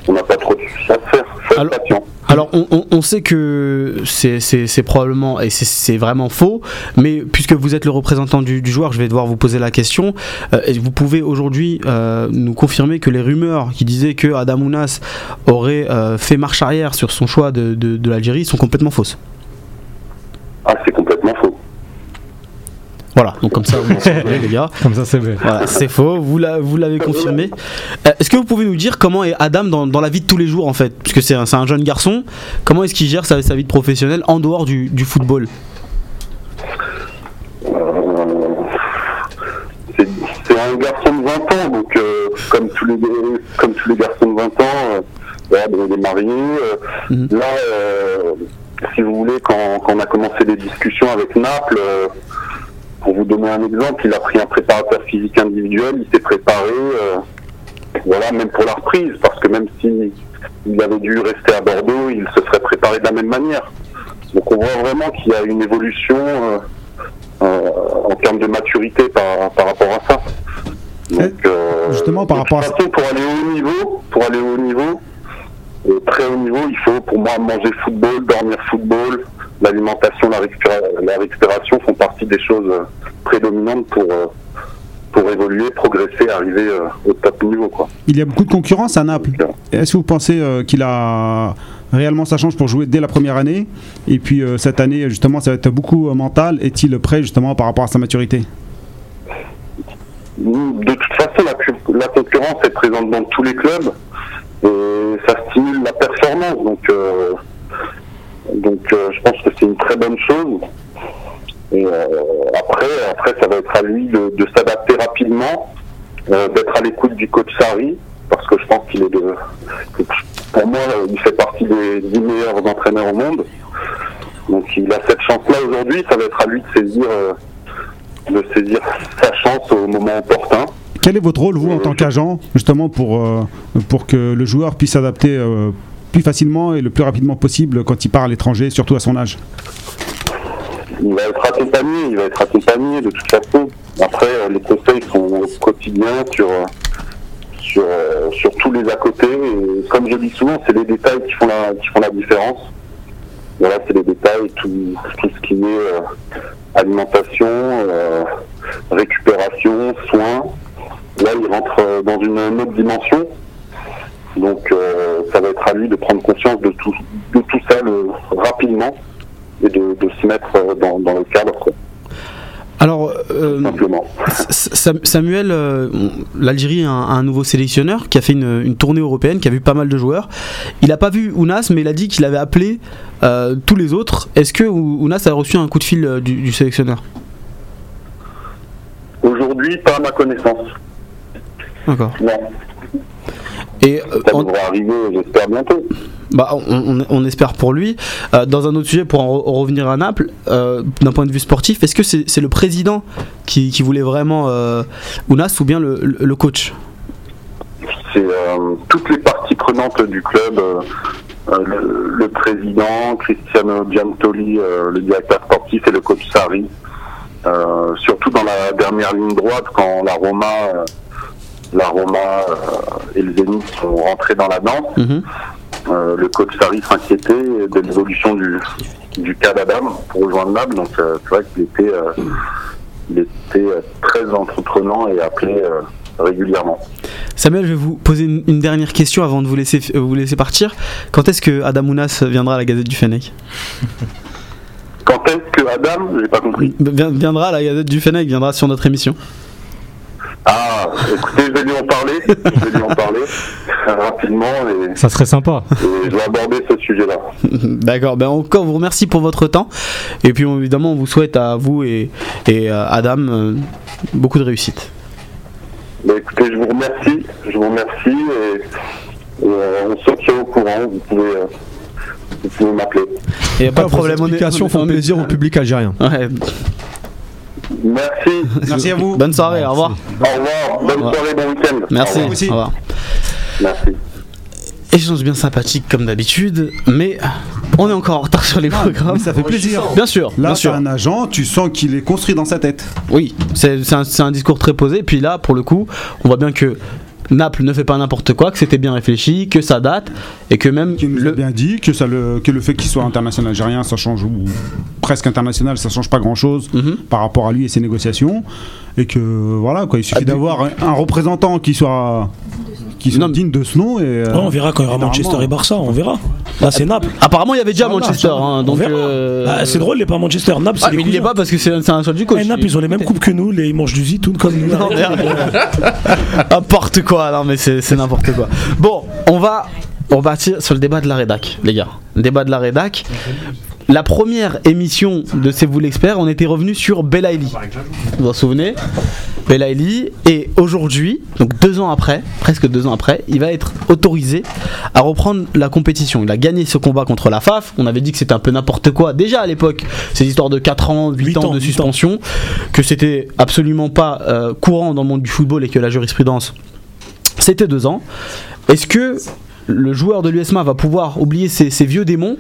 on n'a pas trop de choses à faire. Faut Alors- patient. Alors on, on- on sait que c'est- probablement et c'est- vraiment faux, mais puisque vous êtes le représentant du, du joueur, je vais devoir vous poser la question. Euh, et vous pouvez aujourd'hui euh, nous confirmer que les rumeurs qui disaient que Adam Ounas aurait euh, fait marche arrière sur son choix de, de- de l'Algérie sont complètement fausses. Ah, c'est complètement. Voilà, donc comme ça vous les gars. Comme ça, c'est vrai. Voilà, c'est faux, vous la- vous l'avez confirmé. Euh, est-ce que vous pouvez nous dire comment est Adam dans, dans la vie de tous les jours en fait? Puisque c'est un, c'est un jeune garçon, comment est-ce qu'il gère sa, sa vie de professionnel en dehors du, du football? C'est c'est un garçon de 20 ans, donc euh, comme, tous les, comme tous les garçons de 20 ans, euh, voilà, il est marié. euh, Mhm. Là, euh, si vous voulez, quand, quand on a commencé les discussions avec Naples, euh, pour vous donner un exemple, il a pris un préparateur physique individuel, il s'est préparé, euh, voilà, même pour la reprise, parce que même si il avait dû rester à Bordeaux, il se serait préparé de la même manière. Donc on voit vraiment qu'il y a une évolution. euh, euh, en termes de maturité par, par rapport à ça. Donc, euh, justement, par rapport à façon, pour aller au haut niveau, pour aller au haut niveau, très haut niveau, il faut pour moi manger football, dormir football, l'alimentation, la, récupéra- la récupération font partie des choses euh, prédominantes pour euh, pour évoluer, progresser, arriver euh, au top niveau quoi. Il y a beaucoup de concurrence à Naples. Est-ce que vous pensez qu'il a réellement sa chance pour jouer dès la première année? Et puis cette année, justement, ça va être beaucoup mental. Est-il prêt justement par rapport à sa maturité? De toute façon, la, cu- la concurrence est présente dans tous les clubs et ça stimule la performance. Donc, euh, donc euh, je pense que c'est une très bonne chose. Et euh, après, après, ça va être à lui de, de s'adapter rapidement, euh, d'être à l'écoute du coach Sarri, parce que je pense qu'il est de. Pour moi, il fait partie des 10 meilleurs entraîneurs au monde. Donc il a cette chance-là aujourd'hui, ça va être à lui de saisir, euh, de saisir sa chance au moment opportun. Quel est votre rôle, vous, en tant qu'agent, justement, pour, euh, pour que le joueur puisse s'adapter plus facilement et le plus rapidement possible quand il part à l'étranger, surtout à son âge Il va être accompagné, il va être accompagné de toute façon. Après, euh, les conseils sont au quotidien sur, euh, sur, euh, sur tous les à côté. Comme je dis souvent, c'est les détails qui font la, différence. Voilà, c'est les détails, tout, tout ce qui est alimentation, récupération, soins. Là, il rentre dans une autre dimension. Donc, euh, ça va être à lui de prendre conscience de tout, de tout ça le- rapidement et de, de se mettre euh, dans, dans le cadre, Alors, euh, Samuel, euh, l'Algérie a un, nouveau sélectionneur qui a fait une, une tournée européenne, qui a vu pas mal de joueurs. Il n'a pas vu Ounas, mais il a dit qu'il avait appelé euh, tous les autres. Est-ce que Ou- Ounas a reçu un coup de fil du, du sélectionneur? Aujourd'hui, pas à ma connaissance. D'accord. Non, Et euh, ça devrait arriver, j'espère, bientôt. bah, on, on- on espère pour lui. Euh, dans un autre sujet, pour en re- revenir à Naples, euh, d'un point de vue sportif, est-ce que c'est le président qui, qui voulait vraiment euh, Ounas ou bien le, le- coach? C'est toutes les parties prenantes du club, le, le président, Cristiano Giantoli, le directeur sportif et le coach Sarri. Surtout dans la dernière ligne droite, quand la Roma, la Roma euh, et le Zénith sont rentrés dans la danse, Mhm. euh, le coach Sarri s'inquiétait de l'évolution du, du cas d'Adam pour rejoindre Naples. Donc euh, c'est vrai qu'il était, euh, il était très entreprenant et appelé régulièrement. Samuel, je vais vous poser une, une dernière question avant de vous laisser, vous laisser partir. Quand est-ce que Adam Ounas viendra à la Gazette du Fennec? Quand est-ce que Adam, j'ai pas compris. Vien- Viendra à la Gazette du Fennec, viendra sur notre émission. Ah, écoutez, je vais lui en parler, je vais lui en parler rapidement et, Ça serait sympa. et je vais aborder ce sujet-là. D'accord, ben encore vous remercie pour votre temps. Et puis évidemment, on vous souhaite à vous et, et à Adam euh, beaucoup de réussite. Bah, écoutez, je vous remercie, je vous remercie et, et, euh, on se tient au courant. Vous pouvez, euh, vous pouvez m'appeler. Il n'y a pas de problème, on est, explications on est- font on est- plaisir au public algérien. Ouais. Merci. Merci à vous. Bonne soirée, au revoir. Au revoir. Bonne revoir. soirée, bon week-end. Merci, Au au revoir. revoir. Merci. Échange bien sympathique comme d'habitude, mais on est encore en retard sur les programmes. Mais ça fait plaisir. Bien sûr, Là, bien sûr. un agent, tu sens qu'il est construit dans sa tête. Oui, c'est c'est un, c'est un discours très posé. Puis là, pour le coup, on voit bien que Naples ne fait pas n'importe quoi, que c'était bien réfléchi, que ça date, et que même Qui nous a le, bien dit que, ça le, que le fait qu'il soit international algérien, ça change, ou presque international, ça change pas grand chose Mhm. par rapport à lui et ses négociations. Et que voilà, quoi, il suffit Ah, d'avoir un représentant qui soit, qui soit Non, mais- digne de ce nom. Et, euh, Ouais, on verra quand il y aura et Manchester et Barça, on verra. Là, c'est Naples. Apparemment, il y avait déjà Inch'Allah, Manchester, hein, On donc euh, Bah, c'est drôle, il n'est pas Manchester. Naples, c'est Ah, les mais il n'y est pas parce que c'est c'est un choix du coach. Eh, Naples, ils ont les mêmes coupes que nous, les, ils mangent du zitoun comme nous. N'importe quoi, non mais c'est c'est n'importe quoi. Bon, on va on va partir sur le débat de la rédac, les gars. Le débat de la rédac. La première émission de C'est vous l'expert, on était revenu sur Belaïli. Vous vous souvenez? Belaïli et aujourd'hui, donc deux ans après, presque deux ans après, il va être autorisé à reprendre la compétition. Il a gagné ce combat contre la FAF. On avait dit que c'était un peu n'importe quoi déjà à l'époque. Ces histoires de 4 ans, 8, Huit ans, ans, de suspension, que c'était absolument pas euh, courant dans le monde du football et que la jurisprudence c'était deux ans. Est-ce que le joueur de l'USMA va pouvoir oublier ses, ses vieux démons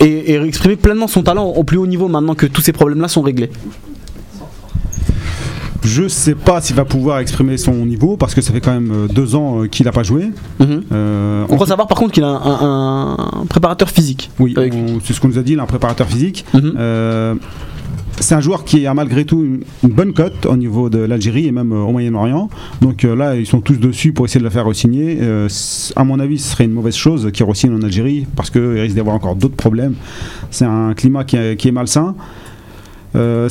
et, et exprimer pleinement son talent au plus haut niveau maintenant que tous ces problèmes-là sont réglés Je sais pas s'il va pouvoir exprimer son niveau parce que ça fait quand même euh, deux ans euh, qu'il n'a pas joué. Mhm. Euh, On croit savoir par contre qu'il a un, un- un préparateur physique. Oui, c'est ce qu'on nous a dit, il a un préparateur physique. Mhm. Euh, c'est un joueur qui a malgré tout une, une bonne cote au niveau de l'Algérie et même euh, au Moyen-Orient. Donc euh, là, ils sont tous dessus pour essayer de le faire re-signer. Euh, à mon avis, ce serait une mauvaise chose qu'il re-signe en Algérie parce qu'il risque d'avoir encore d'autres problèmes. C'est un climat qui est, qui est malsain. Euh,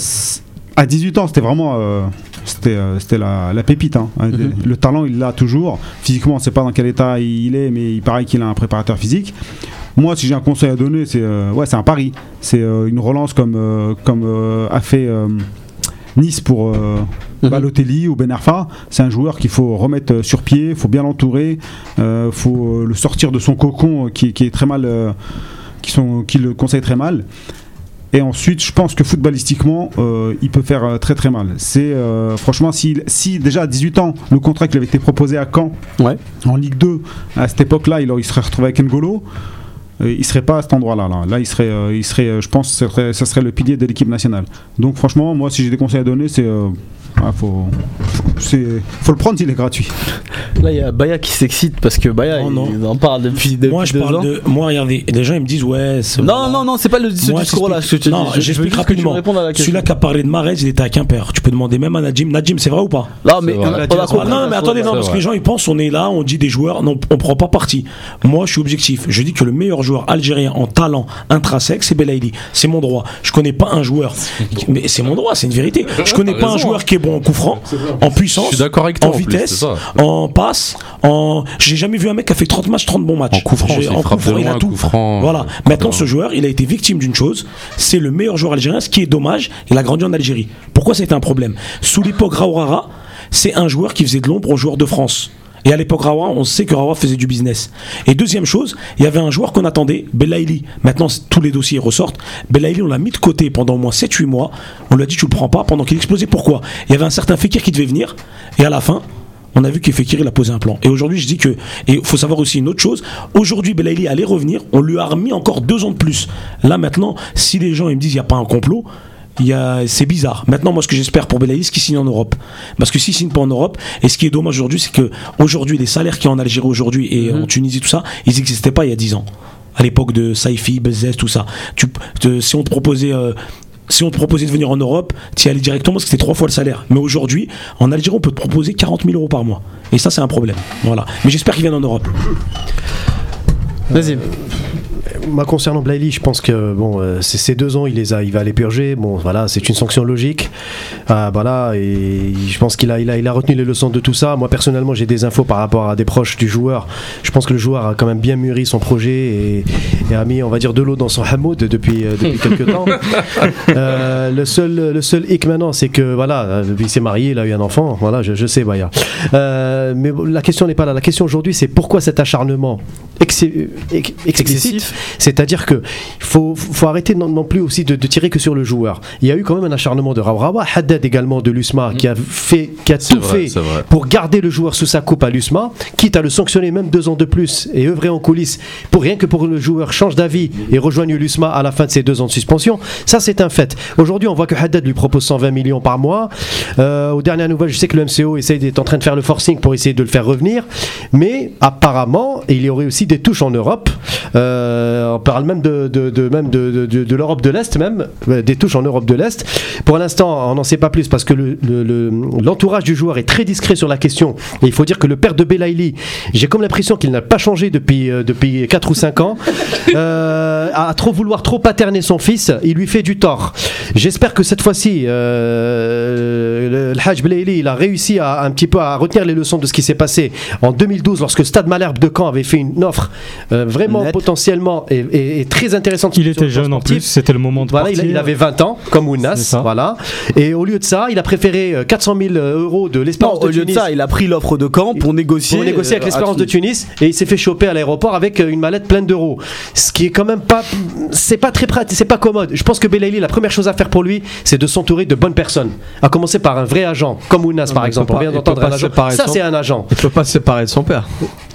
à 18 ans, c'était vraiment euh, c'était, euh, c'était la, la pépite. hein. Mhm. Le talent, il l'a toujours. Physiquement, on ne sait pas dans quel état il est, mais il paraît qu'il a un préparateur physique. Moi, si j'ai un conseil à donner, c'est euh, ouais, c'est un pari. C'est euh, une relance comme, euh, comme a fait Nice pour Mhm. Balotelli ou Ben Arfa. C'est un joueur qu'il faut remettre sur pied, il faut bien l'entourer, il faut le sortir de son cocon qui, qui est très mal, qui, sont, qui le conseille très mal. Et ensuite, je pense que footballistiquement, euh, il peut faire très très mal. C'est euh, franchement, si, si déjà à 18 ans, le contrat qui lui avait été proposé à Caen, Ouais. en Ligue 2, à cette époque-là, il, il serait retrouvé avec N'Golo. Euh, il serait pas à cet endroit-là. Là, là il serait, euh, il serait, euh, je pense, ce serait, serait le pilier de l'équipe nationale. Donc franchement, moi, si j'ai des conseils à donner, c'est euh, Ah, faut, faut, c'est- faut le prendre, il est gratuit. Là, il y a Baya qui s'excite parce que Baya, non. il en parle depuis, depuis Moi, je deux parle ans. de. Moi, regardez, les gens ils me disent, ouais. c'est- Non, non, non, c'est pas le, ce discours-là. je te dis. Non, Je- je j'explique juste que tu me rapidement. répondes à la question. Celui-là qui a parlé de Marez, il était à Quimper. Tu peux demander même à Nadim. Nadim, c'est vrai ou pas? Non, mais C'est on vrai. a- on a Ah, compris. non, mais attendez, non, parce que les gens ils pensent on est là, on dit des joueurs, non, on prend pas parti. Moi, je suis objectif. Je dis que le meilleur joueur algérien en talent intrinsèque, c'est Belaïli. C'est mon droit. Je connais pas un joueur, mais c'est mon droit, c'est une vérité. Je connais pas un joueur qui est bon en coup franc, en puissance, Je suis d'accord avec toi en en plus, vitesse, en passe, en. J'ai jamais vu un mec qui a fait 30 matchs, 30 bons matchs. En coup franc, en coup franc, il a tout. franc. Voilà. Maintenant, ce joueur, il a été victime d'une chose. C'est le meilleur joueur algérien. Ce qui est dommage, il a grandi en Algérie. Pourquoi c'était un problème? Sous l'époque Raourara, c'est un joueur qui faisait de l'ombre aux joueurs de France. Et à l'époque Rawa, on sait que Rawa faisait du business. Et deuxième chose, il y avait un joueur qu'on attendait, Belaïli. Maintenant, tous les dossiers ressortent. Belaïli, on l'a mis de côté pendant au moins 7-8 mois. On lui a dit, tu le prends pas pendant qu'il explosait. Pourquoi? Il y avait un certain Fekir qui devait venir. Et à la fin, on a vu que Fekir, il a posé un plan. Et aujourd'hui, je dis que. Et il faut savoir aussi une autre chose. Aujourd'hui, Belaïli allait revenir. On lui a remis encore deux ans de plus. Là, maintenant, si les gens ils me disent, il n'y a pas un complot. Il y a- C'est bizarre. Maintenant, moi, ce que j'espère pour Belaïli, c'est qu'il signe en Europe. Parce que s'il signe pas en Europe, et ce qui est dommage aujourd'hui, c'est que aujourd'hui, les salaires qu'il y a en Algérie aujourd'hui et en Tunisie, tout ça, ils n'existaient pas il y a 10 ans. À l'époque de Saifi, Bezès, tout ça. Tu, te- si on te proposait. euh, si on te proposait de venir en Europe, tu y allais directement parce que c'était trois fois le salaire. Mais aujourd'hui, en Algérie, on peut te proposer 40 000 euros par mois. Et ça, c'est un problème. Voilà. Mais j'espère qu'il vienne en Europe. Vas-y. Moi, concernant Blaili, je pense que bon, euh, ces deux ans, il les a, il va les purger. Bon, voilà, c'est une sanction logique. Ah, voilà, et je pense qu'il a, il a, il a retenu les leçons de tout ça. Moi, personnellement, j'ai des infos par rapport à des proches du joueur. Je pense que le joueur a quand même bien mûri son projet et, et a mis, on va dire, de l'eau dans son hamoud depuis, euh, depuis quelques temps. Euh, le seul, le seul hic maintenant, c'est que voilà, qu'il s'est marié, il a eu un enfant. Voilà, je, je sais, Baya. Euh, mais bon, la question n'est pas là. La question aujourd'hui, c'est pourquoi cet acharnement excé- ex- explicite C'est-à-dire que faut, faut arrêter non, non plus aussi de, de tirer que sur le joueur. Il y a eu quand même un acharnement de Rawrawa, Haddad également de l'USMA, qui a fait, qui a tout vrai, fait pour garder le joueur sous sa coupe à l'USMA, quitte à le sanctionner même deux ans de plus et œuvrer en coulisses pour rien que pour que le joueur change d'avis et rejoigne l'USMA à la fin de ses deux ans de suspension. Ça, c'est un fait. Aujourd'hui, on voit que Haddad lui propose 120 millions par mois. Euh, aux dernières nouvelles, je sais que le MCO d'être en train de faire le forcing pour essayer de le faire revenir, mais apparemment, il y aurait aussi des touches en Europe. Euh, on parle même de, de, de- même de, de- de- de l'Europe de l'Est, même euh, des touches en Europe de l'Est. Pour l'instant, on n'en sait pas plus parce que le- le- le- l'entourage du joueur est très discret sur la question. Et il faut dire que le père de Belaïli, j'ai comme l'impression qu'il n'a pas changé depuis, euh, depuis 4 ou 5 ans. Euh, à trop vouloir trop paterner son fils, il lui fait du tort. J'espère que cette fois-ci, euh, le, le Hajj Belaïli, il a réussi à un petit peu à retenir les leçons de ce qui s'est passé en 2012 lorsque Stade Malherbe de Caen avait fait une offre euh, vraiment Net. potentiellement et, et- et très intéressante. Il était jeune en plus, c'était le moment de Voilà, il, partir. il avait 20 ans, comme Ounas, voilà. Et au lieu de ça, il a préféré euh, 400 000 euros de Non, l'espérance au de lieu de Tunis ça, il a pris l'offre de Caen pour négocier. pour négocier avec euh, l'espérance de Tunis et il s'est fait choper à l'aéroport avec euh, une mallette pleine d'euros. Ce qui est quand même pas, c'est pas très pratique, c'est pas commode. Je pense que Belaïli, la première chose à faire pour lui, c'est de s'entourer de bonnes personnes. À commencer par un vrai agent, comme Ounas par exemple. On vient d'entendre peut un pas se agent. séparer de Ça son- c'est un agent. Il peut pas se séparer de son père.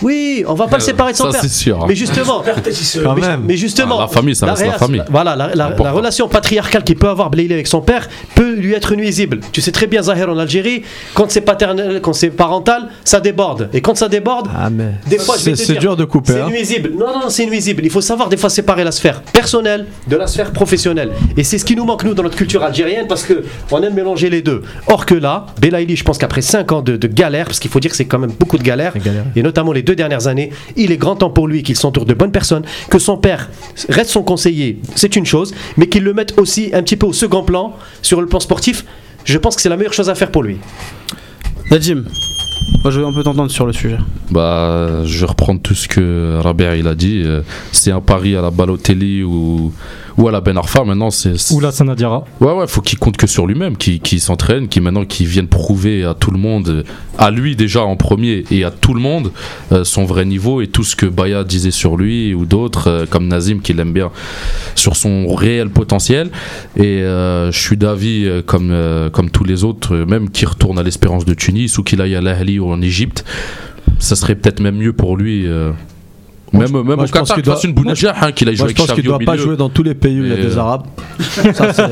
Oui, on va pas le séparer de son Ça, père. c'est sûr. Mais justement, Quand mais, même. mais justement, Ah, la famille, ça reste la famille. Voilà, la, la- Important. la relation patriarcale qu'il peut avoir Blaili avec son père peut lui être nuisible. Tu sais très bien, Zahir, en Algérie, quand c'est paternel, quand c'est parental, ça déborde. Et quand ça déborde, Ah mais des fois, je vais c'est dur de couper. c'est hein. nuisible. Non, non, c'est nuisible. Il faut savoir des fois séparer la sphère personnelle de la sphère professionnelle. Et c'est ce qui nous manque, nous, dans notre culture algérienne, parce que on aime mélanger les deux. Or que là, Belaïli, je pense qu'après 5 ans de, de galère, parce qu'il faut dire que c'est quand même beaucoup de galères. et notamment les deux dernières années, il est grand temps pour lui qu'il s'entoure de bonnes personnes, que son père reste son conseiller, c'est une chose, mais qu'il le mette aussi un petit peu au second plan sur le plan sportif. Je pense que c'est la meilleure chose à faire pour lui. Najim, moi je veux un peu t'entendre sur le sujet. Bah, je vais reprendre tout ce que Rabia il a dit. Euh, C'est un pari à la Balotelli ou, ou à la Ben Arfa. Maintenant, c'est. Ou la Sanadiara. Ouais, ouais, faut qu'il compte que sur lui-même, qu'il qu'il s'entraîne, qu'il maintenant vienne prouver à tout le monde, à lui déjà en premier et à tout le monde, euh, son vrai niveau et tout ce que Baya disait sur lui ou d'autres, euh, comme Nazim qui l'aime bien, sur son réel potentiel. Et euh, je suis d'avis, comme, comme tous les autres, même qu'il retourne à l'Espérance de Tunis ou qu'il aille à l'Ahli ou en Égypte, ça serait peut-être même mieux pour lui. Même, même moi, au je pense Qatar, qu'il doit- une hein, qu'il Moi, je pense qu'il au doit pas milieu. jouer dans tous les pays où il y a des euh, Arabes. Ça, c'est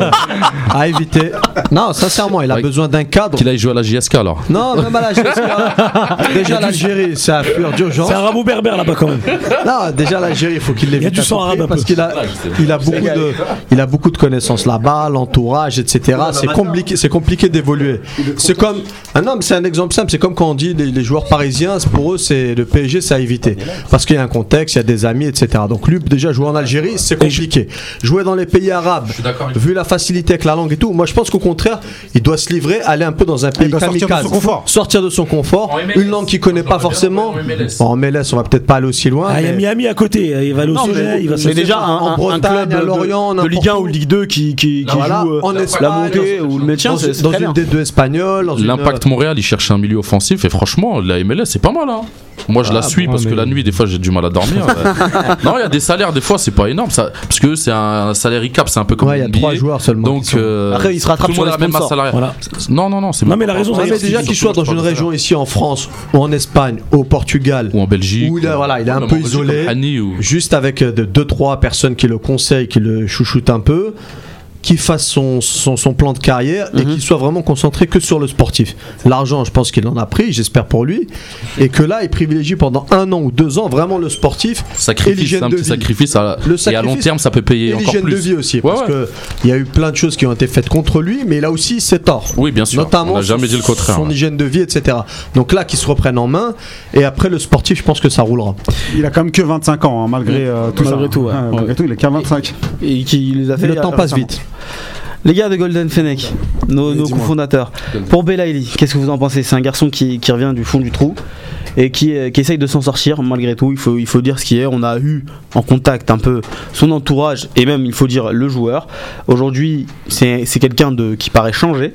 à éviter. Non, sincèrement, il a Ouais. besoin d'un cadre. Qu'il aille jouer à la JSK alors. Non, même à l'Algérie. déjà, l'Algérie, c'est à fuir d'urgence. C'est arabo-berbère là-bas quand même. Non, déjà l'Algérie, il faut qu'il l'évite. Il y a du sang arabe un parce peu. qu'il a, il a beaucoup de, il a beaucoup de connaissances là-bas, l'entourage, etc. C'est compliqué, c'est compliqué d'évoluer. C'est comme, ah non, mais c'est un exemple simple. C'est comme quand on dit les, les joueurs parisiens, pour eux, c'est le PSG, c'est à éviter parce qu'il y a un contexte, il y a des amis, etc. Donc lui, déjà jouer en Algérie, c'est compliqué. Jouer dans les pays arabes, vu la facilité avec la langue et tout, moi je pense qu'au contraire, il doit se livrer, aller un peu dans un pays doit sortir de son confort. sortir de son confort, une langue qu'il connaît pas forcément. En MLS, on va peut-être pas aller aussi loin. Ah, il y a Miami à côté, il va aller au sujet, mais, il va se mais déjà un, club à de- Lorient, de, Ligue 1 n'importe ou Ligue 2 qui, qui, joue euh, en la montée ou le maintien, dans, c'est c'est une bien. D2 espagnole. L'impact Montréal, il cherche un milieu offensif et franchement, la MLS, c'est pas mal. Hein. Moi, je la Ah, suis parce que la nuit, des fois, j'ai du mal à dormir. Ouais. non, il y a des salaires, des fois, c'est pas énorme. Ça, parce que c'est un salaire cap, c'est un peu comme Ouais, il y a trois joueurs seulement. Donc, sont- euh, Après, il se rattrape tout le sur la même masse salariale. Voilà. Non, non, non, c'est Non, mais la raison, c'est déjà qu'il soit dans une région ici en France ou en Espagne, au Portugal, Ou en Belgique. où il, est- voilà, il est un peu isolé, juste avec euh, de- deux trois personnes qui le conseillent, qui le chouchoutent un peu, qui fasse son, son, son plan de carrière et Mhm. qui soit vraiment concentré que sur le sportif. L'argent, je pense qu'il en a pris, j'espère pour lui, et que là, il privilégie pendant un an ou deux ans vraiment le sportif et Sacrifice, l'hygiène c'est un de petit vie. sacrifice. À, Le et à long terme, ça peut payer et encore l'hygiène plus. de vie aussi, Ouais, parce ouais. que il y a eu plein de choses qui ont été faites contre lui, mais il a aussi ses torts. Oui, bien sûr. Notamment On n'a jamais son- dit le contraire. Son ouais. hygiène de vie, etc. Donc là, qu'il se reprenne en main, et après le sportif, je pense que ça roulera. Il a quand même que 25 ans, hein, malgré euh, tout Malgré ça. tout, ouais. malgré tout, il a qu'à 25. Et qui les a fait le temps passe récemment. vite. Les gars de Golden Fennec, nos, cofondateurs. Pour Belaïli, qu'est-ce que vous en pensez C'est un garçon qui, qui revient du fond du trou et qui, euh, qui essaye de s'en sortir malgré tout. Il faut, il faut dire ce qui est. On a eu en contact un peu son entourage et même, il faut dire, le joueur. Aujourd'hui, c'est quelqu'un qui paraît changé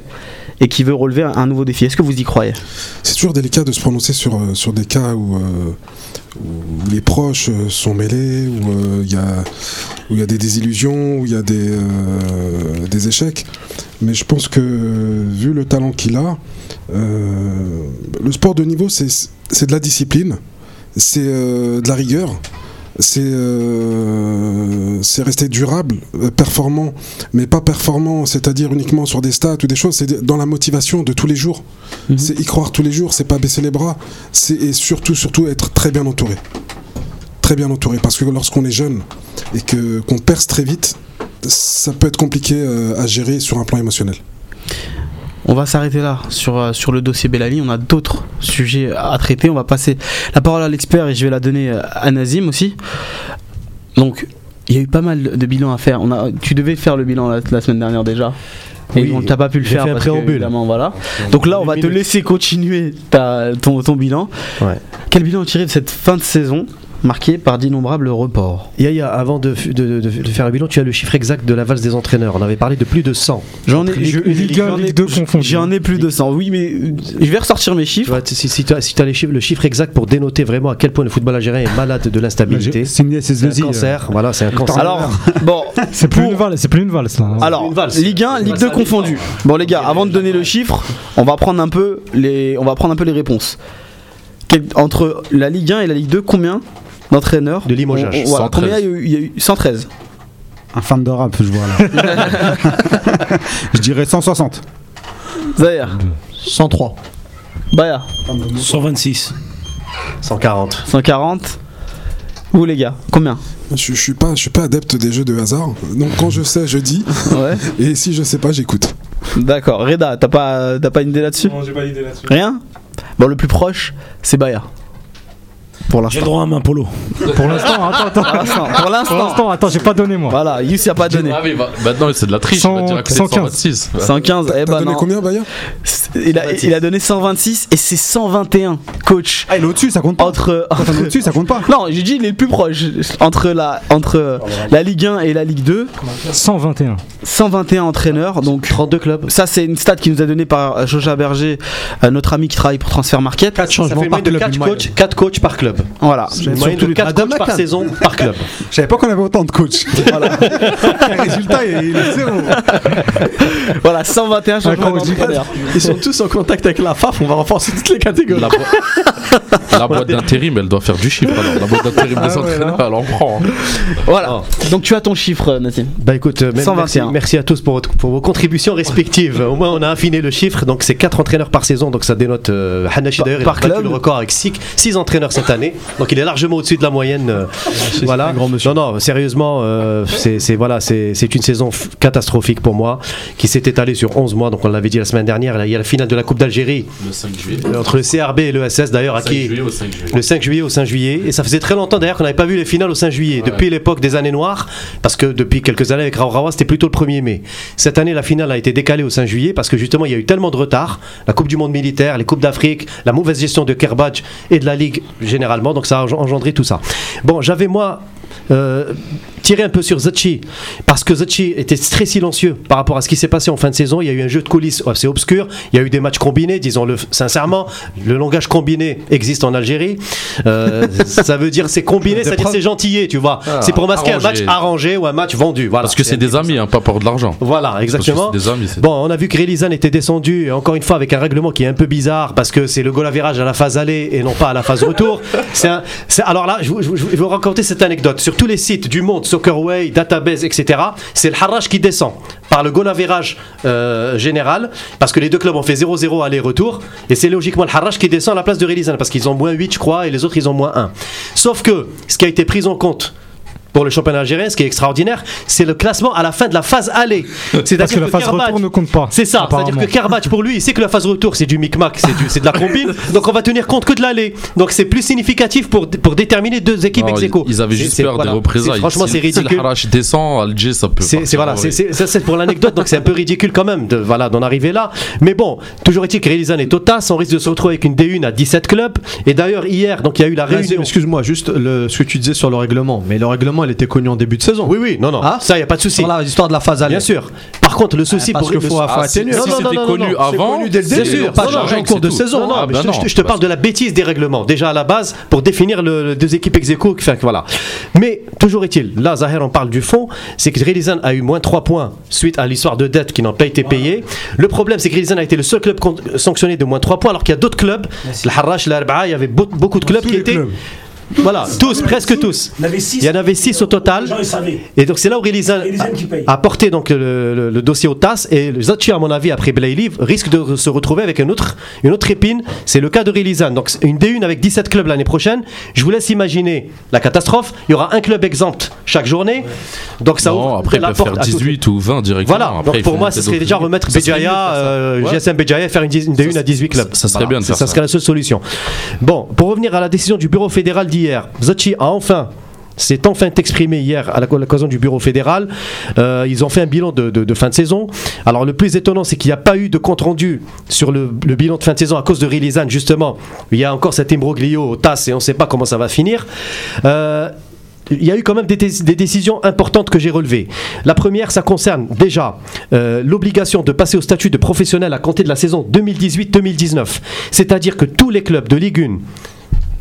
et qui veut relever un, nouveau défi. Est-ce que vous y croyez? C'est toujours délicat de se prononcer sur, euh, sur des cas où, euh, les proches euh, sont mêlés, où il y, a, y a des désillusions, où il y a des, des échecs. Mais je pense que, vu le talent qu'il a, le sport de niveau, c'est de la discipline, c'est de la rigueur. C'est euh, rester durable, euh, performant, mais pas performant, c'est-à-dire uniquement sur des stats ou des choses, c'est dans la motivation de tous les jours. Mhm. C'est y croire tous les jours, c'est pas baisser les bras, c'est et surtout surtout être très bien entouré, très bien entouré, parce que lorsqu'on est jeune et que qu'on perce très vite, ça peut être compliqué euh, à gérer sur un plan émotionnel. On va s'arrêter là sur, euh, sur le dossier Bellali. On a d'autres sujets à traiter. On va passer la parole à l'expert et je vais la donner euh, à Nazim aussi. Donc, il y a eu pas mal de bilans à faire. On a, tu devais faire le bilan la, la semaine dernière déjà. Et Oui, on t'a pas pu le faire fait un parce que, voilà. Donc là, on va te laisser continuer ta- ton, ton bilan. Ouais. Quel bilan tiré de cette fin de saison? Marquée par d'innombrables reports Yaya, avant de, de- de- de faire le bilan, tu as le chiffre exact de la valse des entraîneurs. On avait parlé de plus de 100. J'en ai, j'en ai- Ligue deux confondus. J'en ai plus de 100. Oui, mais euh, je vais ressortir mes Tu chiffres. vois, si, si tu as, si tu as les chiffres- le chiffre exact pour dénoter vraiment à quel point le football algérien est malade de l'instabilité, C'est une c'est un SS2I, euh, cancer. Voilà, c'est un cancer. Alors, bon, C'est plus, Pour- une valse, c'est plus une valse là. hein. Alors, Une valse. Ligue 1, Ligue 2 confondus. Bon les gars, avant de donner le chiffre, on va prendre un peu les, on va prendre un peu les réponses. Entre la Ligue 1 et la Ligue 2, combien d'entraîneurs De on- voilà, 113. Combien il y, a eu, il y a eu 113. Un fan de rap, je vois là. je dirais 160. Zahir, 103. Baya, 126. 140. 140. Vous les gars, combien? Je, je suis pas je suis pas adepte des jeux de hasard, donc quand je sais je dis Ouais. et si je sais pas j'écoute. D'accord. Reda, t'as pas, t'as pas une idée là-dessus? Non, j'ai pas d'idée là-dessus. Rien? Bon, le plus proche, c'est Baya. Pour J'ai l'instant. le droit à un main polo. Pour l'instant, attends, attends. Pour l'instant. Attends, j'ai pas donné moi. Voilà, Yus y a pas donné. Ah oui, bah, maintenant c'est de la triche. on va 100, dire que c'est 115. 126. Ouais. 115, eh T'as ben donné non. combien Baya Il a, il a donné 126 et c'est 121, coach. Ah, il est au-dessus, ça compte pas. Entre, au-dessus, ça compte pas. non, j'ai dit il est le plus proche entre la entre la Ligue 1 et la Ligue 2, 121. 121 entraîneurs. Donc 32 clubs. ça c'est une stat qui nous a donné par Joja Berger, euh, notre ami qui travaille pour Transfer Market. 4 Ça changements par club. 4 une moyenne. coachs, 4 coachs par club. Voilà. Une moyenne de les- 4 Madame coachs par saison par club. Je savais pas qu'on avait autant de coachs. Le résultat, il est zéro. voilà, 121 changements d'entraîneurs. Ils sont tous en contact avec la FAF, on va renforcer toutes les catégories. La, bo- la boîte d'intérim, elle doit faire du chiffre. Alors. La boîte d'intérim des entraîneurs, elle en prend. Voilà. Donc tu as ton chiffre, Nassim. Bah écoute, euh, merci, 121. merci à tous pour, votre- pour vos contributions respectives. Au moins, on a affiné le chiffre. Donc, c'est 4 entraîneurs par saison. Donc, ça dénote. Euh, Hanashi, Par- d'ailleurs, il par a battu club. le record avec 6 entraîneurs cette année. Donc, il est largement au-dessus de la moyenne. euh, voilà. un grand monsieur. Non, non, sérieusement, euh, c'est voilà, c'est c'est une saison catastrophique pour moi qui s'est étalée sur 11 mois. Donc, on l'avait dit la semaine dernière. Là, il y a la finale de la Coupe d'Algérie Le 5 juillet. euh, entre le CRB et le SS, d'ailleurs, à qui. au 5 juillet. Le 5 juillet au 5 juillet. Et ça faisait très longtemps d'ailleurs qu'on n'avait pas vu les finales au 5 juillet. Depuis l'époque des années noires, parce que depuis quelques années avec Rawa c'était plutôt le 1er mai. Cette année, la finale a été décalée au 5 juillet parce que justement, il y a eu tellement de retard. La Coupe du Monde militaire, les Coupes d'Afrique, la mauvaise gestion de Kerbadj et de la Ligue Donc ça a engendré tout ça. Bon, j'avais moi. Euh, tiré un peu sur Zachi parce que Zachi était très silencieux par rapport à ce qui s'est passé en fin de saison. Il y a eu un jeu de coulisses assez obscur. Il y a eu des matchs combinés, disons-le sincèrement. Le langage combiné existe en Algérie. Euh, ça veut dire c'est combiné, c'est-à-dire c'est gentillé, tu vois. Ah, c'est pour masquer un match arrangé. ou un match vendu. Voilà. Parce que c'est des amis, hein, pas pour de l'argent. Voilà, exactement. Des amis, Bon, on a vu que Relizan était descendu, encore une fois, avec un règlement qui est un peu bizarre, parce que c'est le goal à virage à la phase aller et non pas à la phase retour. Un- alors là, je, vous- je vous- je vais vous raconter cette anecdote. Sur tous les sites du monde, Soccerway, Database, etc., c'est le Harrach qui descend par le goal à virage euh, général, parce que les deux clubs ont fait 0-0 aller-retour, et c'est logiquement le Harrach qui descend à la place de Relizan, parce qu'ils ont moins 8, je crois, et les autres, ils ont moins 1. Sauf que, ce qui a été pris en compte, pour le championnat algérien, ce qui est extraordinaire, c'est le classement à la fin de la phase aller. C'est-à-dire Parce que la phase Kerbadj- retour ne compte pas. c'est ça, c'est-à-dire que Kerbadj pour lui, il sait que la phase retour c'est du micmac, c'est du- c'est de la combine, donc on va tenir compte que de l'aller. Donc c'est plus significatif pour, pour déterminer deux équipes ex ils, aequo. ils avaient juste c'est- peur voilà. des représailles. Franchement, Si- c'est Si ridicule. le Harach descend, Alger, ça peut. C'est voilà, c'est- pour l'anecdote, donc c'est un peu ridicule quand même de voilà d'en arriver là. Mais bon, toujours est-il que Relizan est au TAS, on risque de se retrouver avec une D1 à 17 clubs. Et d'ailleurs hier, donc il y a eu la réunion. Excuse-moi, juste le, ce que tu disais sur le règlement. Mais le règlement, il était connu en début de saison. Oui, oui, non, non, Ah ça y a pas de souci. Sur la histoire de la phase aller. Bien sûr. Par contre, le souci parce pour que le- faut- faut Ah, si- atténuer. si Non, non, c'était non, connu non, avant, connu dès le c'est- début, c'est pas changer en c'est cours de tout. saison. Non, non, Ah, mais bah je, te- non, je te parle de la bêtise des règlements. Déjà à la base, pour définir le, le deux équipes ex aequo, enfin, voilà. Mais toujours est-il, là, Zahir, on parle du fond, c'est que Relizan a eu moins 3 points suite à l'histoire de dettes qui n'ont pas été payées. Le problème, c'est que Relizan a été le seul club con- sanctionné de moins 3 points, alors qu'il y a d'autres clubs, le Harrach, l'Arba'a, il y avait beau- beaucoup de clubs qui les étaient. clubs. Voilà, tous, presque tous. Il y en avait 6. Il y en avait 6 au total. Gens. Et donc c'est là où paye. a porté donc le, le- le dossier au TAS et Zachi à mon avis après Blaili risque de se retrouver avec une autre, une autre épine. C'est le cas de Relizan. Donc une D1 avec 17 clubs l'année prochaine. Je vous laisse imaginer la catastrophe. Il y aura un club exempt chaque journée. Donc ça Non, ouvre après, la porte faire à toutes- 18 ou 20 directement. Voilà, Après, donc pour moi, ce serait déjà remettre Béjaïa, euh, Ouais. GSM Béjaïa, faire une, dix- une D1 à 18 clubs. Ça serait bien de faire ça ça. serait la seule solution. Bon, pour revenir à la décision du bureau fédéral d'hier, Zachi a enfin s'est enfin exprimé hier à l'occasion du bureau fédéral. Euh, ils ont fait un bilan de, fin de saison. Alors le plus étonnant, c'est qu'il n'y a pas eu de compte rendu sur le, bilan de fin de saison à cause de Rilizan justement. Il y a encore cet imbroglio au TAS et on ne sait pas comment ça va finir. Euh, il y a eu quand même des décisions importantes que j'ai relevées. La première, ça concerne déjà euh, l'obligation de passer au statut de professionnel à compter de la saison 2018-2019. C'est-à-dire que tous les clubs de Ligue 1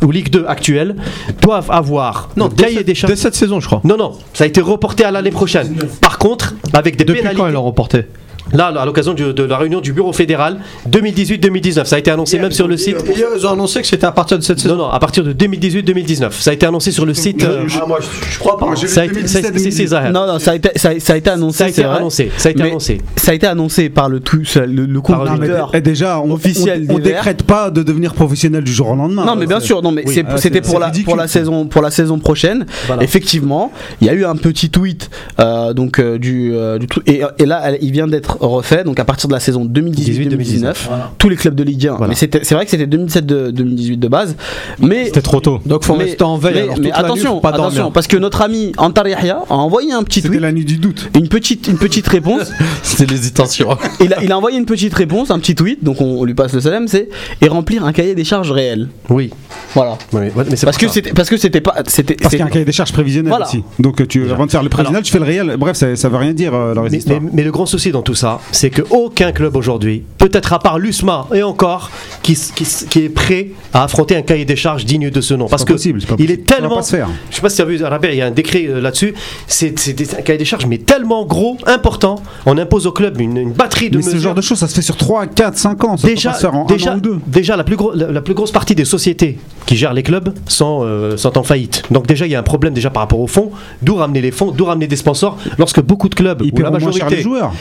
ou Ligue 2 actuelle doivent avoir Non, le dès, cahier cette- des charges. dès cette saison, je crois. Non, non, ça a été reporté à l'année prochaine. Par contre, avec des Depuis pénalités. quand ils l'ont reporté? Là, à l'occasion de la réunion du bureau fédéral 2018-2019, ça a été annoncé même sur le site. Hier, ils ont annoncé que c'était à partir de cette saison. Non, non, à partir de 2018-2019, ça a été annoncé sur le site. euh, Ah, moi, je, je crois pas. Ça a été, ça a été- 2017, c'est- c'est Zahir. Non, non, ça a été, ça a, ça a été annoncé. Ça a été annoncé. Ça a été annoncé. Ça a été annoncé par le, tout, le, le compte Twitter. Déjà, on, Officiel on, décrète pas de devenir professionnel du jour au lendemain. Non mais bien sûr, non mais Oui. c'est- Ah, c'était pour la ridicule, pour la quoi. saison pour la saison prochaine. Voilà. Effectivement, il y a eu un petit tweet euh, donc euh, du, euh, et, là il vient d'être refait donc à partir de la saison 2018-2019 tous les clubs de Ligue 1. Voilà. Mais c'était c'est vrai que c'était 2017-2018 de base, mais C'était trop tôt. Donc faut mais, rester en veille. mais- alors, mais toute la nuit, attention, pas attention, parce que notre ami Antar Yahya a envoyé un petit C'était tweet, la nuit du doute. une petite, une petite réponse. C'est l'hésitation. il, a, il a envoyé une petite réponse, un petit tweet, donc on, on lui passe le salam, c'est et remplir un cahier des charges réel. Oui. Voilà. Oui, ouais, mais c'est Parce que ça. c'était parce que c'était pas c'était Parce qu'il y a un cahier des charges prévisionnel Voilà. aussi. Donc euh, tu, avant de faire le prévisionnel, tu fais le réel. Bref, ça, ça veut rien dire euh, mais- mais le grand souci dans tout ça, ça, c'est que aucun club aujourd'hui, peut-être à part l'USMA et encore, qui, est prêt à affronter un cahier des charges digne de ce nom. Parce pas que possible, pas il est tellement. Je sais pas si tu as vu, il y a un décret euh, là-dessus. C'est un cahier des charges, mais tellement gros, important. On impose au club une, une batterie de Mais ce genre de choses, ça se fait sur 3, 4, 5 ans. Ça Déjà, peut pas se faire en déjà, un an ou deux. déjà la, plus gros- la, la plus grosse partie des sociétés qui gèrent les clubs sont, euh, sont en faillite. Donc déjà, il y a un problème déjà par rapport aux fonds. D'où ramener les fonds, d'où ramener des sponsors. Lorsque beaucoup de clubs, ou la majorité, joueurs.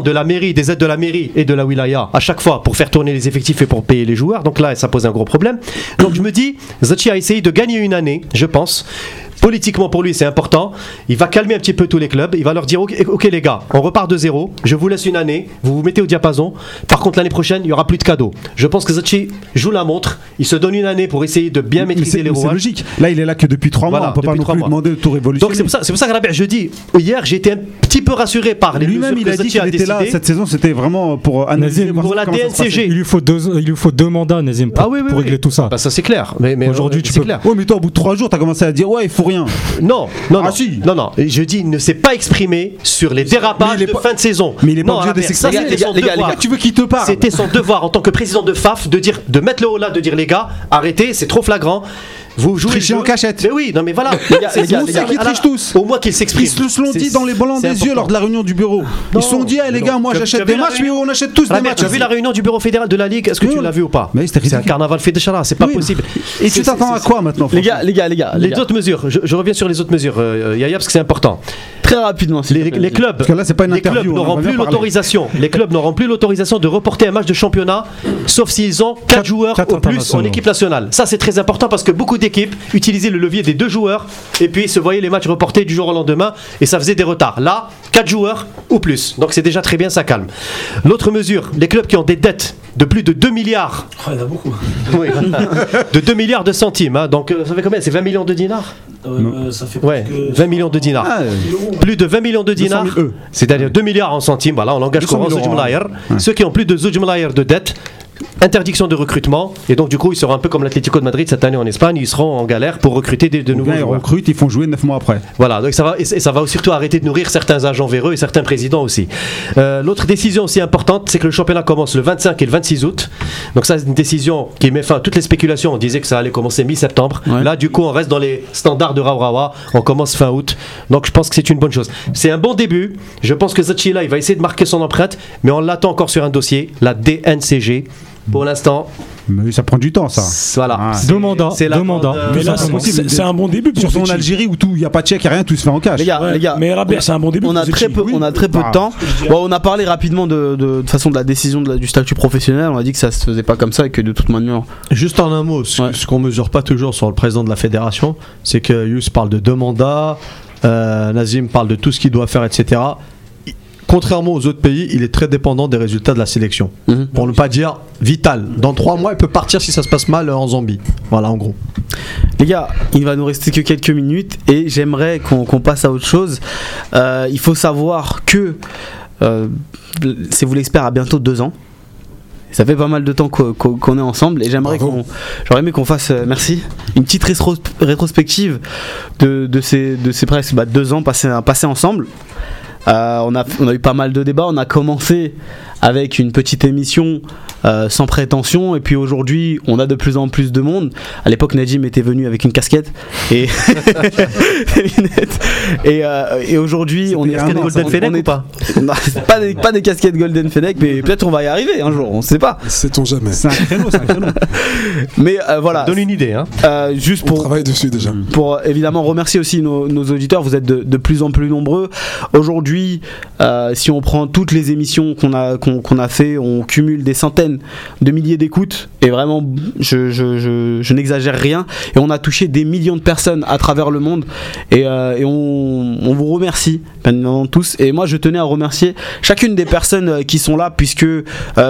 De la mairie, des aides de la mairie et de la wilaya à chaque fois pour faire tourner les effectifs et pour payer les joueurs. Donc là, ça pose un gros problème. Donc je me dis, Zachi a essayé de gagner une année, je pense. Politiquement pour lui, c'est important. Il va calmer un petit peu tous les clubs. Il va leur dire ok, ok, les gars, on repart de zéro. Je vous laisse une année. Vous vous mettez au diapason. Par contre, l'année prochaine, il y aura plus de cadeaux. Je pense que Zachi joue la montre. Il se donne une année pour essayer de bien Mais maîtriser les mais c'est rouages. logique. Là, il est là que depuis 3 mois. Voilà, On peut pas non trois plus mois. demander de tout révolutionner. Donc c'est pour ça, c'est pour ça que Rabia, je dis hier, j'ai été un petit peu rassuré par les Lui-même, mesures il a dit qu'il était là cette saison. C'était vraiment pour analyser Nazim, pour la. DNCG. Il lui faut deux, il lui faut deux mandats, Nazim, pour, Ah oui, oui, pour oui. régler tout ça. Bah ça c'est clair. Mais, mais Aujourd'hui, euh, tu c'est peux- clair. Ouais, mais toi, au bout de 3 jours, t'as commencé à dire Ouais, il faut rien. Non, non, Ah, non. si. non, non. Et Je dis, il ne s'est pas exprimé sur les dérapages de pas- fin de saison. Mais il est pas non, obligé de s'exprimer. ça, Les c'était gars, son les gars, les devoir. gars, tu veux qu'il te parle C'était son devoir en tant que président de FAF de dire, de mettre le haut là, de dire les gars, arrêtez, c'est trop flagrant. Vous jouez Trichez en cachette. Mais oui, non mais voilà. C'est- gars, c'est- qui trichent tous. Au moins qu'ils s'expriment. Ils se C'est- dit dans les blancs c'est des yeux lors de la réunion du bureau. Ils se sont dit Ah, les gars, moi j'achète des matchs, mais on achète tous des matchs. tu as vu la réunion du bureau fédéral de la Ligue Est-ce que tu l'as vu ou pas Mais c'était C'est un carnaval chara, c'est pas possible. Et tu t'attends à quoi maintenant Les gars, les gars, les gars, les autres mesures, je, je reviens sur les autres mesures, euh, Yaya, parce que c'est important. Très rapidement. Les, clubs, Parce que là, c'est pas une les clubs interview, on n'auront plus l'autorisation. Les clubs n'auront plus l'autorisation de reporter un match de championnat, sauf s'ils ont 4 Quatre- joueurs quatre au plus en équipe nationale. Ça, c'est très important parce que beaucoup d'équipes utilisaient le levier des deux joueurs et puis se voyaient les matchs reportés du jour au lendemain et ça faisait des retards. Là, 4 joueurs ou plus. Donc c'est déjà très bien, ça calme. L'autre mesure, les clubs qui ont des dettes de plus de 2 milliards, Oh, il y en a beaucoup. oui, de 2 milliards de centimes, hein. donc euh, ça fait combien? C'est 20 millions de dinars? Euh, ça fait Ouais, presque 20 millions de dinars. Ah, euh, Plus de 20 millions de 200 dinars, 000 c'est-à-dire 2 milliards en centimes, voilà, en langage 200 000 courant, Zoujmlayer. ouais. Ceux qui ont plus de Zoujmlayer de dette, interdiction de recrutement, et donc du coup ils seront un peu comme l'Atlético de Madrid cette année en Espagne, ils seront en galère pour recruter des- de ou nouveaux ils joueurs. recrutent, ils font jouer 9 mois après. Voilà, donc ça va, et ça va surtout arrêter de nourrir certains agents véreux et certains présidents aussi. Euh, L'autre décision aussi importante, c'est que le championnat commence le 25 et le 26 août. Donc ça, c'est une décision qui met fin à toutes les spéculations. On disait que ça allait commencer mi-septembre. Ouais. Là, du coup, on reste dans les standards de Raurawa. On commence fin août. Donc je pense que c'est une bonne chose. C'est un bon début. Je pense que Zachi, là, il va essayer de marquer son empreinte, mais on l'attend encore sur un dossier, la DNCG. Pour l'instant, Mais ça prend du temps, ça. voilà. Ah. C'est euh, Mais là, mandats. c'est- un bon début pour Surtout en. Algérie où tout, il n'y a pas de chèque, il n'y a rien, tout se fait en cash. Les gars, Ouais, les gars. mais Rabia, c'est un bon début On a très peu, on a très peu Ah. de temps. Bon, on a parlé rapidement de, de, de toute façon de la décision de la- du statut professionnel. On a dit que ça se faisait pas comme ça et que de toute manière. Juste en un mot, ce, Ouais. ce qu'on mesure pas toujours sur le président de la fédération, c'est que Yous parle de deux mandats, euh, Nazim parle de tout ce qu'il doit faire, etc. Contrairement aux autres pays, il est très dépendant des résultats de la sélection. Mhm. Pour ne pas dire vital. Dans trois mois, il peut partir si ça se passe mal en Zambie. Voilà, en gros. Les gars, il va nous rester que quelques minutes et j'aimerais qu'on passe à autre chose. Euh, il faut savoir que euh, C'est vous l'expert à bientôt deux ans. Ça fait pas mal de temps qu'o- qu'o- qu'on est ensemble et j'aimerais qu'on, j'aurais aimé qu'on fasse, euh, merci, une petite rétro- rétrospective de, de ces, de ces presque bah, deux ans passés, passés ensemble. Euh, on, a, on a eu pas mal de débats. On a commencé avec une petite émission euh, sans prétention, et puis aujourd'hui, on a de plus en plus de monde. À l'époque, Najim était venu avec une casquette et des lunettes. Et, euh, et aujourd'hui, on est Casquette Golden on- Fennec on ou pas? Non, pas, des, pas des casquettes Golden Fennec, mais peut-être on va y arriver un jour. On sait pas. Sait-on jamais. C'est un créneau, c'est un créneau. Mais euh, voilà. Donne une idée, hein. Euh, juste On pour travaille dessus déjà. pour évidemment remercier aussi nos, nos auditeurs. Vous êtes de, de plus en plus nombreux. Aujourd'hui, euh, si on prend toutes les émissions qu'on a, qu'on qu'on a fait, on cumule des centaines de milliers d'écoutes. Et vraiment, je, je, je, je n'exagère rien. Et on a touché des millions de personnes à travers le monde. Et, euh, et on, on vous remercie, bien évidemment, tous. Et moi, je tenais à remercier chacune des personnes euh, qui sont là, puisque euh,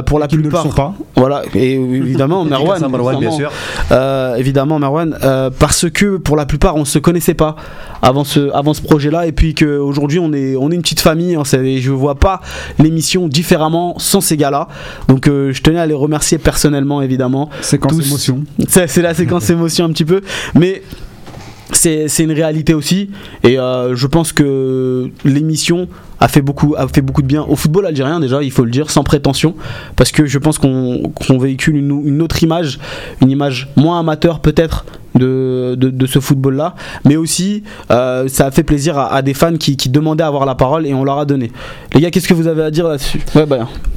pour la ne le plupart. sont pas. Voilà, et évidemment, Merwan. Bien évidemment. sûr. Euh, évidemment Marwan euh, parce que pour la plupart on se connaissait pas avant ce, avant ce projet là et puis qu'aujourd'hui on est, on est une petite famille hein, c'est- je vois pas l'émission différemment sans ces gars là donc je tenais à les remercier personnellement évidemment Séquence Tous. émotion. c'est la séquence émotion un petit peu mais c'est c'est une réalité aussi et euh, je pense que l'émission a fait beaucoup, a fait beaucoup de bien au football algérien déjà, il faut le dire, sans prétention, parce que je pense qu'on qu'on véhicule une, autre image, une image moins amateur peut-être de, de, ce football-là, mais aussi euh, ça a fait plaisir à, des fans qui, demandaient à avoir la parole et on leur a donné. Les gars, qu'est-ce que vous avez à dire là-dessus?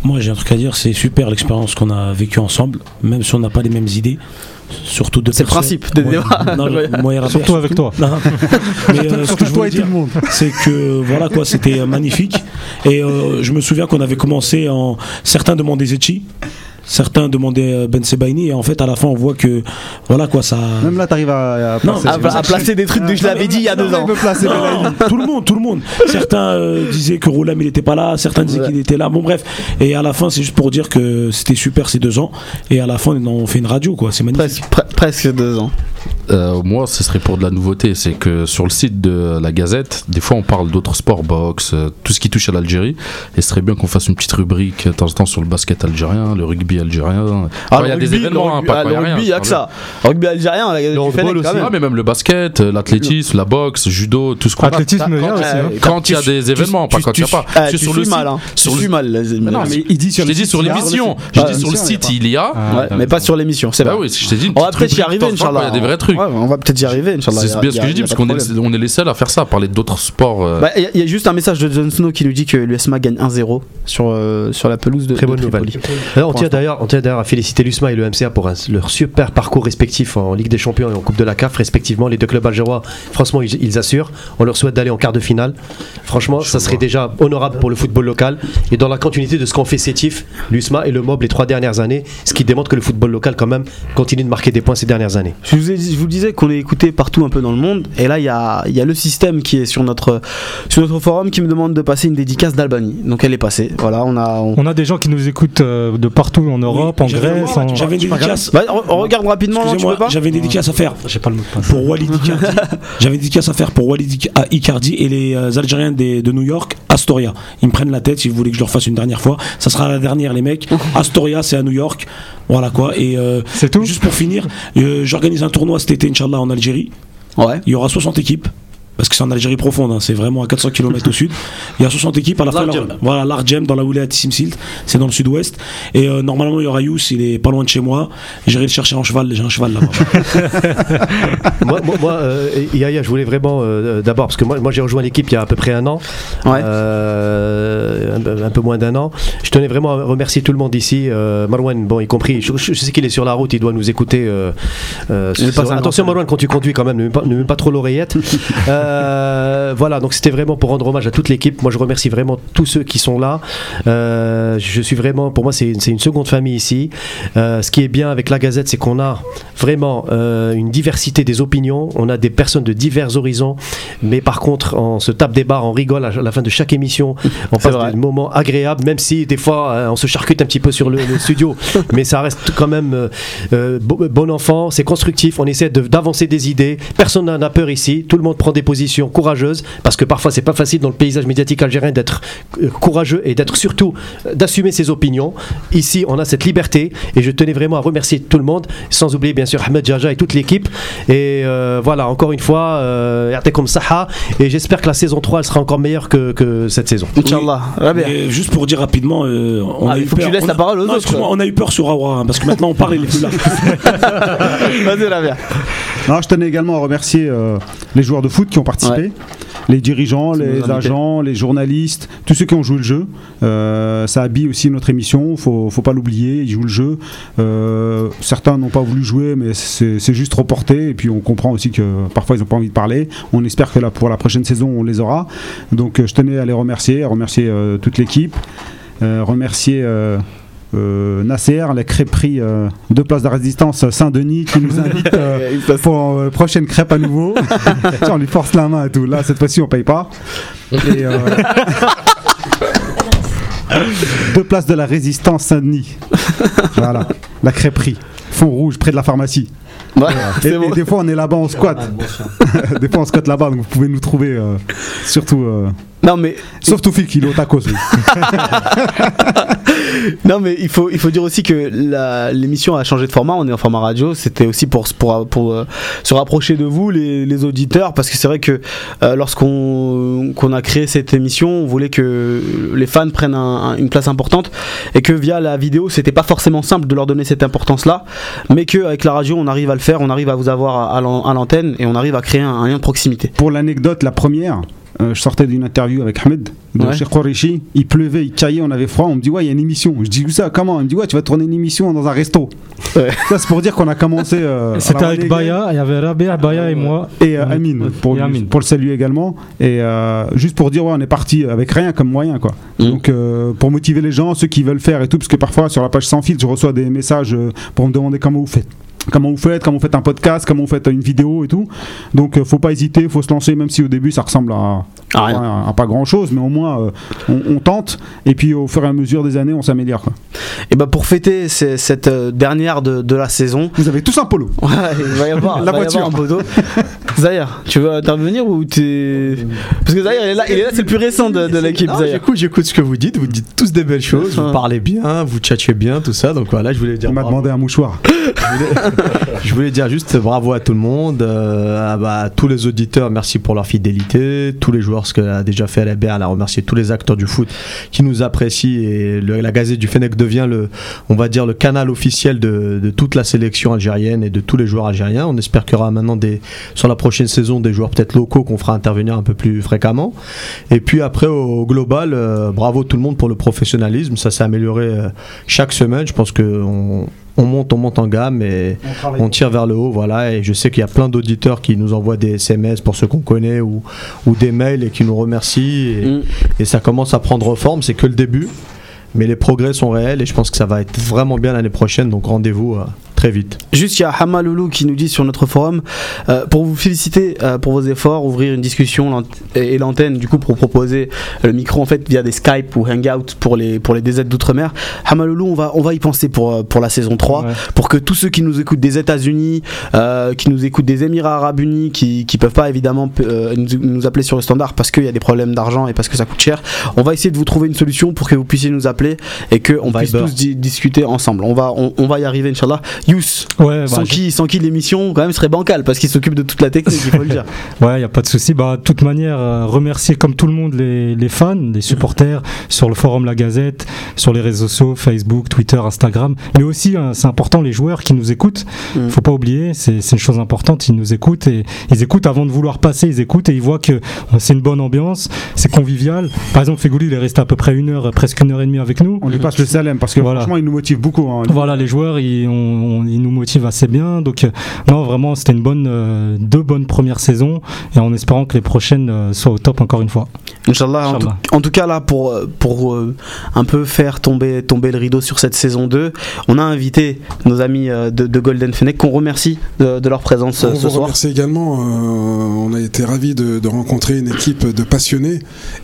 Moi, j'ai un truc à dire, c'est super l'expérience qu'on a vécue ensemble, même si on n'a pas les mêmes idées. Surtout de C'est le principe des débats. Non, Ouais. moi et Rabia, Surtout avec toi. Non. Mais euh, ce que je voulais dire, c'est que voilà quoi, c'était euh, magnifique. Et euh, je me souviens qu'on avait commencé en. Certains demandaient Zetchi, certains demandaient euh, Ben Sebaini, et en fait, à la fin, on voit que voilà quoi, ça. Même là, t'arrives à, à Non, placer. à, à placer des trucs que je l'avais dit il y a deux ans. Tout le monde, tout le monde. Certains euh, disaient que Roulem il était pas là, certains disaient qu'il était là. Bon bref. Et à la fin, c'est juste pour dire que c'était super ces deux ans. Et à la fin, on fait une radio quoi. C'est magnifique. Presque, pre- presque deux ans. Euh, moi, ce serait pour de la nouveauté. C'est que sur le site de la Gazette, des fois, on parle d'autres sports, boxe, euh, tout ce qui touche à l'Algérie. Et ce serait bien qu'on fasse une petite rubrique euh, de temps en temps sur le basket algérien, le rugby algérien. Ah, il y a le des événements, le hein, pas ah, quand le il y a rien, rugby, il y a que ça. Rugby algérien, la- handball Fennec, quand aussi. même. Ah, mais même le basket, euh, l'athlétisme, la boxe, judo, tout ce qu'on a. Athlétisme, hein. Quand il y a des événements, pas quand il n'y a pas. Ah, sur le suis mal, site- hein. Sur le- suis mal. non, mais il dit je sur l'émission. Je Ah, dis sur le site, il y a. Ouais, mais pas sur l'émission, c'est Bah vrai. je On va peut-être y arriver, Inch'Allah. Il. Ouais, on va peut-être y arriver, Inch'Allah. C'est bien ce que je dis, parce qu'on est, on est les seuls à faire ça, à parler d'autres sports. euh, Bah, Il y, a- il y a juste un message de Jon Snow qui nous dit que l'USMA gagne 1-0 sur, euh, sur la pelouse de Très bonne de nouvelle. Tripoli. Euh, on tient d'ailleurs, on tient d'ailleurs à féliciter l'USMA et le MCA pour un- leur super parcours respectif en Ligue des Champions et en Coupe de la CAF respectivement. Les deux clubs algérois, franchement, ils, ils assurent. On leur souhaite d'aller en quart de finale. Franchement, ça serait déjà honorable pour le football local et dans la continuité de ce qu'ont fait Sétif, l'USMA et le MOB les trois dernières années, ce qui démontre que le football local quand même continue de marquer des points ces dernières années. Je vous, ai dit- je vous disais qu'on est écouté partout un peu dans le monde et là il y a, il y a le système qui est sur notre, sur notre forum qui me demande de passer une dédicace d'Albanie. Donc elle est passée. Voilà, on a. on- On a des gens qui nous écoutent euh, de partout en Europe, en Grèce, en. J'avais une dédicace. Bah, on, regarde rapidement, non, tu Excusez-moi, peux pas j'avais une dédicace à faire J'ai pas le mot de passe. pour Walid Icardi. J'avais une dédicace à faire pour Walid Icardi et les euh, Algériens des- de New York, Astoria. Ils me prennent la tête si vous voulez que je leur fasse une dernière fois. Ça sera la dernière, les mecs. Astoria, c'est à New York. Voilà quoi. Et euh, C'est tout juste pour finir, euh, j'organise un tournoi cet été, Inch'Allah, en Algérie. Ouais. Il y aura 60 équipes. Parce que c'est en Algérie profonde, hein, c'est vraiment à 400 km au sud. Il y a 60 équipes à la fin. Voilà, l'Arjem dans la Wilayat Simsilt, c'est dans le sud-ouest. Et euh, normalement, il y aura Yous, il est pas loin de chez moi. J'irai le chercher en cheval, j'ai un cheval là-bas. moi, moi, moi, euh, Yaya, je voulais vraiment euh, d'abord, parce que moi, moi j'ai rejoint l'équipe il y a à peu près un an, Ouais. euh, un, un peu moins d'un an. Je tenais vraiment à remercier tout le monde ici, euh, Marwan, bon, y compris. Je, je sais qu'il est sur la route, il doit nous écouter. euh, euh, sur- attention, Marwan, quand tu conduis quand même, ne mets pas, ne mets pas trop l'oreillette. Euh, voilà, donc c'était vraiment pour rendre hommage à toute l'équipe. Moi, je remercie vraiment tous ceux qui sont là. Euh, je suis vraiment, pour moi, c'est c'est une seconde famille ici. Euh, ce qui est bien avec la Gazette, c'est qu'on a vraiment une diversité des opinions. On a des personnes de divers horizons, mais par contre, on se tape des barres, on rigole à la fin de chaque émission. On passe des moments agréables, même si des fois on se charcute un petit peu sur le, le studio, mais ça reste quand même bo- bon enfant. C'est constructif. On essaie de- d'avancer des idées. Personne n'en a peur ici. Tout le monde prend des positions courageuses, parce que parfois c'est pas facile dans le paysage médiatique algérien d'être euh, courageux et d'être surtout euh, d'assumer ses opinions. Ici, on a cette liberté et je tenais vraiment à remercier tout le monde, sans oublier bien sûr Ahmed Jaja et toute l'équipe. Et euh, voilà, encore une fois, euh, comme Saha. Et j'espère que la saison 3 elle sera encore meilleure que, que cette saison. Inch'Allah. Juste pour dire rapidement, euh, on Ah, a il eu que peur. tu laisses on la a- parole aux Non, autres. excuse-moi, On a eu peur sur Awa, hein, parce que maintenant on parle, il est plus là. Vas-y, Rabia. Non, je tenais également à remercier euh, les joueurs de foot qui ont participé, Ouais. les dirigeants, les agents, les journalistes, tous ceux qui ont joué le jeu. Euh, ça habille aussi notre émission, faut, faut pas l'oublier, ils jouent le jeu. Euh, certains n'ont pas voulu jouer, mais c'est juste reporté, et puis on comprend aussi que parfois ils n'ont pas envie de parler. On espère que là, pour la prochaine saison, on les aura. Donc euh, je tenais à les remercier, à remercier toute l'équipe, remercier... euh, euh, Nasser, la crêperie euh, de Place de la Résistance Saint-Denis qui nous invite euh, pour euh, prochaine crêpe à nouveau. Tiens, on lui force la main et tout. Là, cette fois-ci, on paye pas. Et, euh, deux places de la Résistance Saint-Denis. Voilà, la crêperie. Fond rouge, près de la pharmacie. Ouais, Et, c'est et bon. des fois, on est là-bas, on squatte. des fois, on squatte là-bas, donc vous pouvez nous trouver. euh, surtout, euh, Non mais Sauf Toufik, il est au tacos. lui. non mais il faut il faut dire aussi que l'émission a changé de format. On est en format radio. C'était aussi pour pour pour euh, se rapprocher de vous les, les auditeurs parce que c'est vrai que euh, lorsqu'on qu'on a créé cette émission, on voulait que les fans prennent un- un- une place importante et que via la vidéo, c'était pas forcément simple de leur donner cette importance là, mais que avec la radio, on arrive à le faire. On arrive à vous avoir à l'antenne et on arrive à créer un, un lien de proximité. Pour l'anecdote, la première, euh, je sortais d'une interview avec Ahmed de Ouais. chez Khorishi. Il pleuvait, il caillait, on avait froid. On me dit, ouais, il y a une émission. Je dis, où ça, comment? Il me dit, ouais, tu vas tourner une émission dans un resto. Ouais. Ça, c'est pour dire qu'on a commencé. euh, C'était avec Baya, il y avait Rabia, Baya et moi. Et euh. Amine, pour, Et lui- Amine. pour le saluer également. Et euh, juste pour dire, ouais, on est parti avec rien comme moyen, quoi. Mm. Donc, euh, pour motiver les gens, ceux qui veulent faire et tout, parce que parfois, sur la page sans filtre, je reçois des messages euh, pour me demander comment vous faites. Comment vous faites, comment vous faites un podcast, comment vous faites une vidéo et tout. Donc, euh, faut pas hésiter, faut se lancer, même si au début ça ressemble à, Ah, rien. à- à pas grand chose, mais au moins euh, on, on tente. Et puis, au fur et à mesure des années, on s'améliore. quoi. Et bah pour fêter ces- cette euh, dernière de, de la saison, Vous avez tous un polo. Ouais, il va y avoir, La y avoir voiture. un poteau. Zahir, tu veux intervenir ou t'es. Parce que Zahir, il est là, il est là c'est le plus récent de, de l'équipe. J'écoute, j'écoute ce que vous dites. Vous dites tous des belles choses. Vous parlez bien, vous tchatchez bien, tout ça. Donc voilà, je voulais dire. On m'a demandé un mouchoir. Je voulais dire juste bravo à tout le monde, euh, à, bah, tous les auditeurs, merci pour leur fidélité, tous les joueurs, ce qu'a déjà fait Albert, à remercier tous les acteurs du foot qui nous apprécient et la Gazette du Fennec devient le, on va dire le canal officiel de, de toute la sélection algérienne et de tous les joueurs algériens. On espère qu'il y aura maintenant des, sur la prochaine saison des joueurs peut-être locaux qu'on fera intervenir un peu plus fréquemment. Et puis après au global, euh, bravo tout le monde pour le professionnalisme, ça s'est amélioré euh, chaque semaine. Je pense que on monte, on monte en gamme et on tire vers le haut, voilà. Et je sais qu'il y a plein d'auditeurs qui nous envoient des SMS pour ceux qu'on connaît ou, ou des mails et qui nous remercient. Et, Mm. et ça commence à prendre forme. C'est que le début, mais les progrès sont réels et je pense que ça va être vraiment bien l'année prochaine. Donc rendez-vous euh, très vite. Juste, il y a Hamaloulou qui nous dit sur notre forum euh, pour vous féliciter euh, pour vos efforts, ouvrir une discussion et l'antenne, du coup, pour proposer le micro en fait via des Skype ou Hangout pour les, pour les DZ d'outre-mer. Hamaloulou, on va, on va y penser pour, euh, pour la saison 3, Ouais. pour que tous ceux qui nous écoutent des États-Unis, euh, qui nous écoutent des Émirats Arabes Unis, qui, qui peuvent pas évidemment nous, nous appeler sur le standard parce qu'il y a des problèmes d'argent et parce que ça coûte cher, on va essayer de vous trouver une solution pour que vous puissiez nous appeler et qu'on puisse Viber. tous di- discuter ensemble. On va, on, on va y arriver, Inch'Allah. Ouais, bah, sans, qui, sans qui l'émission quand même serait bancale parce qu'il s'occupe de toute la technique, il faut le dire. Ouais, il a pas de souci. Bah, de toute manière, euh, remercier comme tout le monde les, les fans, les supporters sur le forum La Gazette, sur les réseaux sociaux, Facebook, Twitter, Instagram, mais aussi, hein, c'est important, les joueurs qui nous écoutent. Mm. Faut pas oublier, c'est une chose importante. Ils nous écoutent et ils écoutent avant de vouloir passer. Ils écoutent et ils voient que euh, c'est une bonne ambiance, c'est convivial. Par exemple, Fegouli, il est resté à peu près une heure, presque une heure et demie avec nous. On lui passe le salem parce que Voilà. franchement, il nous motive beaucoup. hein. Voilà, les joueurs, ils, on- on- ils nous motivent assez bien. Donc, euh, non, vraiment, c'était une bonne, euh, deux bonnes premières saisons. Et en espérant que les prochaines euh, soient au top encore une fois. Inch'Allah. En, tout, Inch'Allah. en tout cas, là, pour, pour euh, un peu faire tomber, tomber le rideau sur cette saison 2, on a invité nos amis euh, de, de Golden Fennec qu'on remercie de, de leur présence On ce vous soir. remercie également. euh, on a été ravis de, de rencontrer une équipe de passionnés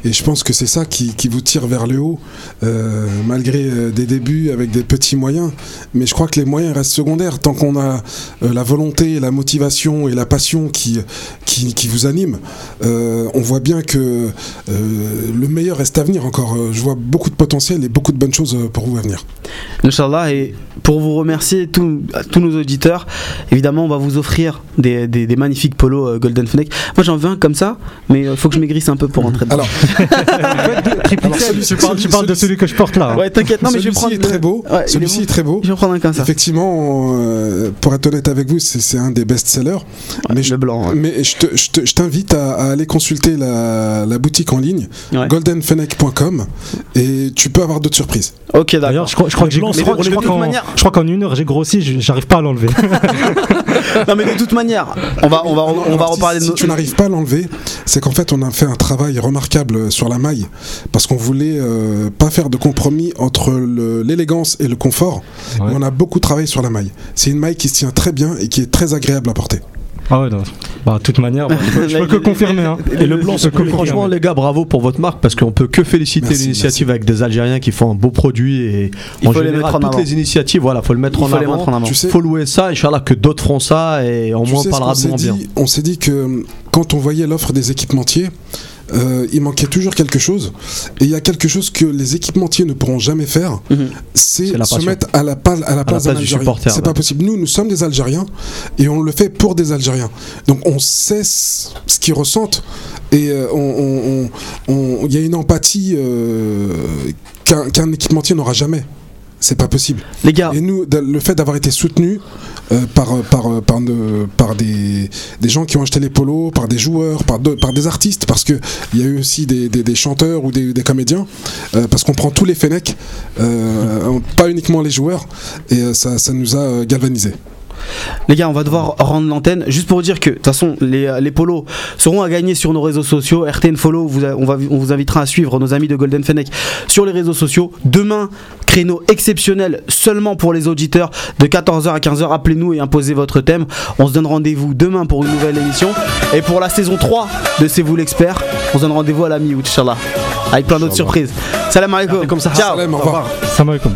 et je pense que c'est ça qui, qui vous tire vers le haut, euh, malgré des débuts avec des petits moyens. Mais je crois que les moyens restent secondaires tant qu'on a euh, la volonté, la motivation et la passion qui, qui, qui vous animent. euh, on voit bien que euh, le meilleur reste à venir encore. Je vois beaucoup de potentiel et beaucoup de bonnes choses pour vous à venir. Inch'Allah, et pour vous remercier, tous à tous nos auditeurs, évidemment, on va vous offrir des, des- des magnifiques polos Golden Fennec. Moi, j'en veux un comme ça, mais il faut que je maigrisse un peu pour rentrer dedans. Alors, Alors, celui- tu parles, tu celui- parles de celui que je porte là. hein. Ouais, t'inquiète, non, mais je vais celui-ci prendre. est très beau. Ouais, il est celui-ci est très beau. Je vais en prendre un comme ça. Effectivement, euh, pour être honnête avec vous, c'est un des best-sellers. mais je, le blanc. ouais. mais je te- je te- je t'invite à, à aller consulter la, la boutique en ligne, Ouais. goldenfennec.com, et tu peux avoir d'autres surprises. Ok, d'accord. D'ailleurs, je crois, je crois que j'ai je je crois qu'en- une heure j'ai grossi, je- j'arrive pas à l'enlever. Non, mais de toute manière, on va, on va, on va Alors, si- reparler de si tu n'arrives pas à l'enlever, c'est qu'en fait on a fait un travail remarquable sur la maille parce qu'on voulait euh, pas faire de compromis entre l'élégance et le confort. Ouais. On a beaucoup travaillé sur la maille. C'est une maille qui se tient très bien et qui est très agréable à porter. Ah ouais. Bah, de toute manière, bah, je peux, que confirmer. Hein. Et le blanc, que franchement, les gars, bravo pour votre marque parce qu'on peut que féliciter l'initiative avec des Algériens qui font un beau produit et Il en faut les mettre en toutes avant. les initiatives, voilà, faut le mettre Il en faut avant. mettre en avant. Tu sais, faut louer ça, Inch'Allah que d'autres feront ça et au moins on parlera de moins bien. dit? On s'est dit que hum, quand on voyait l'offre des équipementiers, euh, il manquait toujours quelque chose. Et il y a quelque chose que les équipementiers ne pourront jamais faire, c'est C'est se mettre à la, pa- à la place place Algérien. C'est ouais. pas possible. Nous, nous sommes des Algériens et on le fait pour des Algériens. Donc on sait ce qu'ils ressentent et euh, on- on- il y a une empathie euh, qu'un qu'un équipementier n'aura jamais. C'est pas possible. Les gars. Et nous, le fait d'avoir été soutenus euh, par, euh, par, euh, par, de- par des, des gens qui ont acheté les polos, par des joueurs, par, de- par des artistes, parce qu'il y a eu aussi des, des- des chanteurs ou des, des comédiens, euh, parce qu'on prend tous les Fenech, euh, pas uniquement les joueurs, et ça, ça nous a galvanisés. Les gars, on va devoir rendre l'antenne. Juste pour vous dire que, de toute façon, les, les polos seront à gagner sur nos réseaux sociaux. RTN Follow, vous on, va, on vous invitera à suivre nos amis de Golden Fennec sur les réseaux sociaux. Demain, créneau exceptionnel seulement pour les auditeurs de 14h à 15h. Appelez-nous et imposez votre thème. On se donne rendez-vous demain pour une nouvelle émission. Et pour la saison 3 de C'est vous l'expert, on se donne rendez-vous à la mi-août, Inch'Allah. Avec plein d'autres surprises. Salam alaikum. Ciao. Salam, au revoir. Salam alaikum.